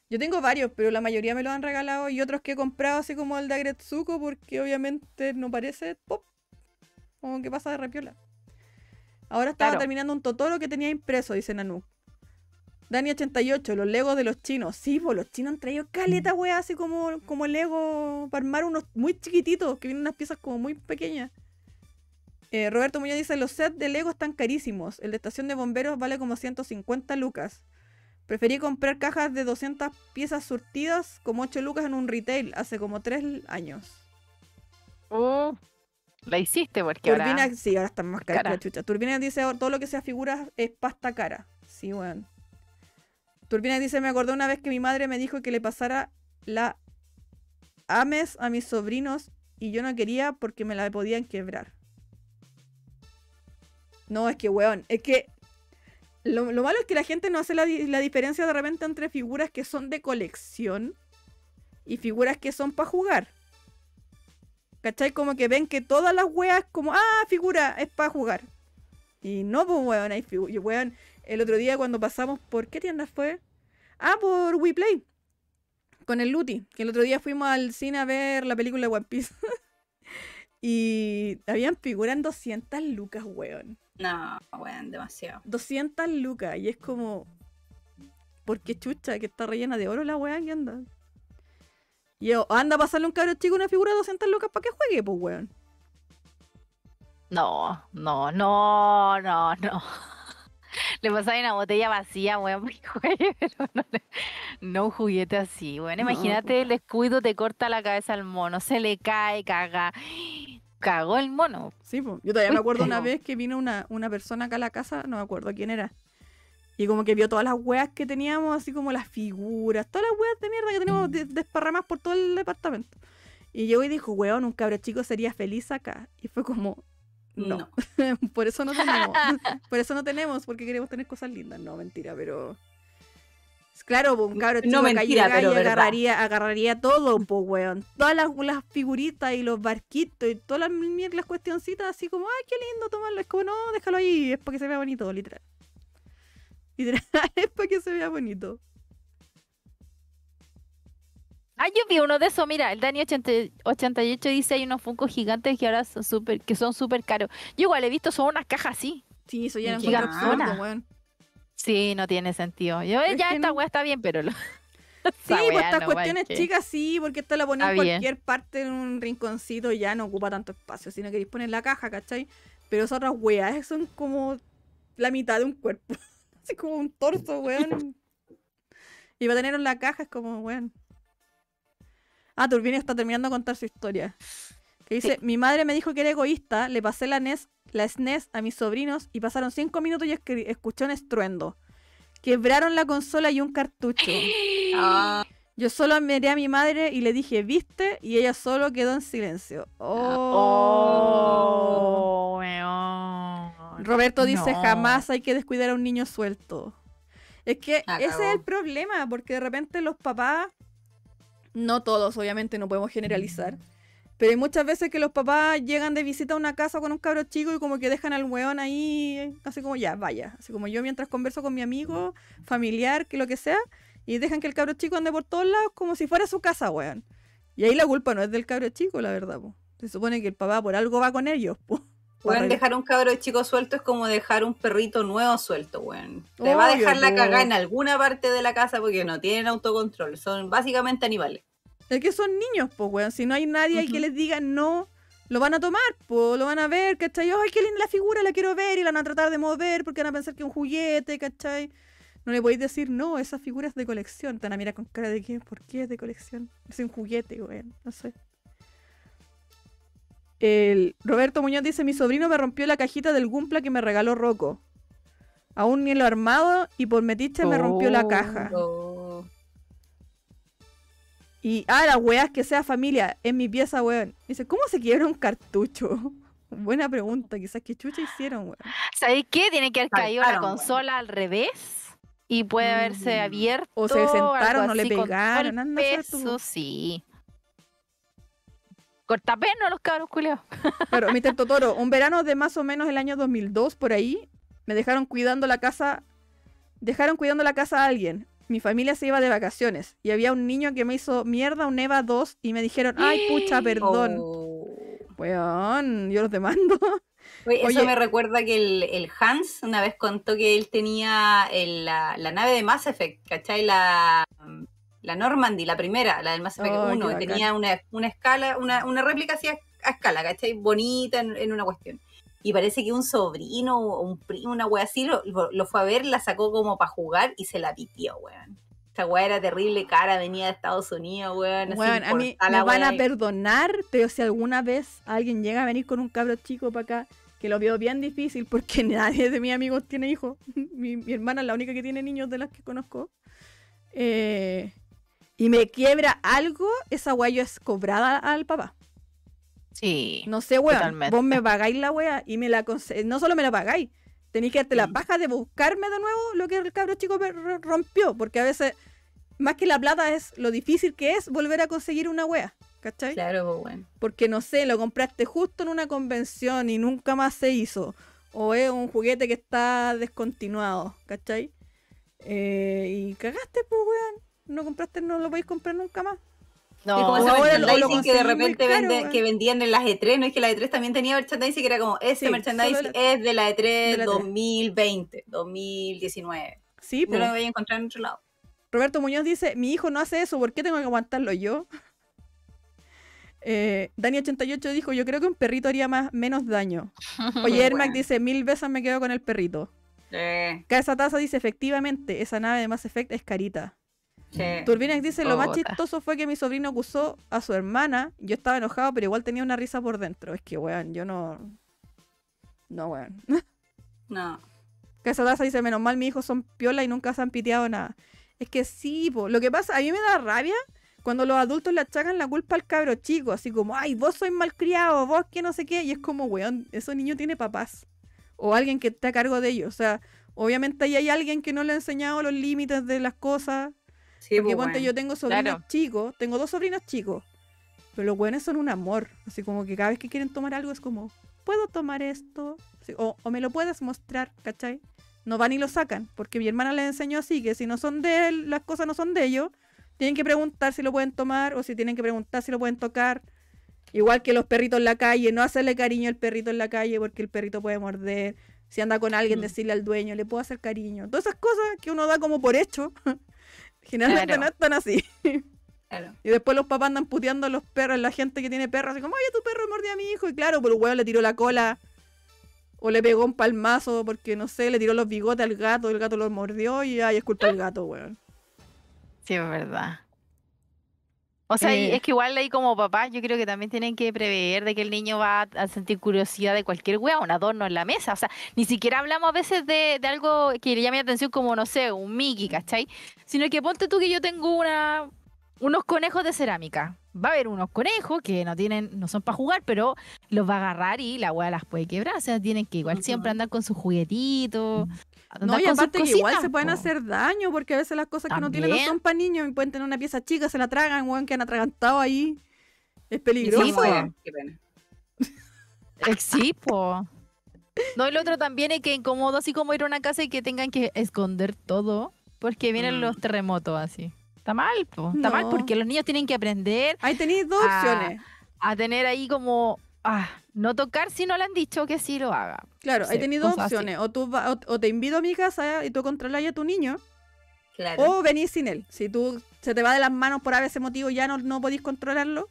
Yo tengo varios, pero la mayoría me lo han regalado y otros que he comprado así como el de Agretsuko porque obviamente no parece pop. Como que pasa de repiola. Ahora estaba Claro. terminando un Totoro que tenía impreso, dice Nanu. Dani88, los Legos de los chinos. Sí, pues los chinos han traído caleta, wea, así como, como Lego para armar unos muy chiquititos, que vienen unas piezas como muy pequeñas. Eh, Roberto Muñoz dice, los sets de Lego están carísimos. El de estación de bomberos vale como 150 lucas. Preferí comprar cajas de 200 piezas surtidas como 8 lucas en un retail hace como 3 años. Uh, la hiciste porque ahora... Turbina, sí, ahora están más caras la chucha. Turbina dice, "Oh, todo lo que sea figuras es pasta cara. Sí, weón. Turbina dice, me acordé una vez que mi madre me dijo que le pasara la Ames a mis sobrinos y yo no quería porque me la podían quebrar. No, es que, weón, es que lo, lo malo es que la gente no hace la, la diferencia de repente entre figuras que son de colección y figuras que son para jugar. ¿Cachai? Como que ven que todas las weas como, ah, figura, es para jugar. Y no, pues weón, hay figuras. El otro día cuando pasamos por, ¿qué tienda fue? Ah, por WePlay. Con el Luti. Que el otro día fuimos al cine a ver la película One Piece. <laughs> y habían figuras en 200 lucas, weón. No, weón, demasiado. 200 lucas. Y es como. ¿Por qué chucha? Que está rellena de oro la weá que anda. Y yo, anda a pasarle un cabro chico una figura de 200 lucas para que juegue, pues weón. No, no, no, no, no. <laughs> Le pasáis una botella vacía, weón, porque juegue, <laughs> pero no, le- no un juguete así, weón. No, Imagínate el descuido te corta la cabeza al mono, se le cae, caga. Cagó el mono. Sí. Yo todavía me acuerdo una vez que vino una, una persona acá a la casa, no me acuerdo quién era. Y como que vio todas las weas que teníamos, así como las figuras, todas las weas de mierda que tenemos de- desparramadas por todo el departamento. Y llegó y dijo, weón, un cabro chico sería feliz acá. Y fue como, no, <laughs> por eso no tenemos. <laughs> por eso no tenemos, porque queremos tener cosas lindas. No, mentira, pero... Claro, pues, un cabro No chico acá mentira, pero y agarraría, agarraría todo, pues, weón. Todas las, las figuritas y los barquitos y todas las, las cuestioncitas así como, ay, qué lindo tomarlo. Es como, no, déjalo ahí, es para que se vea bonito, literal. <laughs> Literal, es para que se vea bonito. Ah, yo vi uno de esos, mira, el Dani 80 88 dice hay unos Funko gigantes que ahora son súper, que son súper caros. Yo igual he visto, son unas cajas así. Sí, eso ya gana. absurdo, weón. Sí, no tiene sentido. Yo Es ya que esta no- weá está bien, pero lo- <laughs> Sí, esa pues estas no, cuestiones chicas sí, porque esta la ponía en cualquier parte en un rinconcito y ya no ocupa tanto espacio. Si no queréis poner la caja, ¿cachai? Pero esas otras weas son como la mitad de un cuerpo. <laughs> Así como un torso, weón. Y va a tener en la caja, es como, weón. Ah, Turbina está terminando de contar su historia. Que dice, mi madre me dijo que era egoísta, le pasé la NES, la SNES a mis sobrinos y pasaron cinco minutos y escuché un estruendo. Quebraron la consola y un cartucho. <gasps> Ah, Yo solo miré a mi madre y le dije, ¿viste? Y ella solo quedó en silencio. Oh. Oh, weón. Roberto dice, No. jamás hay que descuidar a un niño suelto. Es que ese es el problema, porque de repente los papás, no todos, obviamente no podemos generalizar, pero hay muchas veces que los papás llegan de visita a una casa con un cabro chico y como que dejan al weón ahí, así como ya, vaya. Así como yo mientras converso con mi amigo, familiar, que lo que sea, y dejan que el cabro chico ande por todos lados como si fuera su casa, weón. Y ahí la culpa no es del cabro chico, la verdad, po. Se supone que el papá por algo va con ellos, po. <laughs> Weón, Para- dejar un cabro chico suelto es como dejar un perrito nuevo suelto, weón. Te va a Obvio, dejar la cagada en alguna parte de la casa porque no tienen autocontrol. Son básicamente animales. Es que son niños, pues, weón. Si no hay nadie ahí que Ujú. les diga no, lo van a tomar, pues, lo van a ver, ¿cachai? Ay, qué linda la figura, la quiero ver, y la van a tratar de mover porque van a pensar que es un juguete, ¿cachai? No le podéis decir, no, esa figura es de colección. Te van a mirar con cara de qué, ¿por qué es de colección? Es un juguete, weón, no sé. El Roberto Muñoz dice, mi sobrino me rompió la cajita del Gumpla que me regaló Rocco. Aún ni lo armado y por metiche me rompió la caja. Oh. Y, ah, las weas que sea familia, en mi pieza, weón. Dice, ¿cómo se quiebra un cartucho? <laughs> Buena pregunta, quizás qué chucha hicieron, weón. ¿Sabéis qué? Tiene que haber caído la consola al revés y puede haberse Mm. abierto. O se sentaron, no le pegaron, el anda peso, sí. Cortapeno los cabros culiados. <laughs> Pero, Mr. Totoro, un verano de más o menos el año 2002, por ahí, me dejaron cuidando la casa, dejaron cuidando la casa a alguien. Mi familia se iba de vacaciones y había un niño que me hizo mierda, un Eva 2, y me dijeron, ay, pucha, <gasps> perdón. Oh. Weón, yo los demando. <laughs> Oye, eso Oye. me recuerda que el, el Hans una vez contó que él tenía el- la, la nave de Mass Effect, ¿cachai? La, la Normandy, la primera, la del Mass Effect Oh, qué 1, y bacán. tenía una, una escala, una, una réplica así a, a escala, ¿cachai? Bonita en, en una cuestión. Y parece que un sobrino o un primo, una wea así, lo, fue a ver, la sacó como para jugar y se la pitió, weón. Esta wea era terrible, cara, venía de Estados Unidos, weón. Weón, a mí me van a perdonar, pero si alguna vez alguien llega a venir con un cabro chico para acá, que lo veo bien difícil porque <laughs> nadie de mis amigos tiene hijos. <laughs> mi, mi hermana es la única que tiene niños de las que conozco. Eh, y me quiebra algo, esa weá yo es cobrada al papá. Sí. No sé, weón. Totalmente. Vos me pagáis la weá y me la No solo me la pagáis, tenéis que darte la Sí. paja de buscarme de nuevo lo que el cabro chico rompió. Porque a veces, más que la plata, es lo difícil que es volver a conseguir una weá. ¿Cachai? Claro, pues, weón. Porque no sé, lo compraste justo en una convención y nunca más se hizo. O es un juguete que está descontinuado, ¿cachai? Eh, y cagaste, pues, weón. No compraste, no lo podéis comprar nunca más. No, Y como ese merchandising que de repente caro, vende- que vendían en las E3, no es que la E3 también tenía merchandising que era como, este Sí, merchandising la- es de la E3 de la E E3. 2020, 2019. Sí, No pues. lo voy a encontrar en otro lado. Roberto Muñoz dice, mi hijo no hace eso, ¿por qué tengo que aguantarlo yo? Eh, Dani88 dijo, yo creo que un perrito haría más, menos daño. <laughs> Oye, Ermac Bueno. dice, mil veces me quedo con el perrito. Eh, Casa Taza dice, efectivamente, esa nave de Mass Effect es carita. Sí. Turbinex dice, lo más chistoso fue que mi sobrino acusó a su hermana. Yo estaba enojado, pero igual tenía una risa por dentro. Es que, weón, yo no... No, weón. No. Casa Taza dice, menos mal mis hijos son piola y nunca se han piteado nada. Es que sí, po. lo que pasa, a mí me da rabia cuando los adultos le achacan la culpa al cabro chico, así como, ay, vos sois malcriado, vos que no sé qué, y es como, weón, esos niños tiene papás, o alguien que esté a cargo de ellos, o sea, obviamente ahí hay alguien que no le ha enseñado los límites de las cosas, Sí, porque pues, bueno. yo tengo sobrinos Claro. chicos, tengo dos sobrinos chicos, pero los buenos son un amor, así como que cada vez que quieren tomar algo es como, ¿puedo tomar esto? Así, o, o me lo puedes mostrar, ¿cachai? No van y lo sacan, porque mi hermana les enseñó así, que si no son de él, las cosas no son de ellos, tienen que preguntar si lo pueden tomar o si tienen que preguntar si lo pueden tocar. Igual que los perritos en la calle, no hacerle cariño al perrito en la calle porque el perrito puede morder. Si anda con alguien, Mm. decirle al dueño, le puedo hacer cariño. Todas esas cosas que uno da como por hecho, <laughs> generalmente Claro. no están así. <laughs> Claro. Y después los papás andan puteando a los perros, la gente que tiene perros, así como, oye, tu perro mordió a mi hijo. Y claro, pero el huevo le tiró la cola. O le pegó un palmazo porque, no sé, le tiró los bigotes al gato, el gato lo mordió y ay, es culpa del gato, weón. Sí, es verdad. O sea, Eh. es que igual ahí como papás, yo creo que también tienen que prever de que el niño va a- sentir curiosidad de cualquier wea, un adorno en la mesa. O sea, ni siquiera hablamos a veces de, de algo que le llame la atención como, no sé, un Mickey, ¿cachai? Sino que ponte tú que yo tengo una unos conejos de cerámica. Va a haber unos conejos que no tienen, no son para jugar, pero los va a agarrar y la wea las puede quebrar. O sea, tienen que igual siempre andar con sus juguetitos. No, y aparte que igual se pueden hacer daño porque a veces las cosas que no tienen no son para niños y pueden tener una pieza chica, se la tragan, weón, que han atragantado ahí. Es Y sí, peligroso. mueren. Qué pena. Eh, Sí, po. No, el otro también es que incómodo así como ir a una casa y que tengan que esconder todo porque vienen Mm. los terremotos así. Está mal, po. Está mal porque los niños tienen que aprender Ahí tenéis dos opciones. a tener ahí como, ah, no tocar si no le han dicho que sí lo haga. Claro, Sí, tenido dos cosas así. opciones. O, tú va- o, o te invito a mi casa y tú controlas a tu niño, Claro. o venís sin él. Si tú se te va de las manos por ese motivo y ya no, no podéis controlarlo,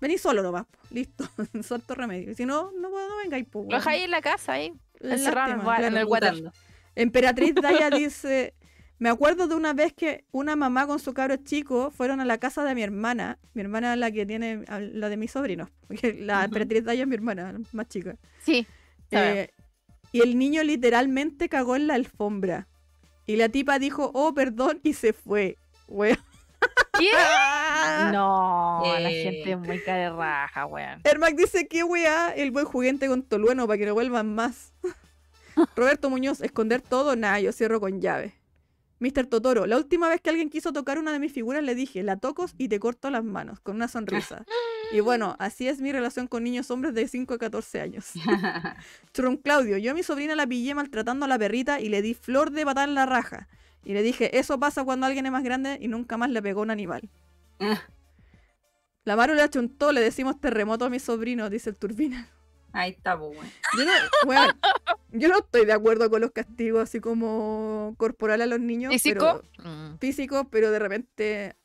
venís solo nomás. Listo, <laughs> santo remedio. Si no, no, no vengáis. po, Lo weón. dejáis en la casa ahí. Encerrado en el en el. Emperatriz Daya dice, me acuerdo de una vez que una mamá con su cabro chico fueron a la casa de mi hermana, mi hermana es la que tiene, la de mis sobrinos, <laughs> porque la emperatriz Daya es mi hermana, más chica. Sí. Eh, y el niño literalmente cagó en la alfombra. Y la tipa dijo, oh, perdón, y se fue. Wea. ¿Qué? <laughs> No, la Eh. gente es muy cara de raja, weón. Ermac dice que weá, el buen juguete con Tolueno para que no vuelvan más. <laughs> Roberto Muñoz, esconder todo, nada, yo cierro con llave. Mr. Totoro, la última vez que alguien quiso tocar una de mis figuras le dije, la tocos y te corto las manos, con una sonrisa. <laughs> y bueno, así es mi relación con niños hombres de 5 a 14 años. <laughs> Churron Claudio, yo a mi sobrina la pillé maltratando a la perrita y le di flor de patar en la raja. Y le dije, eso pasa cuando alguien es más grande y nunca más le pegó un animal. <laughs> La Maru le achuntó, le decimos terremoto a mi sobrino, dice el turbina. Ahí está, pues, weón. Yo no, weón, yo no estoy de acuerdo con los castigos así como corporal a los niños. ¿Físico? Pero, Mm. físico, pero de repente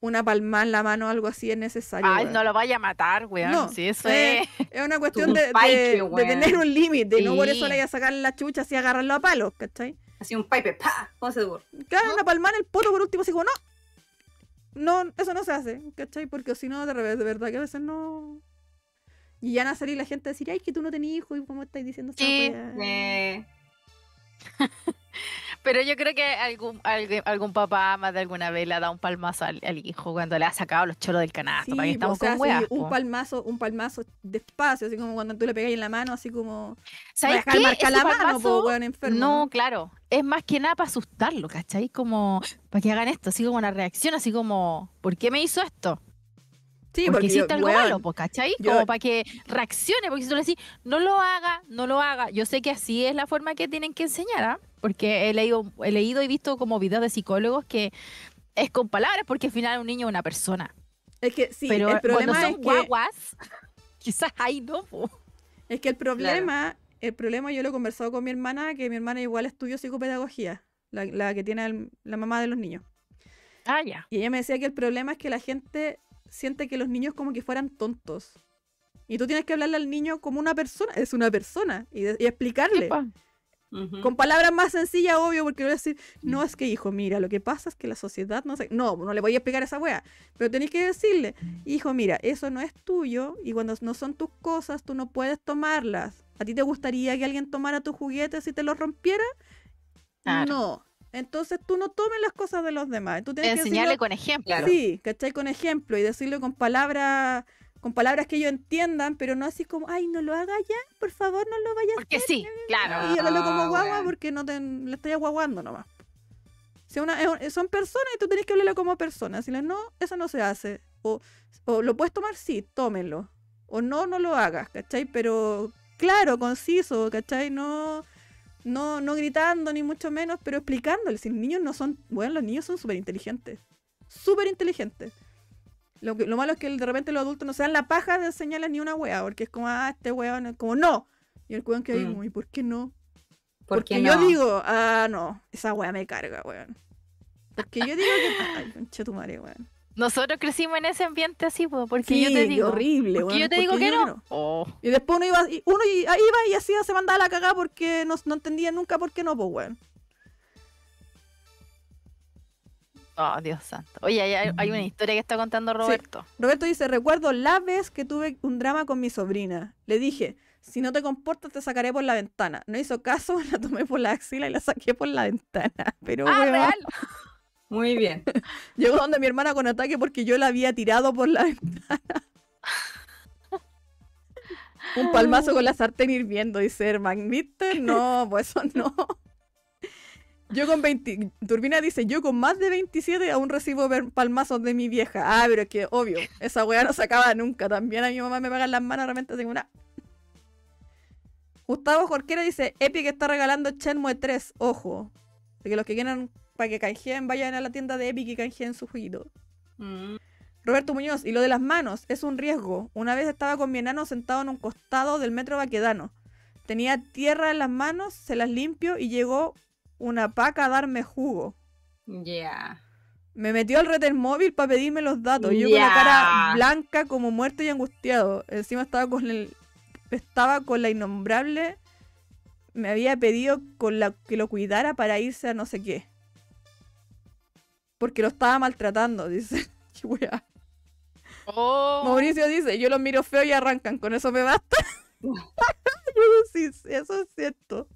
una palma en la mano o algo así es necesario. Ay, weón. no lo vaya a matar, weón. No, Sí, eso eh, es. Es una cuestión de, de- pipe, de weón. tener un límite, no por eso Sí. le vaya a sacar la chucha así agarrarlo a palos, ¿cachai? Así un pipe, pa, ¿cómo se ocurre? Claro, una palma en el poto por último, así como, no. No, eso no se hace, ¿cachai? Porque si no, de, revés, de verdad que a veces no. Y ya van a salir la gente a decir, ay, que tú no tenías hijo y cómo estáis diciendo esa Sí, weá?". Eh, <laughs> Pero yo creo que algún, algún, algún papá más de alguna vez le ha dado un palmazo al, al hijo cuando le ha sacado los choros del canasto. Sí, para que po, estamos o sea, con weas. sí, un palmazo, un palmazo despacio, así como cuando tú le pegáis en la mano, así como. ¿Sabes qué? marcar la mano, palmazo- po, weón, enfermo. No, claro. Es más que nada para asustarlo, ¿cachai? Como para que hagan esto, así como una reacción, así como, ¿por qué me hizo esto? Sí, porque, yo- hiciste algo weón, malo, pues, ¿cachai? yo- Como para que reaccione, porque si tú le decís, no lo haga, no lo haga. Yo sé que así es la forma que tienen que enseñar, ¿ah? Porque he leído, he leído y visto como videos de psicólogos que es con palabras, porque al final un niño es una persona. Es que sí, Pero el problema cuando es son que, guaguas, <laughs> quizás ahí no, po. es que el problema, el problema yo lo he conversado con mi hermana, que mi hermana igual estudió psicopedagogía, la, la que tiene el- la mamá de los niños. Ah, ya. Y ella me decía que el problema es que la gente siente que los niños como que fueran tontos. Y tú tienes que hablarle al niño como una persona, es una persona, y, de- y explicarle. Con palabras más sencillas, obvio, porque voy a decir, no es que hijo, mira, lo que pasa es que la sociedad no sé. No, no le voy a explicar esa wea. Pero tenéis que decirle, hijo, mira, eso no es tuyo y cuando no son tus cosas, tú no puedes tomarlas. ¿A ti te gustaría que alguien tomara tus juguetes y te los rompiera? Claro. No. Entonces tú no tomes las cosas de los demás. Tú tienes que Enseñarle decirlo- con ejemplo. Claro. Sí, ¿cachai? Con ejemplo y decirlo con palabras con palabras que ellos entiendan, pero no así como, ay, no lo haga ya, por favor, no lo vayas a Porque sí, claro. y háblalo como Ah, guagua porque no te, le estoy aguaguando nomás. Si una, es un- son personas y tú tenés que hablarle como persona. Decirle, no, eso no se hace. O, o lo puedes tomar, sí, tómenlo. O no, no lo hagas, ¿cachai? Pero claro, conciso, ¿cachai? No, no, no gritando ni mucho menos, pero explicándole. Si los niños no son, bueno, los niños son súper inteligentes. Súper inteligentes. Lo, que- lo malo es que de repente los adultos no se dan la paja de enseñarles ni una wea, porque es como, ah, este weón es como, no. Y el weón que Mm. como, ¿y por qué no? ¿Por Porque qué yo no? digo, ah, no, esa weá me carga, weón. Porque yo digo que. Ay, concha tu madre, weón. Nosotros crecimos en ese ambiente así, po, porque Sí, yo te digo. horrible, porque weón. yo te digo que no. Oh, Y después uno iba, y uno iba y así se mandaba la cagada porque no, no entendía nunca por qué no, pues, weón. oh, Dios santo. Oye, hay, una historia que está contando Roberto. Roberto dice, recuerdo la vez que tuve un drama con mi sobrina. Le dije, si no te comportas te sacaré por la ventana. No hizo caso, <laughs> la tomé por la axila y la saqué por la ventana. <laughs> Pero, Ah, weón, real. <laughs> Muy bien. <laughs> llegó donde mi hermana con ataque porque yo la había tirado por la <laughs> ventana. Un palmazo con la sartén hirviendo, dice Herman. ¿Viste? No, pues eso no. Yo con 20. Turbina dice: Yo con más de 27 aún recibo palmazos de mi vieja. Ah, pero es que obvio, esa weá no se acaba nunca. También a mi mamá me pegan las manos, realmente tengo una. Gustavo Jorquera dice: Epic está regalando Shenmue 3. Ojo. De que los que quieran para que canjeen vayan a la tienda de Epic y canjeen su jueguito. Mm, Roberto Muñoz, y lo de las manos, es un riesgo. Una vez estaba con mi enano sentado en un costado del metro Baquedano. Tenía tierra en las manos, se las limpio y llegó una paca a darme jugo. Ya. Me metió al retel móvil para pedirme los datos. Yo con la cara blanca como muerto y angustiado. Encima estaba con el. Estaba con la innombrable. Me había pedido con la que lo cuidara para irse a no sé qué. Porque lo estaba maltratando, <laughs> dice. Qué wea. Oh. Mauricio dice, yo los miro feo y arrancan, con eso me basta. <laughs> Sí, eso es cierto.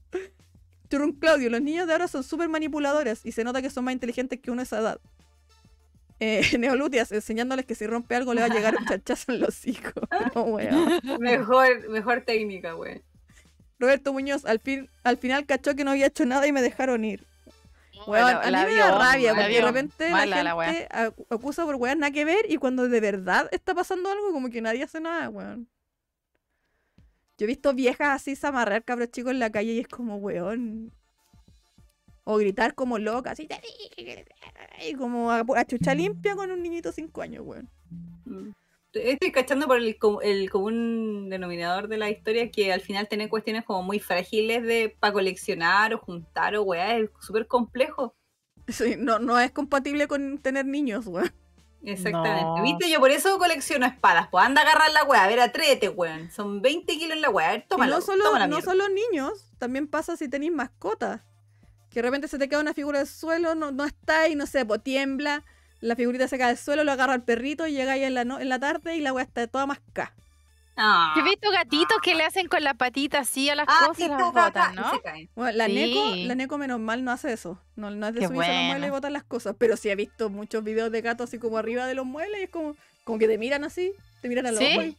Churrun Claudio, los niños de ahora son súper manipuladores y se nota que son más inteligentes que uno a esa edad. Eh, <laughs> Neolutias, enseñándoles que si rompe algo le va a llegar un chachazo en los hijos. No. Mejor, mejor técnica, güey. Roberto Muñoz, al, fin, al final cachó que no había hecho nada y me dejaron ir. Weón, La- a la mí me da rabia porque de repente Mala la gente ac- acusa por weón nada que ver y cuando de verdad está pasando algo como que nadie hace nada, weón. Yo he visto viejas así zamarrear cabros chicos en la calle y es como weón. O gritar como loca, así. "Te dije que-". Y como a, a chucha limpia con un niñito de 5 años, weón. Mm. Estoy cachando por el, co- el común denominador de la historia que al final tener cuestiones como muy frágiles de para coleccionar o juntar o weá es súper complejo. Sí, no, no es compatible con tener niños, weón. Exactamente. No. ¿Viste? Yo por eso colecciono espadas. Pues anda a agarrar la weá. A ver, atrévete, weón. Son 20 kilos en la weá. A ver, Y tómala. no solo, toma la no solo niños, también pasa si tenéis mascotas. Que de repente se te queda una figura del suelo, no, no está y no sé, pues tiembla, la figurita se cae del suelo, lo agarra el perrito y llega ahí en la, no- en la tarde y la weá está toda mascada. Ah. Yo he visto gatitos que le hacen con la patita así a las Ah, cosas y las ta, ta, ta, botan, y ¿no? se caen. Bueno, la Sí. Neko, la Neko menos mal no hace eso. No, no es de Qué subirse a los bueno. muebles y botar las cosas. Pero sí he visto muchos videos de gatos así como arriba de los muebles y es como, como que te miran así, te miran a los ¿Sí? ojos y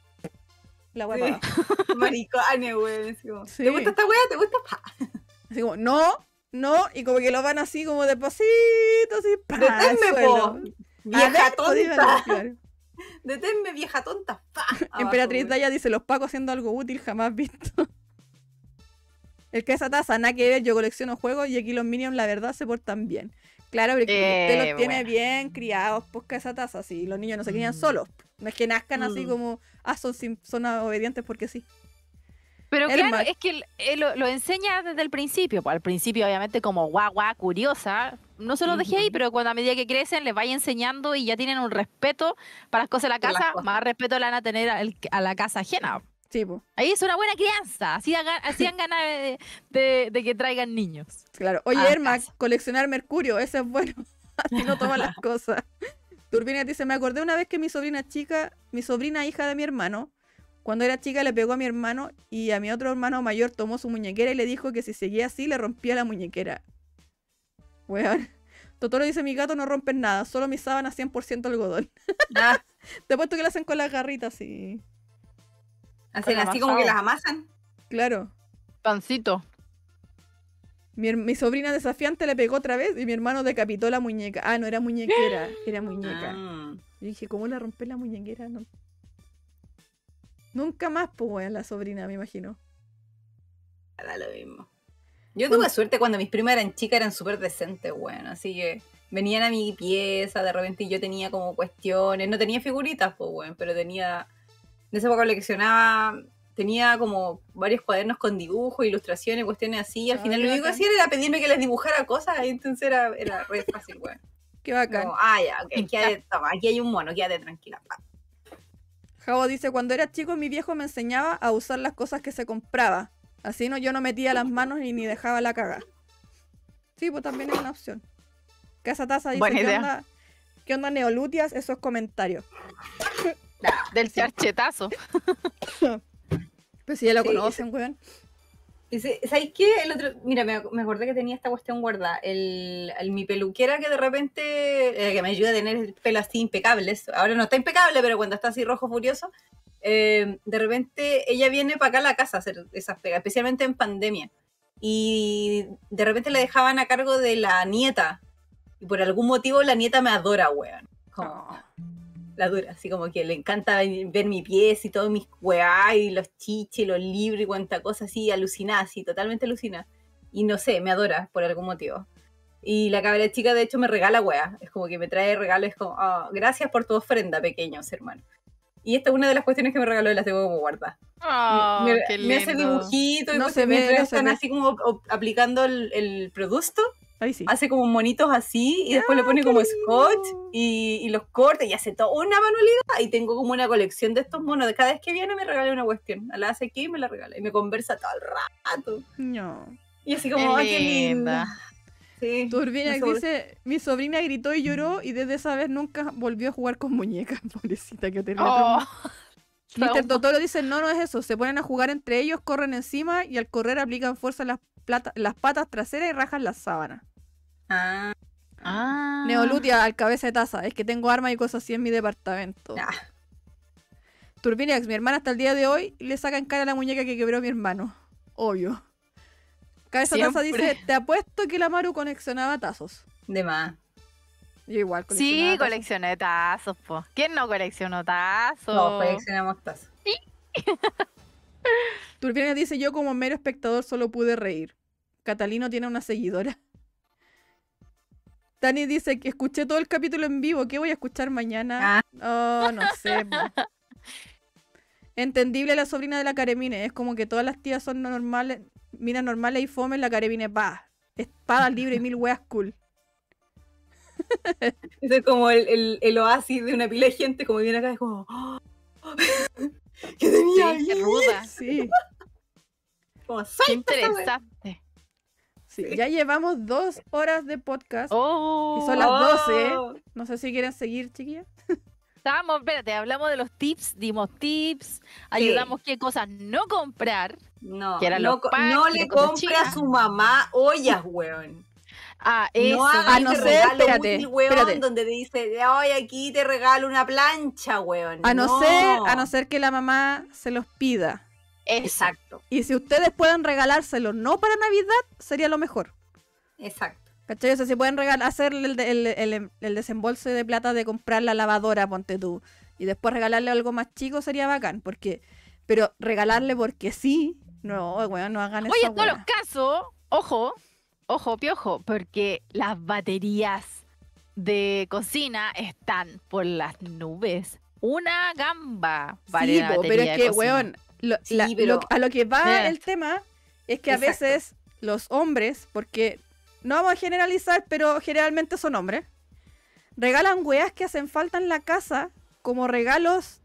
la weá Sí. <laughs> Maricones, weón. como. ¿Te gusta esta weá? ¿Te gusta? Pa. <laughs> Así como, no, no, y como que lo van así como despacito, así, pa, al Deténme, suelo. po. Vieja tonta. Deténme, vieja tonta. Abajo, Emperatriz. Daya dice, los pacos haciendo algo útil jamás visto. <laughs> El que esa taza, nada que ver, yo colecciono juegos y aquí los minions la verdad se portan bien. Claro, porque usted Eh, los tiene bien criados, pues que esa taza, sí, los niños no se crían solos. No es que nazcan así Mm. como, ah, son, son obedientes porque sí. Pero El claro, es que él lo, lo enseña desde el principio. Pues al principio, obviamente, como guau, curiosa. No se lo dejé ahí, pero cuando a medida que crecen, les vaya enseñando y ya tienen un respeto para las cosas de la casa, más respeto le van a tener a la casa ajena. Sí, pues, Ahí es una buena crianza. Así, hagan- así dan ganas de, de- de que traigan niños. claro. Oye, A la Ermac, casa. coleccionar mercurio, ese es bueno. <laughs> Así no toman las cosas. Turbina dice, me acordé una vez que mi sobrina chica, mi sobrina hija de mi hermano, cuando era chica le pegó a mi hermano y a mi otro hermano mayor tomó su muñequera y le dijo que si seguía así le rompía la muñequera. Weón. <laughs> Totoro dice, mi gato no rompen nada, solo mis sábanas 100% algodón. Ah, <laughs> Te apuesto que le hacen con las garritas y... hacen así como que las amasan. Claro. Pancito. Mi, mi sobrina desafiante le pegó otra vez y mi hermano decapitó la muñeca. Ah, no era muñequera, era muñeca. Ah. Yo dije, ¿cómo le rompe la muñequera? No. Nunca más, pues, weón, la sobrina, me imagino. Da lo mismo. Yo tuve suerte cuando mis primas eran chicas, eran súper decentes, bueno, así que venían a mi pieza de repente yo tenía como cuestiones, no tenía figuritas, pues bueno, pero tenía, de esa época coleccionaba, tenía como varios cuadernos con dibujos, ilustraciones, cuestiones así, y al Ah, final lo único que hacían era pedirme que les dibujara cosas, y entonces era, era re fácil, bueno. Qué bacán. Como, ah, ya, ok, quédate, toma, aquí hay un mono, quédate tranquila. pa". Javo dice, cuando era chico mi viejo me enseñaba a usar las cosas que se compraba. Así no, yo no metía las manos y ni dejaba la caga. Sí, pues también es una opción. Casa Taza dice, Buena ¿qué onda, ¿qué onda neolutias? Esos comentarios. Del charchetazo. <laughs> Pues si ya lo Sí, conocen, weón. ¿Sabéis qué? El otro, mira, me, me acordé que tenía esta cuestión guardada. El, mi peluquera que de repente, eh, que me ayuda a tener el pelo así impecable. eso- Ahora no está impecable, pero cuando está así rojo furioso, eh, de repente ella viene para acá a la casa a hacer esas pegas, especialmente en pandemia. Y de repente le dejaban a cargo de la nieta. Y por algún motivo la nieta me adora, weón. Como, la dura, así como que le encanta ver mi pies y todos mis weá y los chiches, los libros y cuanta cosa así, alucinada, así, totalmente alucinada. Y no sé, me adora por algún motivo. Y la cabra chica, de hecho, me regala weá. Es como que me trae regalos, como, "Ah, gracias por tu ofrenda, pequeños hermanos. Y esta es una de las cuestiones que me regaló y las tengo como guardadas. Oh, me, qué me hace lindo. dibujitos y No se ve, mientras no se están ve. así como aplicando el, el producto, Ahí sí. hace como monitos así y después le pone qué como scotch y, y los corta y hace toda una manualidad y tengo como una colección de estos monos. Cada vez que viene me regala una cuestión. La hace aquí y me la regala y me conversa todo el rato. No. Y así Qué como, ¡ay, qué linda. Sí. Turbina no dice, mi sobrina gritó y lloró y desde esa vez nunca volvió a jugar con muñecas. <laughs> Pobrecita que tenía Oh, Mr. <laughs> Totoro dice, no, no es eso. Se ponen a jugar entre ellos, corren encima y al correr aplican fuerza en las, plata- las patas traseras y rajan las sábanas. Ah, Ah. Neolutia al cabeza de taza. Es que tengo armas y cosas así en mi departamento. ah. Turbinax, mi hermana hasta el día de hoy le saca en cara la muñeca que quebró mi hermano. Obvio. Cabeza de taza Siempre. dice, te apuesto que la Maru coleccionaba tazos. de más. Yo igual Sí, tazos. coleccioné tazos, po. ¿Quién no coleccionó tazos? No, coleccionamos tazos. <laughs> Turbinax dice, yo como mero espectador solo pude reír. Catalino tiene una seguidora. Dani dice que escuché todo el capítulo en vivo. ¿Qué voy a escuchar mañana? Oh, no <laughs> sé. po. Entendible la sobrina de la Caremine. Es como que todas las tías son normales, miran normales y fome. La Caremine, pa. Espada libre y mil weas cool. <laughs> Eso es como el, el, el oasis de una pila de gente, como viene acá, es como. ¡oh! <laughs> ¿Qué tenía Sí, qué ahí? ruda. Sí, Como, Qué interesante. Sí. Sí. Ya llevamos dos horas de podcast. Oh, Y son las 12. Oh. No sé si quieren seguir, chiquillas. Estábamos, espérate, hablamos de los tips, dimos tips, ayudamos qué cosas no comprar. No, Que eran no, packs no le chinas. a su mamá ollas, weón. Ah, eso. no a no ese ser- espérate, útil, weón, espérate. donde te dice, hoy aquí te regalo una plancha, weón. A no, ser, a no ser que la mamá se los pida. Exacto, Y si ustedes pueden regalárselo no para Navidad, sería lo mejor. exacto. ¿Cachai? O sea, si pueden regalar, hacer el, el, el- el desembolso de plata de comprar la lavadora, ponte tú, y después regalarle algo más chico sería bacán, porque, pero regalarle porque sí, no, weón, no hagan eso. Oye, en todos los casos, ojo, ojo, piojo, porque las baterías de cocina están por las nubes. Una gamba vale Sí, pero es que, weón, lo- Sí, la- pero- lo- a lo que va el tema es que a veces los hombres, porque no vamos a generalizar, pero generalmente son hombres, regalan weas que hacen falta en la casa como regalos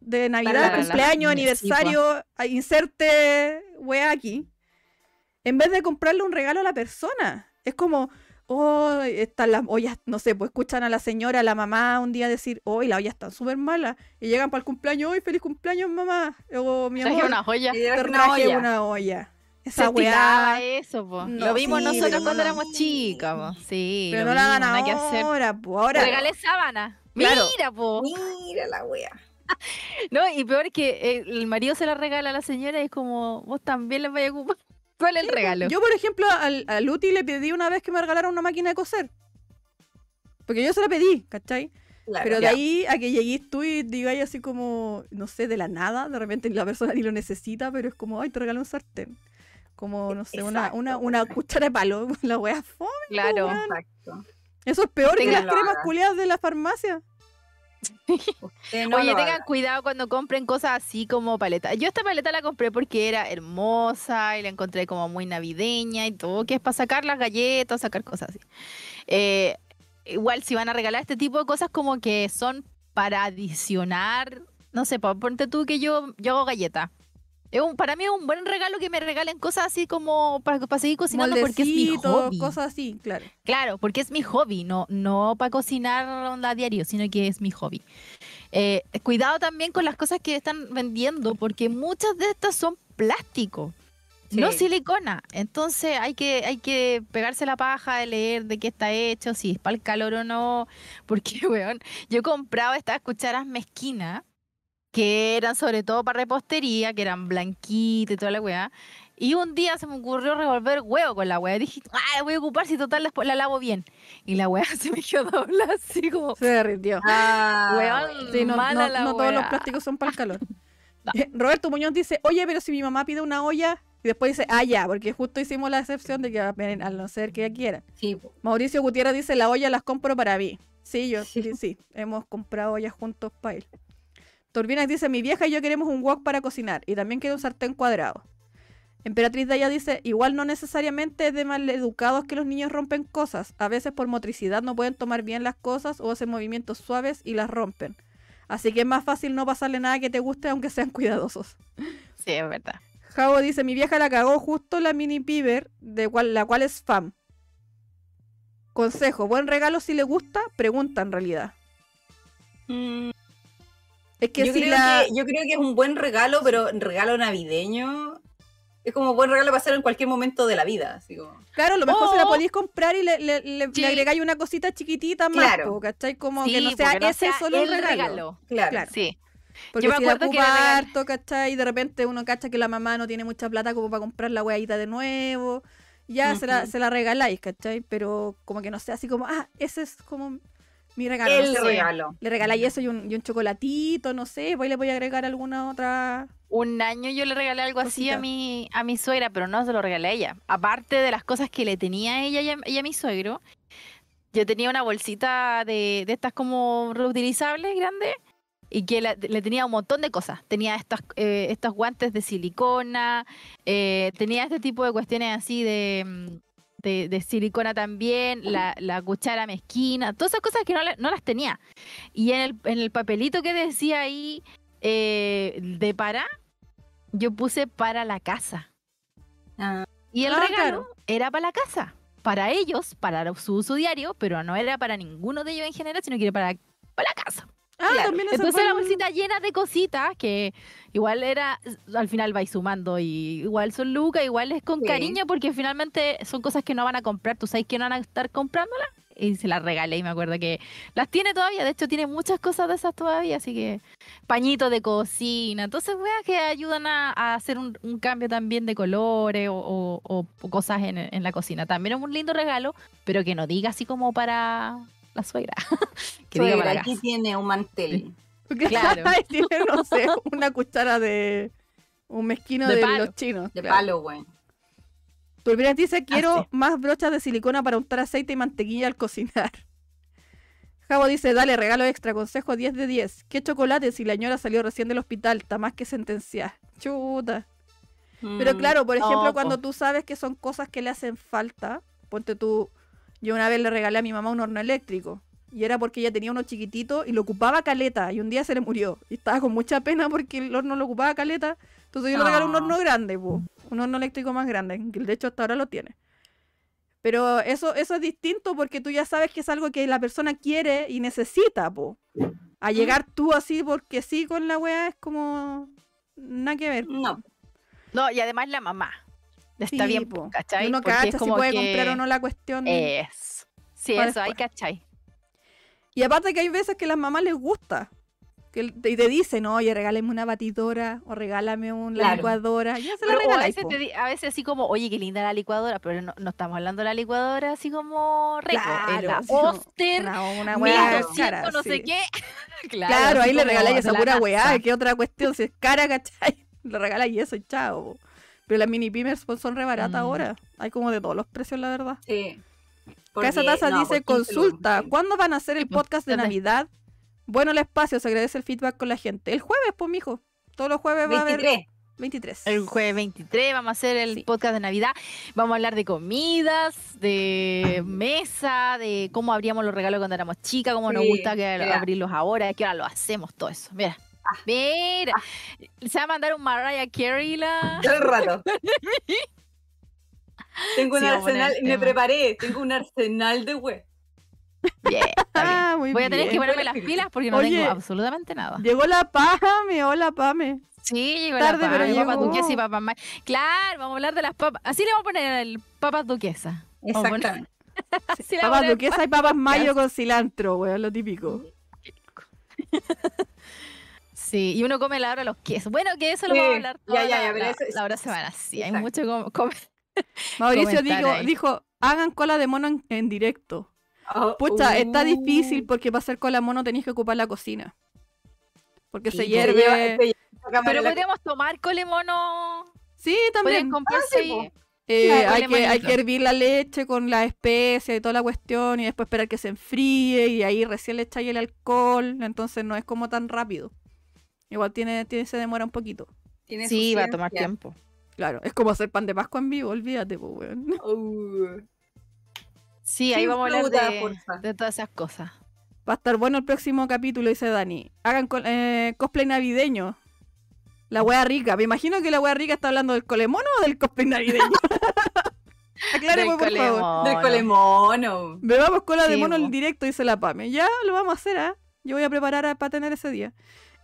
de Navidad, la- la- cumpleaños, aniversario, inserte wea aquí, en vez de comprarle un regalo a la persona. Es como, oh, están las ollas, no sé, pues escuchan a la señora, a la mamá un día decir, hoy la olla está súper mala, y llegan para el cumpleaños, hoy feliz cumpleaños mamá, o mi Traje amor, una joya. Te era una traje olla. una olla. Se Esa estilaba weá, eso, po. No, Lo vimos sí, nosotros cuando no. éramos chicas, po. Sí, pero lo no la hagan vimos, nada que hacer. ahora, pues ahora. Regalé sábana. Claro. Mira, po. Mira la wea. <laughs> No, y peor que el el marido se la regala a la señora y es como, vos también les vais a ocupar. ¿Cuál es el regalo? Yo, por ejemplo, al, a Luti le pedí una vez que me regalara una máquina de coser. Porque yo se la pedí, ¿cachai? Claro. Pero de Ya. ahí a que llegues tú y digáis así como, no sé, de la nada, de repente la persona ni lo necesita, pero es como, ay, te regalo un sartén. Como, no sé, una, una, una cuchara de palo, <laughs> la wea fome. Claro. Exacto. Eso es peor que las cremas culiadas de la farmacia. <laughs> No Oye, tengan haga. cuidado cuando compren cosas así como paleta. Yo esta paleta la compré porque era hermosa y la encontré como muy navideña y todo, que es para sacar las galletas, sacar cosas así. Eh, igual si van a regalar este tipo de cosas como que son para adicionar, no sé, ponte tú que yo, yo hago galleta. Es un, para mí es un buen regalo que me regalen cosas así como para, para seguir cocinando porque es mi hobby. cosas así, claro. Claro, porque es mi hobby, no, no para cocinar onda a diario, sino que es mi hobby. Eh, cuidado también con las cosas que están vendiendo, porque muchas de estas son plástico, no silicona. Entonces hay que, hay que pegarse la paja de leer de qué está hecho, si es para el calor o no. <laughs> Porque, weón, yo he comprado estas cucharas mezquinas, que eran sobre todo para repostería, que eran blanquitas y toda la weá. Y un día se me ocurrió revolver huevo con la weá. Dije, ah, voy a ocupar si total después la lavo bien. Y la weá <laughs> se me quedó doblada así como, Se derritió. Ah, weón, bueno. Sí, no, mala no- la no todos los plásticos son para el calor. <laughs> No. Eh, Roberto Muñoz dice, oye, pero si mi mamá pide una olla Y después dice, ah, ya, porque justo hicimos la excepción de que al no ser que ella quiera. Sí. Mauricio Gutiérrez dice, la olla las compro para mí. Sí, yo Sí. sí, sí, hemos comprado ollas juntos para él. Turbinas dice, mi vieja y yo queremos un wok para cocinar y también quiero un sartén cuadrado. Emperatriz Daya dice, igual no necesariamente es de maleducados que los niños rompen cosas. A veces por motricidad no pueden tomar bien las cosas o hacen movimientos suaves y las rompen. Así que es más fácil no pasarle nada que te guste aunque sean cuidadosos. Sí, es verdad. Javo dice, mi vieja la cagó justo la mini piber, de cual, la cual es fan. Consejo, buen regalo si le gusta, pregunta en realidad. Mm, Es que yo, si creo la... que, yo creo que es un buen regalo, pero un regalo navideño es como buen regalo para hacer en cualquier momento de la vida. Así como, Claro, a lo mejor se la O- podéis comprar y le, le, le- Sí. le agregáis una cosita chiquitita más, Claro. ¿cachai? Como Sí, que no sea no ese sea solo el regalo. claro. Claro. Sí. Porque Yo me si acuerdo que harto, ¿cachai? Y de repente uno cacha que la mamá no tiene mucha plata como para comprar la weadita de nuevo. Ya se, la, se la regaláis, ¿cachai? Pero como que no sea así como, ah, ese es como mi regalo. no El sé. regalo. Le regaláis eso y un, y un chocolatito, no sé, ahí le voy a agregar alguna otra. Un año yo le regalé algo así a mi, a mi suegra, pero no se lo regalé a ella. Aparte de las cosas que le tenía a ella y a, y a mi suegro, yo tenía una bolsita de, de estas como reutilizables grandes y que la- le tenía un montón de cosas. Tenía estas, eh, estos guantes de silicona, eh, tenía este tipo de cuestiones así de, mm, de, de silicona también, la, la cuchara mezquina, todas esas cosas que no, no las tenía. Y en el, en el papelito que decía ahí eh, de para, yo puse para la casa. Ah, Y el Ah, regalo claro. era para la casa. Para ellos, para su uso diario, pero no era para ninguno de ellos en general, sino que era para, para la casa. Ah, Claro. también Entonces fue la bolsita llena de cositas que igual era, al final vais sumando y igual son lucas, igual es con Sí. cariño porque finalmente son cosas que no van a comprar, tú sabes que no van a estar comprándolas y se las regalé y me acuerdo que las tiene todavía, de hecho tiene muchas cosas de esas todavía, así que pañitos de cocina, entonces weas que ayudan a, a hacer un, un cambio también de colores o, o- o- o cosas en, en la cocina. También es un lindo regalo, pero que no diga así como para la suegra, <laughs> que diga suegra, para aquí casa. tiene un mantel. Porque Claro. <laughs> tiene, no sé, una cuchara de. Un mezquino De de, palo. los chinos. De claro. palo, güey. Turbinas dice, quiero sí. más brochas de silicona para untar aceite y mantequilla al cocinar. <laughs> Javo dice, dale, regalo extra, consejo 10 de 10. ¿Qué chocolate si la ñora salió recién del hospital? Está más que sentenciar. Chuta. Pero Mm, claro, por ejemplo, cuando tú sabes que son cosas que le hacen falta, ponte tú, yo una vez le regalé a mi mamá un horno eléctrico. Y era porque ella tenía uno chiquitito y lo ocupaba caleta. Y un día se le murió. Y estaba con mucha pena porque el horno lo ocupaba caleta. Entonces yo le regalé un Ah. horno grande, po, un horno eléctrico más grande. Que de hecho hasta ahora lo tiene. Pero eso, eso es distinto porque tú ya sabes que es algo que la persona quiere y necesita, po. A llegar tú así porque sí con la wea es como... Nada que ver. No, No, y además la mamá. Está Sí, bien, po. ¿cachai? Uno Porque es cacha si como puede que comprar o no la cuestión. Es. Sí, eso, ahí cachai. Y aparte que hay veces que a las mamás les gusta. Que y te dicen, oye, regálame una batidora o regálame una Claro. licuadora. Ya se la Pero, a, veces te a veces así como, oye, qué linda la licuadora, pero no, no estamos hablando de la licuadora así como rico. Claro, la como Oster, Una, una weá 1200, cara. no sí. sé qué. <laughs> Claro, así ahí le como regaláis esa pura weá. ¿Qué otra cuestión? Si es cara, ¿cachai? <laughs> Le regaláis eso y chao. Pero las mini pimers pues, son re baratas Mm. ahora. Hay como de todos los precios, la verdad. sí. Casa Porque- Taza no, dice, por 15 lucas, consulta. ¿cuándo van a hacer el podcast de. Navidad? Bueno, el espacio, se agradece el feedback con la gente. El jueves, pues, mijo. Todos los jueves va a haber 23. 23. El jueves 23 vamos a hacer el Sí. podcast de Navidad. Vamos a hablar de comidas, de mesa, de cómo abríamos los regalos cuando éramos chicas, cómo nos gusta que mira. abrirlos ahora, que ahora lo hacemos, todo eso. Mira. Ah. Mira, se va a mandar un Mariah Carey la... Todo el rato. <laughs> Tengo un Sí, arsenal, me tema. preparé, tengo un arsenal de web. Ah, muy Voy a tener que ponerme las pilas porque no Oye. tengo absolutamente nada. Llegó la Pame, hola Pame. Sí, llegó Tarde, la pero papa, papas llegó. duquesas y papas ma- Claro, vamos a hablar de las papas. Así le vamos a poner el papas duquesas. Vamos a poner- Exactamente. <laughs> Papas duquesa y papas mayo con cilantro, weón, lo típico. Sí, y uno come la hora de los quesos. Bueno, que eso lo vamos a hablar ya, toda ya, ya, la, pero la- eso es- la hora semana. Sí, hay exacto. mucho como <laughs> comer. Mauricio dijo, ahí. dijo, hagan cola de mono en, en directo. Oh, Pucha, está uh, difícil porque para hacer cola de mono tenéis que ocupar la cocina. Porque Sí, se pues, se hierve. lleva- se lleva la cámara Pero en la- podríamos tomar. Sí, también. comprarse sí, ahí- po. Eh, Claro, hay, hay que hervir la leche con la especia y toda la cuestión y después esperar que se enfríe y ahí recién le echáis el alcohol, entonces no es como tan rápido. Igual tiene, tiene se demora un poquito. Tiene Sí, va a tomar tiempo. Claro, es como hacer pan de Pascua en vivo, olvídate, pues, weón. <laughs> Uh, Sí, ahí Sin vamos a hablar de, de todas esas cosas. Va a estar bueno el próximo capítulo, dice Dani. Hagan co- eh, cosplay navideño. La wea rica. Me imagino que la wea rica está hablando del colemono o del cosplay navideño. <laughs> Acláreme, por favor. colemono. del colemono. Bebamos cola de Sí, mono po. en directo, dice la Pame. Ya lo vamos a hacer, ¿ah? Yo voy a preparar para tener ese día.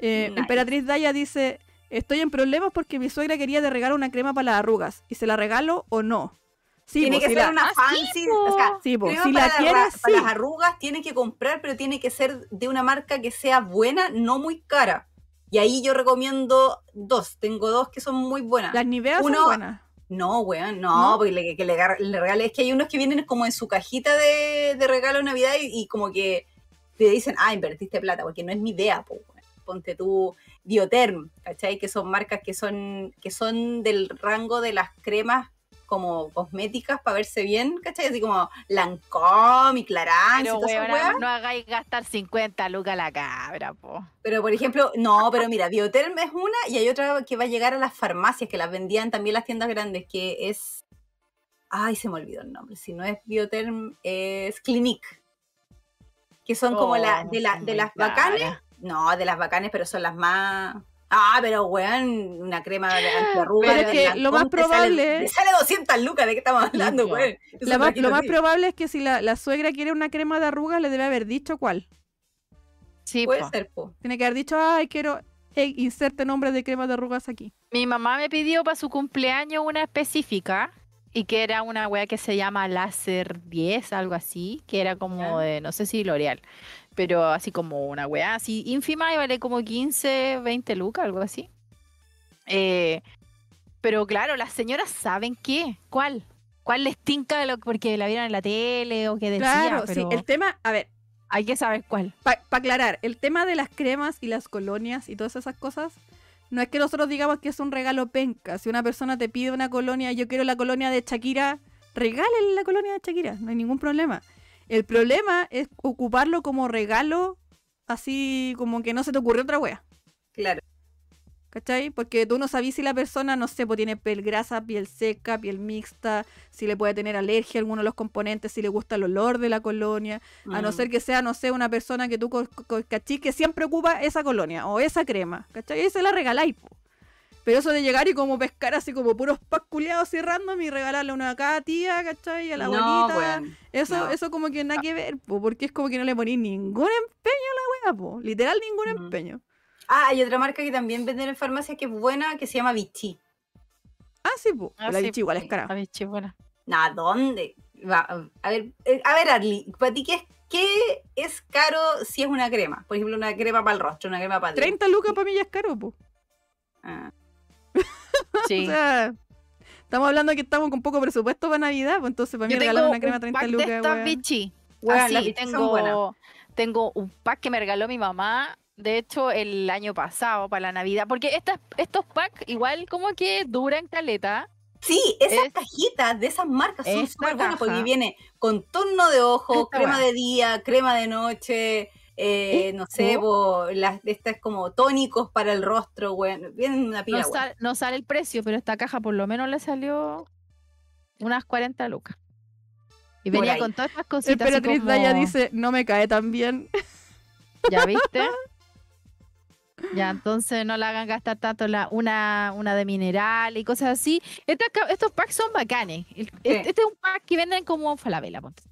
Eh, Nice. Emperatriz Daya dice: Estoy en problemas porque mi suegra quería de regalo una crema para las arrugas. ¿Y se la regalo o no? Sí, tiene po, que si ser la- una Ah, sí, fancy, o sea, Sí, po, crema si para, la las quieres, ra- para las arrugas tiene que comprar, pero tiene que ser de una marca que sea buena, no muy cara. Y ahí yo recomiendo dos. Tengo dos que son muy buenas. Las Niveas Uno- son buenas. No, weón, no, ¿No? porque le, que le, gar- le regale. Es que hay unos que vienen como en su cajita de, de regalo de Navidad y, y como que te dicen, ah, invertiste plata, porque no es mi idea, po. Ponte tú Bioterm, ¿cachai? Que son marcas que son, que son del rango de las cremas como cosméticas para verse bien, ¿cachai? Así como Lancôme y Clarins y todas weona, no hagáis gastar 50 lucas a la cabra, po. Pero, por ejemplo, no, pero mira, Bioterm es una y hay otra que va a llegar a las farmacias, que las vendían también las tiendas grandes, que es... Ay, se me olvidó el nombre. Si no es Bioterm, es Clinique. Que son como la, Oh, de, la, de las bacanes. No, de las bacanes, pero son las más... Ah, pero weón, una crema de antiarrugas. Pero es que lo más te sale- probable- te Sale, 200 lucas, ¿de qué estamos hablando, weón? Es La más- lo más probable es que si la, la suegra quiere una crema de arrugas, le debe haber dicho cuál. Sí, Puede po. ser, po. Tiene que haber dicho, ay, quiero. Hey, inserte nombre de crema de arrugas aquí. Mi mamá me pidió para su cumpleaños una específica y que era una wea que se llama Láser 10, algo así, que era como de, no sé si L'Oreal, pero así como una wea así ínfima y vale como 15, 20 lucas, algo así. Eh, pero claro, las señoras saben qué, cuál, cuál les tinca lo, porque la vieron en la tele o que decía, Claro, sí. El tema, a ver, hay que saber cuál. para aclarar, el tema de las cremas y las colonias y todas esas cosas, no es que nosotros digamos que es un regalo penca. Si una persona te pide una colonia, yo quiero la colonia de Shakira, regálele la colonia de Shakira, no hay ningún problema. El problema es ocuparlo como regalo, así como que no se te ocurrió otra wea. Claro. ¿Cachai? Porque tú no sabes si la persona, no sé, pues tiene piel grasa, piel seca, piel mixta, si le puede tener alergia a alguno de los componentes, si le gusta el olor de la colonia, a no Mm. ser que sea, no sé, una persona que tú cachí que siempre ocupa esa colonia o esa crema, ¿cachai? Y se la regaláis, po. Pero eso de llegar y como pescar así como puros packs culiados así random y regalarle una a cada tía, ¿cachai? A la no, abuelita. weón. eso, no. eso como que nada que ver, po, porque es como que no le ponís ningún empeño a la wea, po. Literal ningún empeño. Ah, hay otra marca que también venden en farmacia que es buena, que se llama Vichy. Ah, sí, po. Ah, la sí, bichi igual es cara. A ver, che, buena. Nah, ¿dónde? Va, a ver, eh, a ver, Arly, ¿para ti qué es, qué es caro si es una crema? Por ejemplo, una crema para el rostro, una crema para el 30 lucas para mí ya es caro, po. Ah, <laughs> Sí. O sea, estamos hablando que estamos con poco presupuesto para Navidad, pues entonces para mí regalar una crema un 30 pack lucas, de estas. Vichy. Weón, Así, las Vichy son tengo, buenas. tengo un pack que me regaló mi mamá, de hecho, el año pasado para la Navidad. Porque estas, estos packs igual como que duran caleta. Sí, esas Es- cajitas de esas marcas son súper buenas porque viene contorno de ojo, Esta crema de día, crema de noche, eh, no sé, las de estas como tónicos para el rostro, weón. Vienen una pila, No, weón. sal- no sale el precio, pero esta caja por lo menos le salió unas 40 lucas. Y Por venía ahí. con todas estas cositas. Emperatriz como- Daya dice, no me cae tan bien. ¿Ya viste? <laughs> Ya, entonces no la hagan gastar tanto la, una, una de mineral y cosas así. Estas ca- estos packs son bacanes. El- Este, este es un pack que venden como falabella. ponte.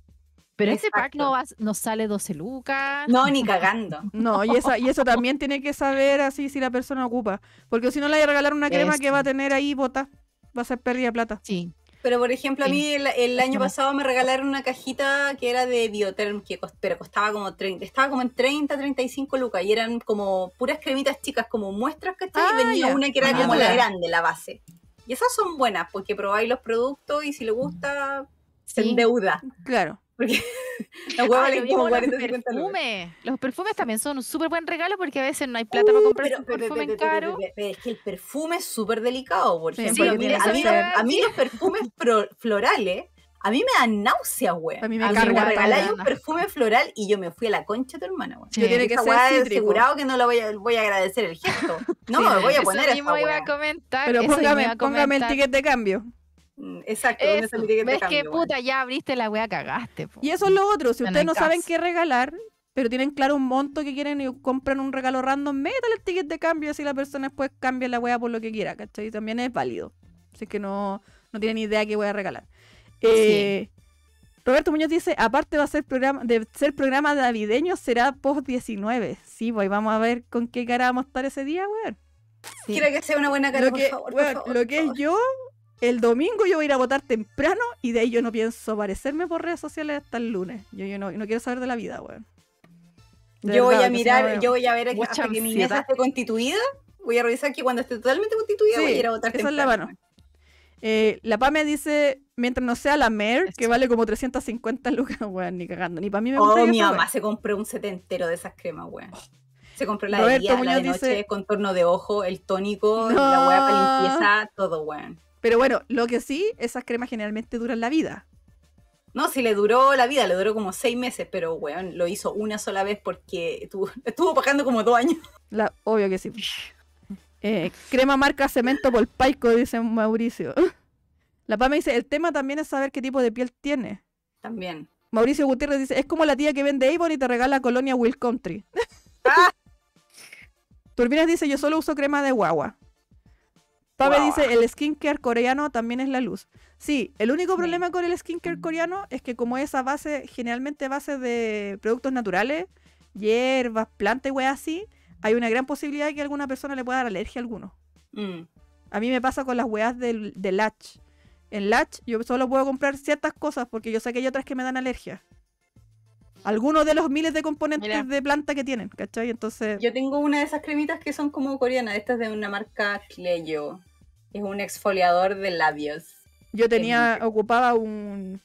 Pero este pack no, va, no sale 12 lucas. No, ni cagando. <laughs> No, y, esa, y eso también tiene que saber así si la persona ocupa. Porque si no le hay a regalar una crema que va a tener ahí bota, va a ser pérdida de plata. Sí. Pero por ejemplo, a mí el, el año pasado me regalaron una cajita que era de Bioterm, que cost- pero costaba como 30, estaba como en 30, 35 lucas y eran como puras cremitas chicas, como muestras, ¿cachai? Ah, y venía ya. una que era Ah, como la grande, la base. Y esas son buenas porque probáis los productos y si le gusta, se Sí. endeuda. Claro. Porque <laughs> la hueá Ah, vale lo como mismo 40, los 50 lucas. perfumes. Los perfumes también son un súper buen regalo porque a veces no hay plata para comprarse Uh, Pero, un pero, perfume pero, pero, caro. pero, pero, es que el perfume es súper delicado, por Sí, ejemplo. porque a, mí, a mí- ser- a mí los perfumes pro- florales, a mí me dan náuseas, güey. A mí me a mí carga me todo, regaláis un perfume floral y yo me fui a la concha de tu hermana, güey. Sí. Yo tiene que Esa ser asegurado que no la voy a, voy a agradecer el gesto. <laughs> No, Sí, me voy a Eso poner mismo esa iba a comentar. Pero eso mismo iba póngame, póngame el ticket de cambio. Mm, Exacto, ¿dónde está Eso, ves que cambio, güey? puta, ya abriste la wea, cagaste. po. Y eso es lo otro. Si ustedes no saben qué regalar, pero tienen claro un monto que quieren y compran un regalo random, métale el ticket de cambio así la persona después cambia la wea por lo que quiera, ¿cachai? También es válido. Así que no, no tienen idea qué voy a regalar. Eh, Roberto Muñoz dice, aparte va a ser programa, de ser programa navideño, será post 19. Sí, pues vamos a ver con qué cara vamos a estar ese día, weón. Sí. Quiero que sea una buena cara, Lo por que, favor, por weón, favor, lo por que es favor. yo, el domingo yo voy a ir a votar temprano y de ahí yo no pienso aparecerme por redes sociales hasta el lunes. Yo, yo no, no quiero saber de la vida, weón. Yo voy a mirar, no- yo voy a ver hasta que mi mesa esté constituida. Voy a revisar que cuando esté totalmente constituida Sí, voy a ir a votar esa es la temprano. mano. Eh, la PAME dice, mientras no sea la Mer, que vale como 350 lucas, <laughs> weón, ni cagando. Ni para mí me compré Oh, mi mamá se compró un set entero de esas cremas, weón. Se compró la Roberto de día, la de noche, dice- contorno de ojo, el tónico, No. la weá para limpieza, todo, weón. Pero bueno, lo que sí, esas cremas generalmente duran la vida. No, si le duró la vida, le duró como seis meses, pero weón, lo hizo una sola vez porque estuvo, <laughs> estuvo pagando como dos años. La, obvio que sí. Eh, crema marca cemento por paico, dice Mauricio. La PAME dice, el tema también es saber qué tipo de piel tiene. También. Mauricio Gutiérrez dice, es como la tía que vende Avon y te regala colonia Will Country. Ah. <laughs> Turbinas dice, yo solo uso crema de guagua. Pabe dice, el skincare coreano también es la luz. Sí, el único problema con el skincare coreano es que como es a base, generalmente base de productos naturales, hierbas, plantas y weas así, hay una gran posibilidad de que alguna persona le pueda dar alergia a alguno. Mm. A mí me pasa con las weas del, de Latch. En Latch yo solo puedo comprar ciertas cosas porque yo sé que hay otras que me dan alergia. Algunos de los miles de componentes Mira. de planta que tienen, ¿cachai? Entonces, Yo tengo una de esas cremitas que son como coreanas, estas de una marca Cleyo. Es un exfoliador de labios. yo tenía, ocupaba un,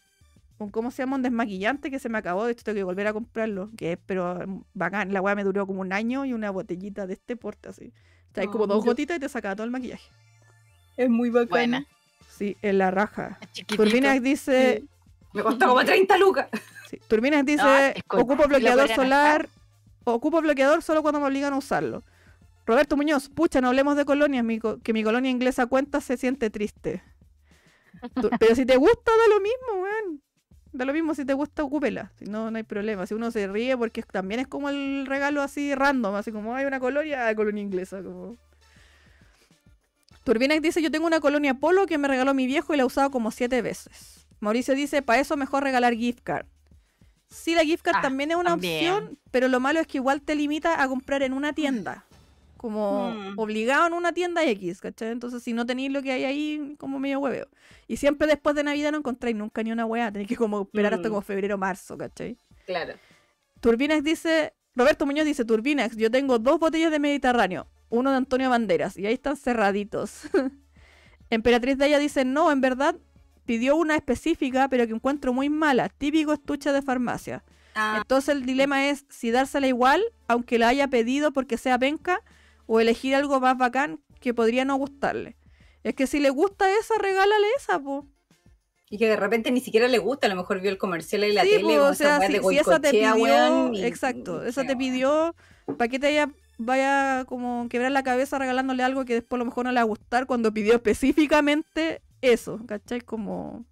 un, ¿cómo se llama? Un desmaquillante que se me acabó, de hecho tengo que volver a comprarlo, que es, pero mm, bacán, la weá me duró como un año y una botellita de este porte así. O sea, hay como Oh, dos yo- gotitas y te sacaba todo el maquillaje. Es muy bacana. Buena. Sí, en la raja. Turbinas dice, Me costó como 30 lucas. Sí, Turbinas dice, No, ocupo bloqueador solar, ocupo bloqueador solo cuando me obligan a usarlo. Roberto Muñoz, pucha, no hablemos de colonias, mi co- que mi colonia inglesa cuenta se siente triste. <laughs> Pero si te gusta, da lo mismo, weón. Da lo mismo, si te gusta, ocúpela. Si no, no hay problema. Si uno se ríe, porque también es como el regalo así random, así como hay una colonia, ah, colonia inglesa. Como... Turbinas dice, yo tengo una colonia polo que me regaló mi viejo y la he usado como siete veces. Mauricio dice, para eso mejor regalar gift card. Sí, la gift card Ah, también es una también. opción, pero lo malo es que igual te limita a comprar en una tienda. Como Mm. obligado en una tienda X, ¿cachai? Entonces, si no tenéis lo que hay ahí, como medio hueveo. Y siempre después de Navidad no encontráis nunca ni una hueá. Tenéis que como esperar hasta Mm. como febrero marzo, ¿cachai? Claro. Turbinax dice, Roberto Muñoz dice, Turbinax, yo tengo dos botellas de Mediterráneo, uno de Antonio Banderas, y ahí están cerraditos. <laughs> Emperatriz de ella dice, no, en verdad pidió una específica, pero que encuentro muy mala, típico estuche de farmacia. Ah, Entonces el dilema es si dársela igual, aunque la haya pedido porque sea penca, o elegir algo más bacán que podría no gustarle. Es que si le gusta esa, regálale esa, po. y que de repente ni siquiera le gusta, a lo mejor vio el comercial y la Sí, tele o sea, si, esa te pidió, weón, y- exacto, y- esa te pidió, ¿para qué te vaya, vaya como quebrar la cabeza regalándole algo que después a lo mejor no le va a gustar cuando pidió específicamente eso, ¿cachai? Como...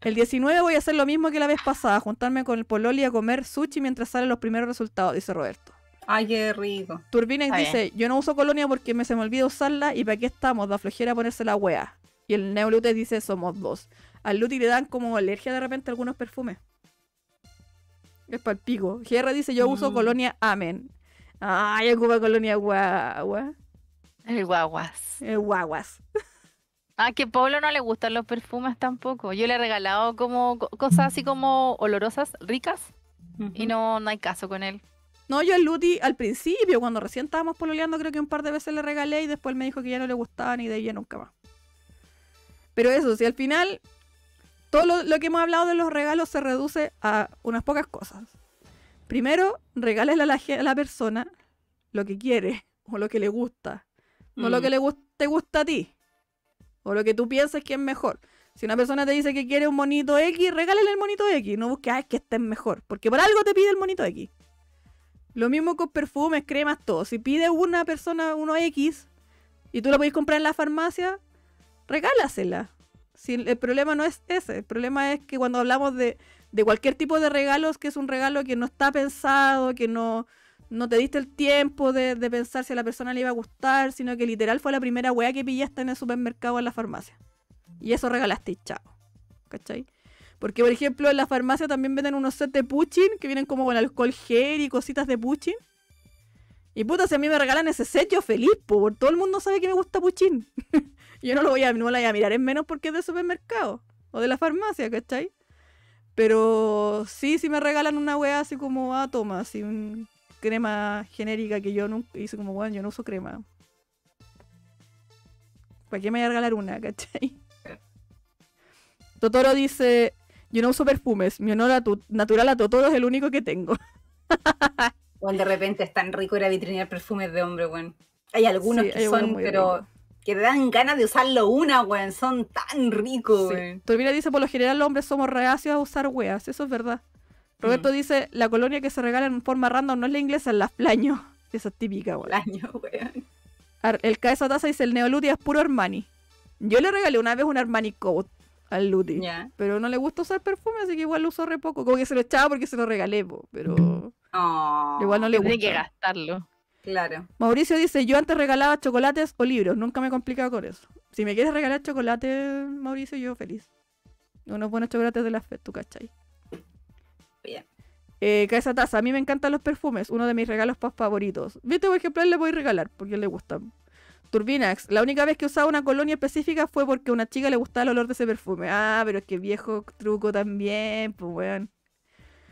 El 19 voy a hacer lo mismo que la vez pasada, juntarme con el Pololi a comer sushi mientras salen los primeros resultados, dice Roberto. Ay, qué rico. Turbinex Está dice, yo no uso colonia porque me se me olvida usarla y para qué estamos, da flojera ponerse la wea. Y el Neolute dice, somos dos. Al Luti le dan como alergia de repente a algunos perfumes. Es para el pico. GR dice, yo uso Mm. colonia Amen. Ay, ocupa colonia guagua. El guaguas. Eh, guaguas. <laughs> Ah, que a Pablo no le gustan los perfumes tampoco. Yo le he regalado como co- cosas así como olorosas, ricas, y no, no hay caso con él. No, yo al Luti al principio, cuando recién estábamos pololeando, creo que un par de veces le regalé y después él me dijo que ya no le gustaban y de ya nunca más. Pero eso, si al final todo lo, lo que hemos hablado de los regalos se reduce a unas pocas cosas. Primero, regálale a la, a la persona lo que quiere o lo que le gusta, no lo Mm. que le te gusta a ti o lo que tú piensas que es mejor. Si una persona te dice que quiere un monito X, regálale el monito X, no busques "Ay, que estén mejor, porque por algo te pide el monito X. Lo mismo con perfumes, cremas, todo. Si pide una persona uno X y tú lo podés comprar en la farmacia, regálasela. Si el problema no es ese, el problema es que cuando hablamos de, de cualquier tipo de regalos, que es un regalo que no está pensado, que no, no te diste el tiempo de, de pensar si a la persona le iba a gustar, sino que literal fue la primera weá que pillaste en el supermercado o en la farmacia. Y eso regalaste chao. ¿Cachai? Porque, por ejemplo, en la farmacia también venden unos sets de puching que vienen como con alcohol gel y cositas de puching. Y puta, si a mí me regalan ese set, yo feliz, po, porque todo el mundo sabe que me gusta puchín. <laughs> yo no lo voy a, no lo voy a mirar en menos porque es del supermercado o de la farmacia, ¿cachai? Pero sí, si me regalan una weá así como, ah, toma, así un crema genérica que yo nunca hice como, bueno, yo no uso crema. ¿Para qué me voy a regalar una, <laughs> cachai? Totoro dice, yo no uso perfumes, mi honor a tu- natural a Totoro es el único que tengo. <laughs> Bueno, de repente es tan rico ir a vitrinear perfumes de hombre, weón. Hay algunos Sí, que hay son, pero que te dan ganas de usarlo una, weón. Son tan ricos, Sí. weón. Dice, por lo general los hombres somos reacios a usar weas. Eso es verdad. Roberto Mm. dice, la colonia que se regala en forma random no es la inglesa, es la flaño. <laughs> Esa es típica, weón. año, weón. El cabeza taza dice, el Neoluti es puro Armani. Yo le regalé una vez un Armani Coat al Luti. Pero no le gusta usar perfume, así que igual lo usó re poco. Como que se lo echaba porque se lo regalé, po, pero <clears throat> Oh, igual no le Tiene que gusta. gastarlo. Claro. Mauricio dice, yo antes regalaba chocolates o libros, nunca me he complicado con eso. Si me quieres regalar chocolate, Mauricio, yo feliz. Unos buenos chocolates de la FED, tú cachai. Bien. Eh, cabeza taza, a mí me encantan los perfumes, uno de mis regalos más favoritos. Viste, por ejemplo, a él le voy a regalar, porque le gustan. Turbinax, la única vez que usaba una colonia específica fue porque a una chica le gustaba el olor de ese perfume. Ah, pero es que viejo truco también, pues weón.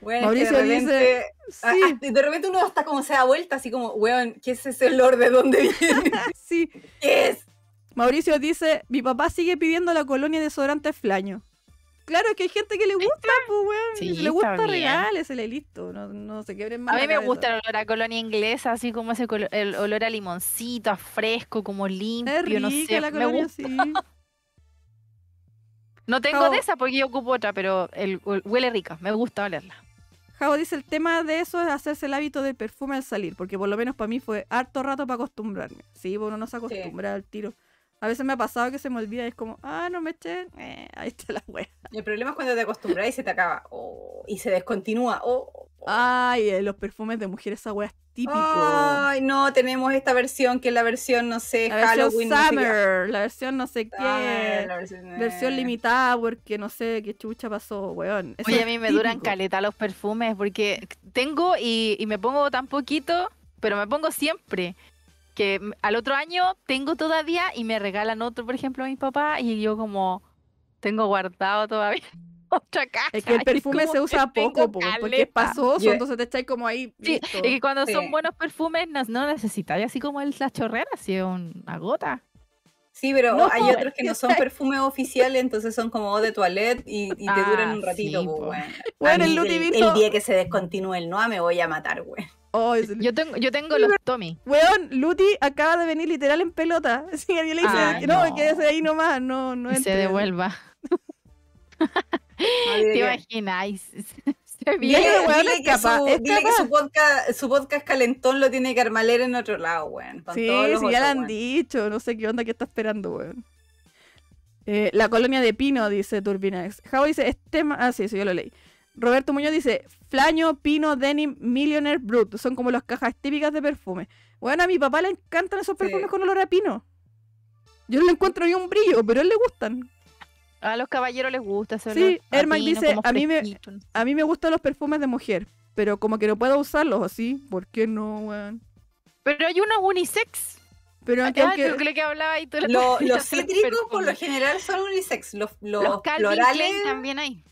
Bueno, Mauricio de dice- repente, Sí, ah, ah, de repente uno hasta como se da vuelta, así como, weón, ¿qué es ese olor? ¿De dónde viene? <laughs> sí. ¿Qué es? Mauricio dice, mi papá sigue pidiendo la colonia de desodorante flaño. Claro, es que hay gente que le gusta, pues weón. Sí, le gusta, está bien. regálesele, listo. No, no se quebren más A mí me gusta el olor a colonia inglesa, así como ese colo- el olor a limoncito, a fresco, como limpio, Es rica no sé. la me colonia, gusta. sí. <laughs> No tengo Jao- de esa porque yo ocupo otra, pero el, hu- huele rica, me gusta olerla. Javo dice, el tema de eso es hacerse el hábito del perfume al salir, porque por lo menos para mí fue harto rato para acostumbrarme. Sí, bueno, no se acostumbra al tiro. A veces me ha pasado que se me olvida y es como, ah, no me eché, eh, ahí está la wea. Y el problema es cuando te acostumbras y se te acaba. oh, y se descontinúa. Oh, oh. Ay, eh, los perfumes de mujeres, esa wea es típico. Ay, no, tenemos esta versión que es la versión, no sé, la versión Halloween. no sé qué. Summer, la versión no sé qué. Summer, la versión, Versión eh. limitada porque no sé qué chucha pasó, weón. Eso Oye, a mí me duran caleta los perfumes porque tengo y, y me pongo tan poquito, pero me pongo siempre. Que m- al otro año tengo todavía y me regalan otro, por ejemplo, a mi papá y yo como tengo guardado todavía <laughs> otra caja. Es que el <laughs> perfume se usa poco, po, porque es pasoso, entonces te echáis como ahí. Sí, es que cuando Sí. son buenos perfumes no, no necesitáis así como el, la chorrera, así una gota. Sí, pero No, hay otros que no son <laughs> perfumes oficiales, entonces son como de toilette y, y te Ah, duran un ratito. sí, pues, po. bueno. Bueno, A el el, día que se descontinúe el NOA me voy a matar, güey. Oh, es- Yo tengo, yo tengo los Tommy. Weón, Luti acaba de venir literal en pelota. <laughs> Si alguien le dice, Ah, no, no. quédese ahí nomás, no, no y se entre". devuelva. <laughs> ¿Te imagináis? <laughs> Dile, es que, su, es dile que capaz. su podcast, su podcast calentón lo tiene que armaler en otro lado, weón. Sí, los sí, ya otros, lo han dicho, no sé qué onda que está esperando, weón. Eh, la colonia de Pino, dice Turbinax. Javo dice, este ma- Ah, sí, eso yo lo leí. Roberto Muñoz dice, Flaño, Pino, Denim, Millionaire, Brut. Son como las cajas típicas de perfume. Bueno, a mi papá le encantan esos Sí. perfumes con olor a pino. Yo no le encuentro ni un brillo, pero a él le gustan. A los caballeros les gusta ese Sí, Herman dice, a mí me-. A mí me gustan los perfumes de mujer, pero como que no puedo usarlos así. ¿Por qué no, weón? Pero hay unos unisex. Pero Ah, aunque, aunque- creo que lo que hablaba y tú le Lo- ponías <laughs> los cítricos por lo general son unisex. Los, los, Los Calvin florales. Klein también hay.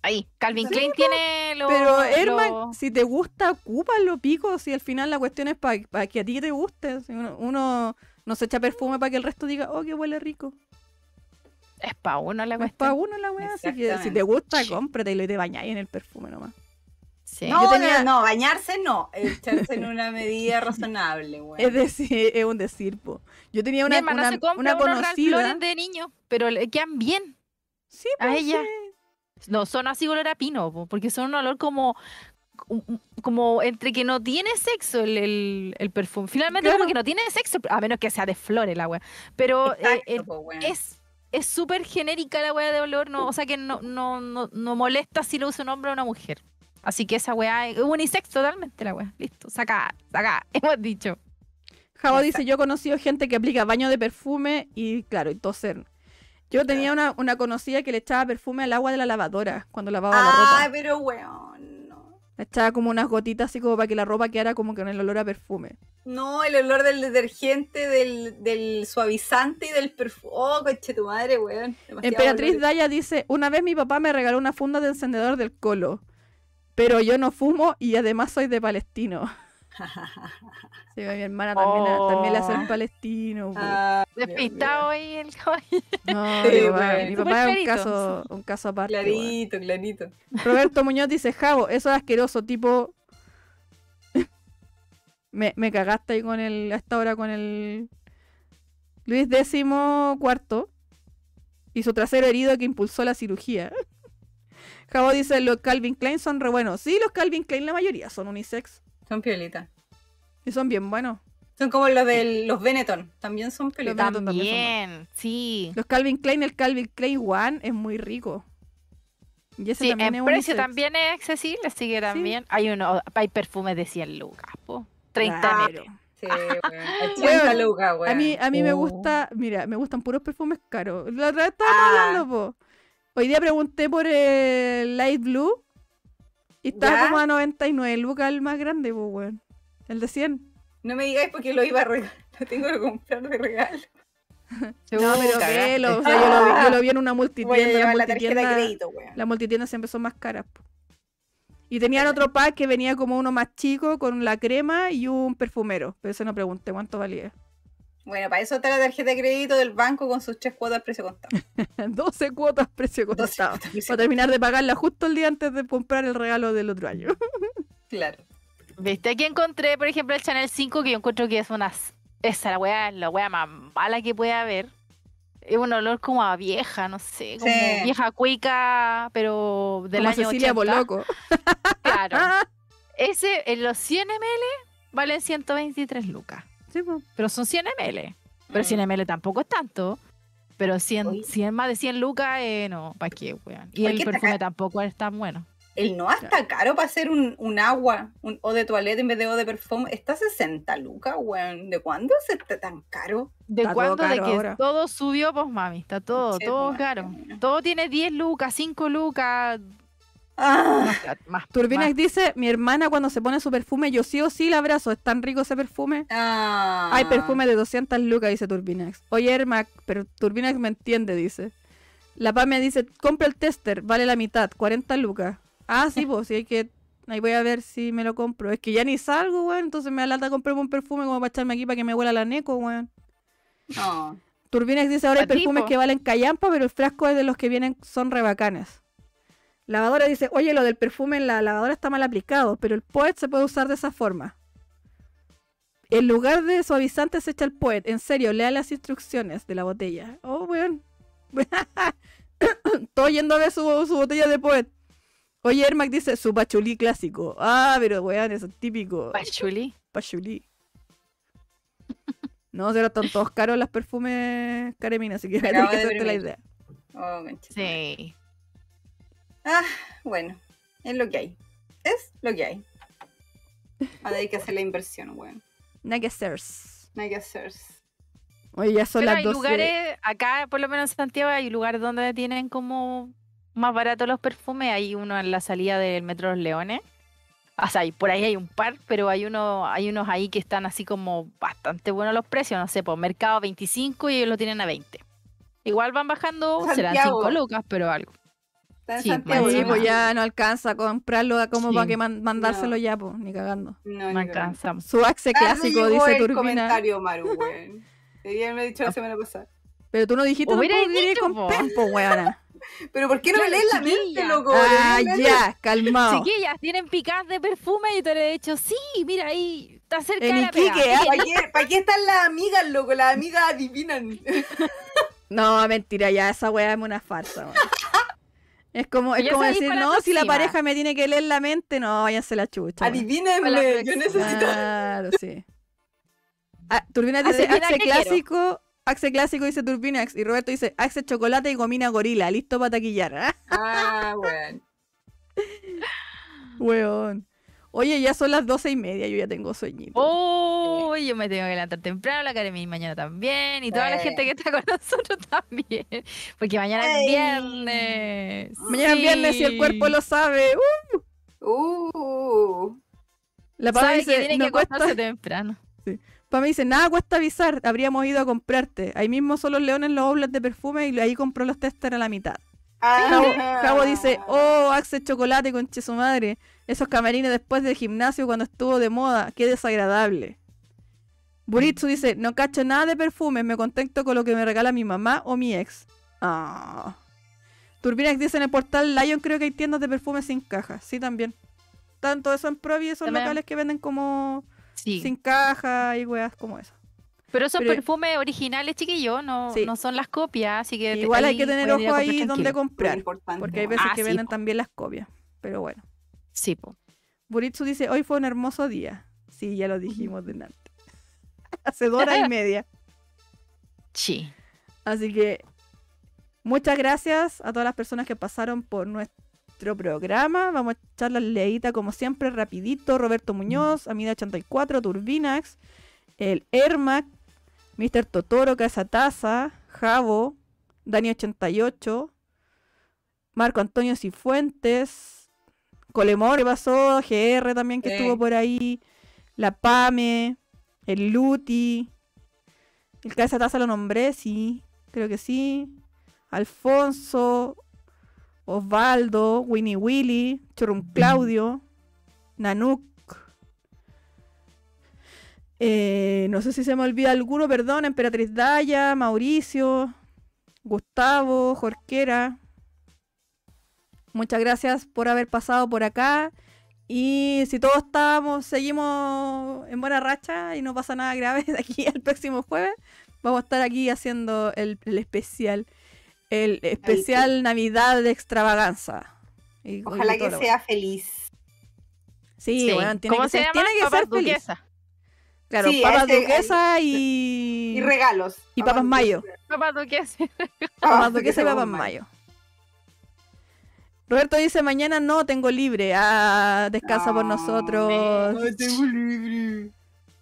Ahí, Calvin Sí, Klein tiene los. Pero, Herman, si te gusta, ocúpalo, pico. Si al final la cuestión es para que a ti te guste. Si uno, uno no se echa perfume para que el resto diga, oh, que huele rico. Es pa' uno la Es cuestión. para uno la weá, así que si te gusta, cómpratelo y te bañáis en el perfume nomás. Sí. No, Yo tenía- no, no, bañarse no. Echarse en una medida <laughs> razonable, weón. Es decir, es un decir, po. Yo tenía Mi una, hermana una, se compra una conocida. De niño, pero le quedan bien. Sí, a pues, ella. sí. No son así olor a pino, po, porque son un olor como como entre que no tiene sexo el, el, el perfume. Finalmente Claro. como que no tiene sexo, a menos que sea de flores la wea. Pero eh, Exacto, eh, po, es es súper genérica la wea de olor, no, o sea que no, no, no, no molesta si lo usa un hombre o una mujer. Así que esa wea es unisex totalmente la wea. Listo, saca, saca, <laughs> hemos dicho. Javo dice, yo he conocido gente que aplica baño de perfume y claro, y toser. Yo tenía una, una conocida que le echaba perfume al agua de la lavadora cuando lavaba la Ay, ropa. pero weón. Le echaba como unas gotitas así como para que la ropa quedara como con el olor a perfume. No, el olor del detergente, del, del suavizante y del perfume. Oh, coche tu madre, weón. Demasiado Emperatriz olor. Daya dice, una vez mi papá me regaló una funda de encendedor del colo, pero yo no fumo y además soy de palestino. <laughs> <laughs> Sí, mi hermana también, también le hace el Oh. palestino. Ah, Despistado ahí el. <laughs> No, Sí, mi papá, mi es un caso, un caso aparte. Clarito, clarito. Roberto Muñoz dice, Javo, eso es asqueroso, tipo... <laughs> me, me cagaste ahí con el... A esta hora con el... Luis décimo cuarto. Y su trasero herido que impulsó la cirugía. Javo dice, los Calvin Klein son re buenos. Sí, los Calvin Klein la mayoría son unisex. Son piolitas. Y son bien buenos. Son como los de los Benetton. También son piolitas. También son También, sí. Los Calvin Klein, el Calvin Klein One es muy rico. Y ese Sí, también en es precio unisex. también es accesible, así que también hay uno, hay perfumes de 100 lucas, po. 30 Claro. Sí, weón. 80 Weón, lucas, weón. A mí, a mí me Oh. gusta, mira, me gustan puros perfumes caros. La otra vez estábamos Ah. hablando, po. Hoy día pregunté por el Light Blue y estaba ¿Ya? como a 99 lucas el más grande, po, weón. El de 100. No me digáis porque lo iba a regalar. <laughs> Lo tengo que comprar de regalo. <laughs> No, pero cagaste. velo, o sea, yo lo, vi, yo lo vi en una Voy a multitienda. La la tarjeta de multitienda, crédito, weón. la multitienda siempre son más caras, po. Y tenían otro pack que venía como uno más chico con la crema y un perfumero. Pero eso no pregunté cuánto valía. Bueno, para eso está la tarjeta de crédito del banco con sus tres cuotas precio contado. <laughs> 12 cuotas precio 12 contado. cuotas precio Para terminar de pagarla justo el día antes de comprar el regalo del otro año. <laughs> Claro. ¿Viste? Aquí encontré, por ejemplo, el Chanel 5, que yo encuentro que es una... Esa la wea, es la wea más mala que puede haber. Es un olor como a vieja, no sé, como Sí. vieja cuica, pero del Como año Cecilia 80. Boloco. Claro. <laughs> Ese, en los 100 ml, valen 123 lucas. Sí, po. Pero son 100 ml. Pero Mm. 100 ml tampoco es tanto. Pero 100, Oye. 100 más de 100 lucas, eh, no, ¿para qué, weón? Y el perfume tampoco es tan bueno. El Noah está caro para hacer un, un agua, un o de toilette en vez de o de perfume. Está 60 lucas, weón. ¿De cuándo se está tan caro? ¿De Está cuándo? De caro que ahora. todo subió, pues mami, está todo, todo pues, caro. Todo tiene 10 lucas, 5 lucas, Ah, más, más, Turbinax más. dice, mi hermana cuando se pone su perfume, yo sí o sí la abrazo. Es tan rico ese perfume. ah. Hay perfume de 200 lucas, dice Turbinax. Oye, Ermac, pero Turbinax me entiende, dice. La PA me dice, compra el tester, vale la mitad, 40 lucas. Ah, sí, pues, sí hay que... Ahí voy a ver si me lo compro. Es que ya ni salgo, weón. Entonces me da lata comprarme un perfume como para echarme aquí para que me huela la neco, weón. No. Turbinax dice, ahora hay perfumes que valen callampa, pero el frasco es de los que vienen, son rebacanes. Lavadora dice, oye, lo del perfume en la lavadora está mal aplicado, pero el Poet se puede usar de esa forma. En lugar de suavizante se echa el Poet. En serio, lea las instrucciones de la botella. Oh, weón. <coughs> Todo yendo a ver su, su botella de Poet. Oye, Ermac dice, su pachulí clásico. Ah, pero weón, eso es típico. Pachuli. Pachulí. No, pero están todos caros los perfumes Caremina, así que hay que hacerte la idea. Oh. Sí. Ah, bueno. Es lo que hay. Es lo que hay. Ahora hay que hacer la inversión, weón. Hay que hacer. Oye, ya son Pero las hay 12. lugares, acá por lo menos en Santiago, hay lugares donde tienen como más baratos los perfumes. Hay uno en la salida del Metro Los Leones. O sea, y por ahí hay un par, pero hay uno, hay unos ahí que están así como bastante buenos los precios. No sé, por mercado 25 y ellos lo tienen a 20. Igual van bajando, serán Santiago. 5 lucas, pero algo. Está en Sí, Santiago. más Sí, pues ya no alcanza a comprarlo como Sí. para que man- mandárselo No. ya, pues, ni cagando. No, No alcanzamos. Su axe clásico, dice el Turbina. comentario, Maru, weón. Debía haberme dicho la semana pasada. Pero tú no dijiste Hubiera querías dicho, con po. pen, po, weona. <laughs> Pero ¿por qué no me Claro, lees la mente, loco? Ah, ya, calmado. Chiquillas, tienen picadas de perfume y te le he dicho, sí, mira ahí, está cerca En de la Iquique, pega. ah, ¿Para qué, ¿Para qué están las amigas, loco? Las amigas adivinan. <laughs> No, mentira, ya esa weá es una farsa, weón. <laughs> Es como, es como decir, no, si la pareja me tiene que leer la mente, no, váyanse la chucha. Adivínenme, la yo necesito. Claro, sí. Ah, Turbina dice Axe qué quiero. clásico, Axe clásico dice Turbinax y Roberto dice Axe chocolate y gomina gorila, listo para taquillar. <laughs> ¿ah? Ah, bueno. Weón. Oye, ya son las doce y media, yo ya tengo sueñito. Oh, yo me tengo que levantar temprano, la Karen mañana también, y toda la Eh. gente que está con <laughs> nosotros también, porque mañana es viernes. Mañana es viernes y el cuerpo Sí. lo sabe. Uh, Uh. la Pame dice, que tiene no que cuesta, temprano. Pame dice, nada cuesta avisar, habríamos ido a comprarte. Ahí mismo son los leones los outlets de perfume y ahí compró los testers a la mitad. Ah. Javo dice, oh, Axe chocolate con su madre. Esos camarines después del gimnasio cuando estuvo de moda, qué desagradable. Buritsu dice, no cacho nada de perfumes, me contento con lo que me regala mi mamá o mi ex. Ah. Turbinax dice en el portal Lion creo que hay tiendas de perfumes sin caja. Sí, también. Tanto eso en Provi, esos También. locales que venden como Sí. sin caja y weas como eso. Pero esos Pero- perfumes originales, chiquillos, no, Sí. no son las copias, así que Igual hay que tener ojo ahí donde comprar. Porque hay veces Ah, que sí, venden po. también las copias. Pero bueno. Sí, po. Buritsu dice, hoy fue un hermoso día. Sí, ya lo dijimos delante. <laughs> Hace dos horas y <laughs> media. Sí. Así que muchas gracias a todas las personas que pasaron por nuestro programa. Vamos a echar la leída como siempre, rapidito. Roberto Muñoz, Amida84, Turbinax, el Ermac, Mr. Totoro, Casataza, Javo, Dani88, Marco Antonio Cifuentes, Colemor que pasó, GR también que Sí. estuvo por ahí, La Pame, el Luti, el Casataza lo nombré, sí, creo que sí, Alfonso, Osvaldo, Winnie Willy, Churum Claudio, Nanuk. Eh, no sé si se me olvida alguno, perdón, Emperatriz Daya, Mauricio, Gustavo, Jorquera. Muchas gracias por haber pasado por acá. Y si todos estamos, seguimos en buena racha y no pasa nada grave <laughs> de aquí al próximo jueves, vamos a estar aquí haciendo el, el especial. El especial Navidad de extravaganza. Y- Ojalá que sea feliz. Sí, Sí. weón, tiene ¿Cómo que se ser, llama? tiene que Papas ser feliz. duquesa. Claro, Sí, papas ese- duquesa y... Y regalos. Y papas mayo. Papas duquesas. papas duquesa y papas mayo. Roberto dice, mañana no tengo libre. Ah, descansa por No, nosotros. Ay, tengo libre.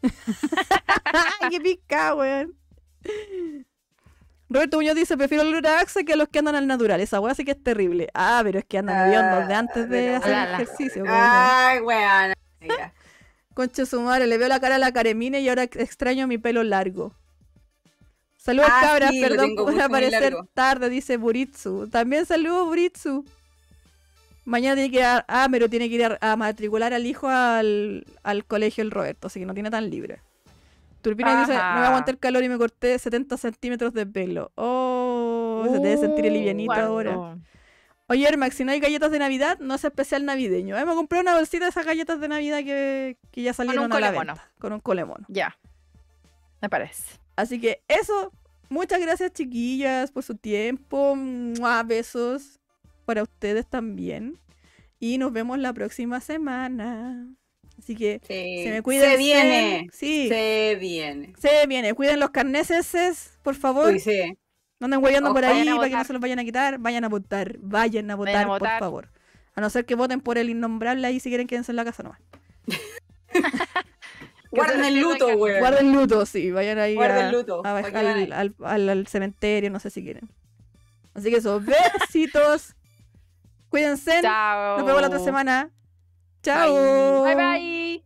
<laughs> ¡Ay, qué pica, weón! Roberto Muñoz dice, prefiero el Axe que a los que andan al natural. Esa weá sí que es terrible. Ah, pero es que andan Ah, hediondos de antes de pero hacer ejercicio. Ay, weón. Concha su madre, le veo la cara a la Caremine y ahora extraño mi pelo largo. Saludos Ah, cabras, sí, perdón por aparecer largo. tarde, dice Buritsu. También saludos Buritsu. Mañana tiene que ir a, ah, pero tiene que ir a, a matricular al hijo al, al colegio el Roberto, así que no tiene tan libre. Turbina dice, no me aguanté el calor y me corté 70 centímetros de pelo. Oh, se debe sentir livianito Guardo. ahora. Oye, Ermax, si no hay galletas de Navidad, no es especial navideño. Eh, me compré una bolsita de esas galletas de Navidad que, que ya salieron a la venta. Con un colemono. Ya. Me parece. Así que eso, muchas gracias chiquillas por su tiempo. Mua, besos para ustedes también. Y nos vemos la próxima semana. Así que Sí. se me cuiden. Se viene. Sí, Se viene. se viene. Cuiden los carneses, por favor. Uy, sí. No anden huellando por ahí para que no se los vayan a quitar. Vayan a votar. Vayan a votar, Vayan a por votar. favor. A no ser que voten por el innombrable ahí si quieren quédense en la casa nomás. <laughs> Guarden el luto, weón. Guarden luto, sí. Vayan ahí Guarden a- luto, a- al- al cementerio, no sé si quieren. Así que eso, besitos. Cuídense. Chao. Nos vemos la otra semana. Chao. Bye bye.